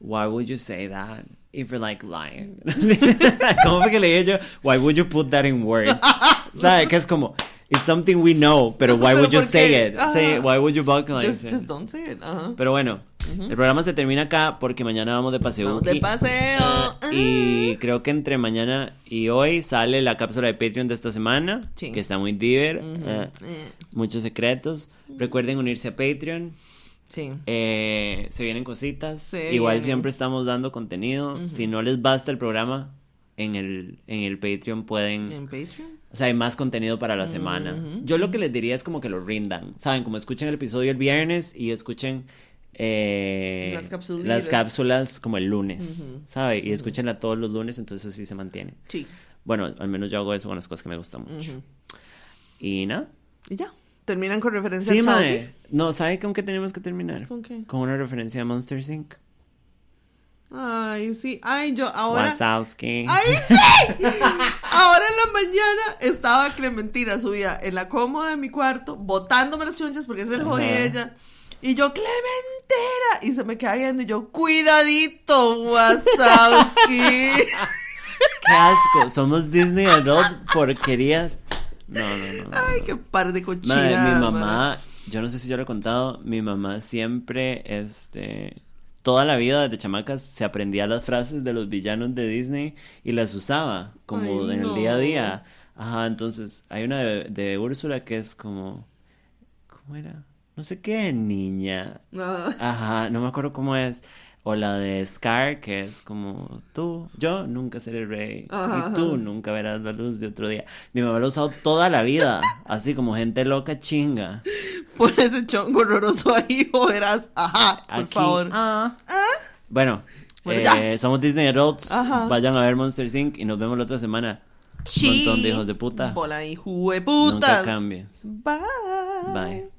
B: Why would you say that if you're like lying? ¿Cómo fue que le dije yo? Why would you put that in words? ¿Sabe? Que es como, it's something we know, pero why
A: Pero
B: would you
A: ¿por
B: say
A: qué?
B: it? Say, why would you vocalize
A: Just,
B: it?
A: just don't say it.
B: Pero bueno, el programa se termina acá porque mañana vamos de paseo.
A: Vamos de paseo.
B: Ah, y creo que entre mañana y hoy sale la cápsula de Patreon de esta semana,
A: Sí.
B: que está muy diver,
A: Ujú.
B: ah,
A: Eh,
B: muchos secretos. Recuerden unirse a Patreon.
A: Sí.
B: Eh, se vienen cositas.
A: Se
B: Igual
A: vienen.
B: siempre estamos dando contenido. Si no les basta el programa, en el, en el Patreon pueden...
A: En Patreon.
B: O sea, hay más contenido para la semana. Yo lo que les diría es como que lo rindan. ¿Saben? Como escuchen el episodio el viernes y escuchen eh,
A: Las cápsulas.
B: las cápsulas como el lunes. ¿Sabe? Y escúchenla todos los lunes, entonces así se mantiene.
A: Sí.
B: Bueno, al menos yo hago eso con las cosas que me gustan mucho. Y nada.
A: Y ya. Terminan con referencia
B: Sí.
A: Chelsea.
B: No, ¿sabe con qué tenemos que terminar?
A: ¿Con qué?
B: Con una referencia a Monster Inc.
A: Ay, sí. Ay, yo ahora.
B: Wazowski.
A: ¡Ay, sí! Ahora en la mañana estaba Clementina subida en la cómoda de mi cuarto, botándome las chunchas porque es el de ella. Y yo, Clementina. Y se me queda viendo y yo, cuidadito, Wazowski.
B: Qué asco. Somos Disney Adult porquerías. No, no, no.
A: Ay, qué par de
B: Madre,
A: cochinadas.
B: mi mamá, yo no sé si yo lo he contado, mi mamá siempre, este, toda la vida desde chamacas se aprendía las frases de los villanos de Disney y las usaba como
A: Ay,
B: en el día a día. Ajá, entonces hay una de, de Úrsula que es como, ¿cómo era? No sé qué, niña.
A: Ah.
B: Ajá, no me acuerdo cómo es. O la de Scar, que es como tú, yo nunca seré rey.
A: Ajá,
B: y tú
A: ajá.
B: nunca verás la luz de otro día. Mi mamá lo ha usado toda la vida. Así como gente loca chinga.
A: Pon ese chongo horroroso ahí o verás. Ajá, por
B: Aquí.
A: favor.
B: ah. Bueno,
A: Bueno,
B: eh, somos Disney Adults.
A: Ajá.
B: Vayan a ver Monster Inc. y nos vemos la otra semana.
A: Sí.
B: Montón de hijos de puta.
A: Bola de hijo de
B: Nunca
A: putas.
B: cambies.
A: Bye.
B: Bye.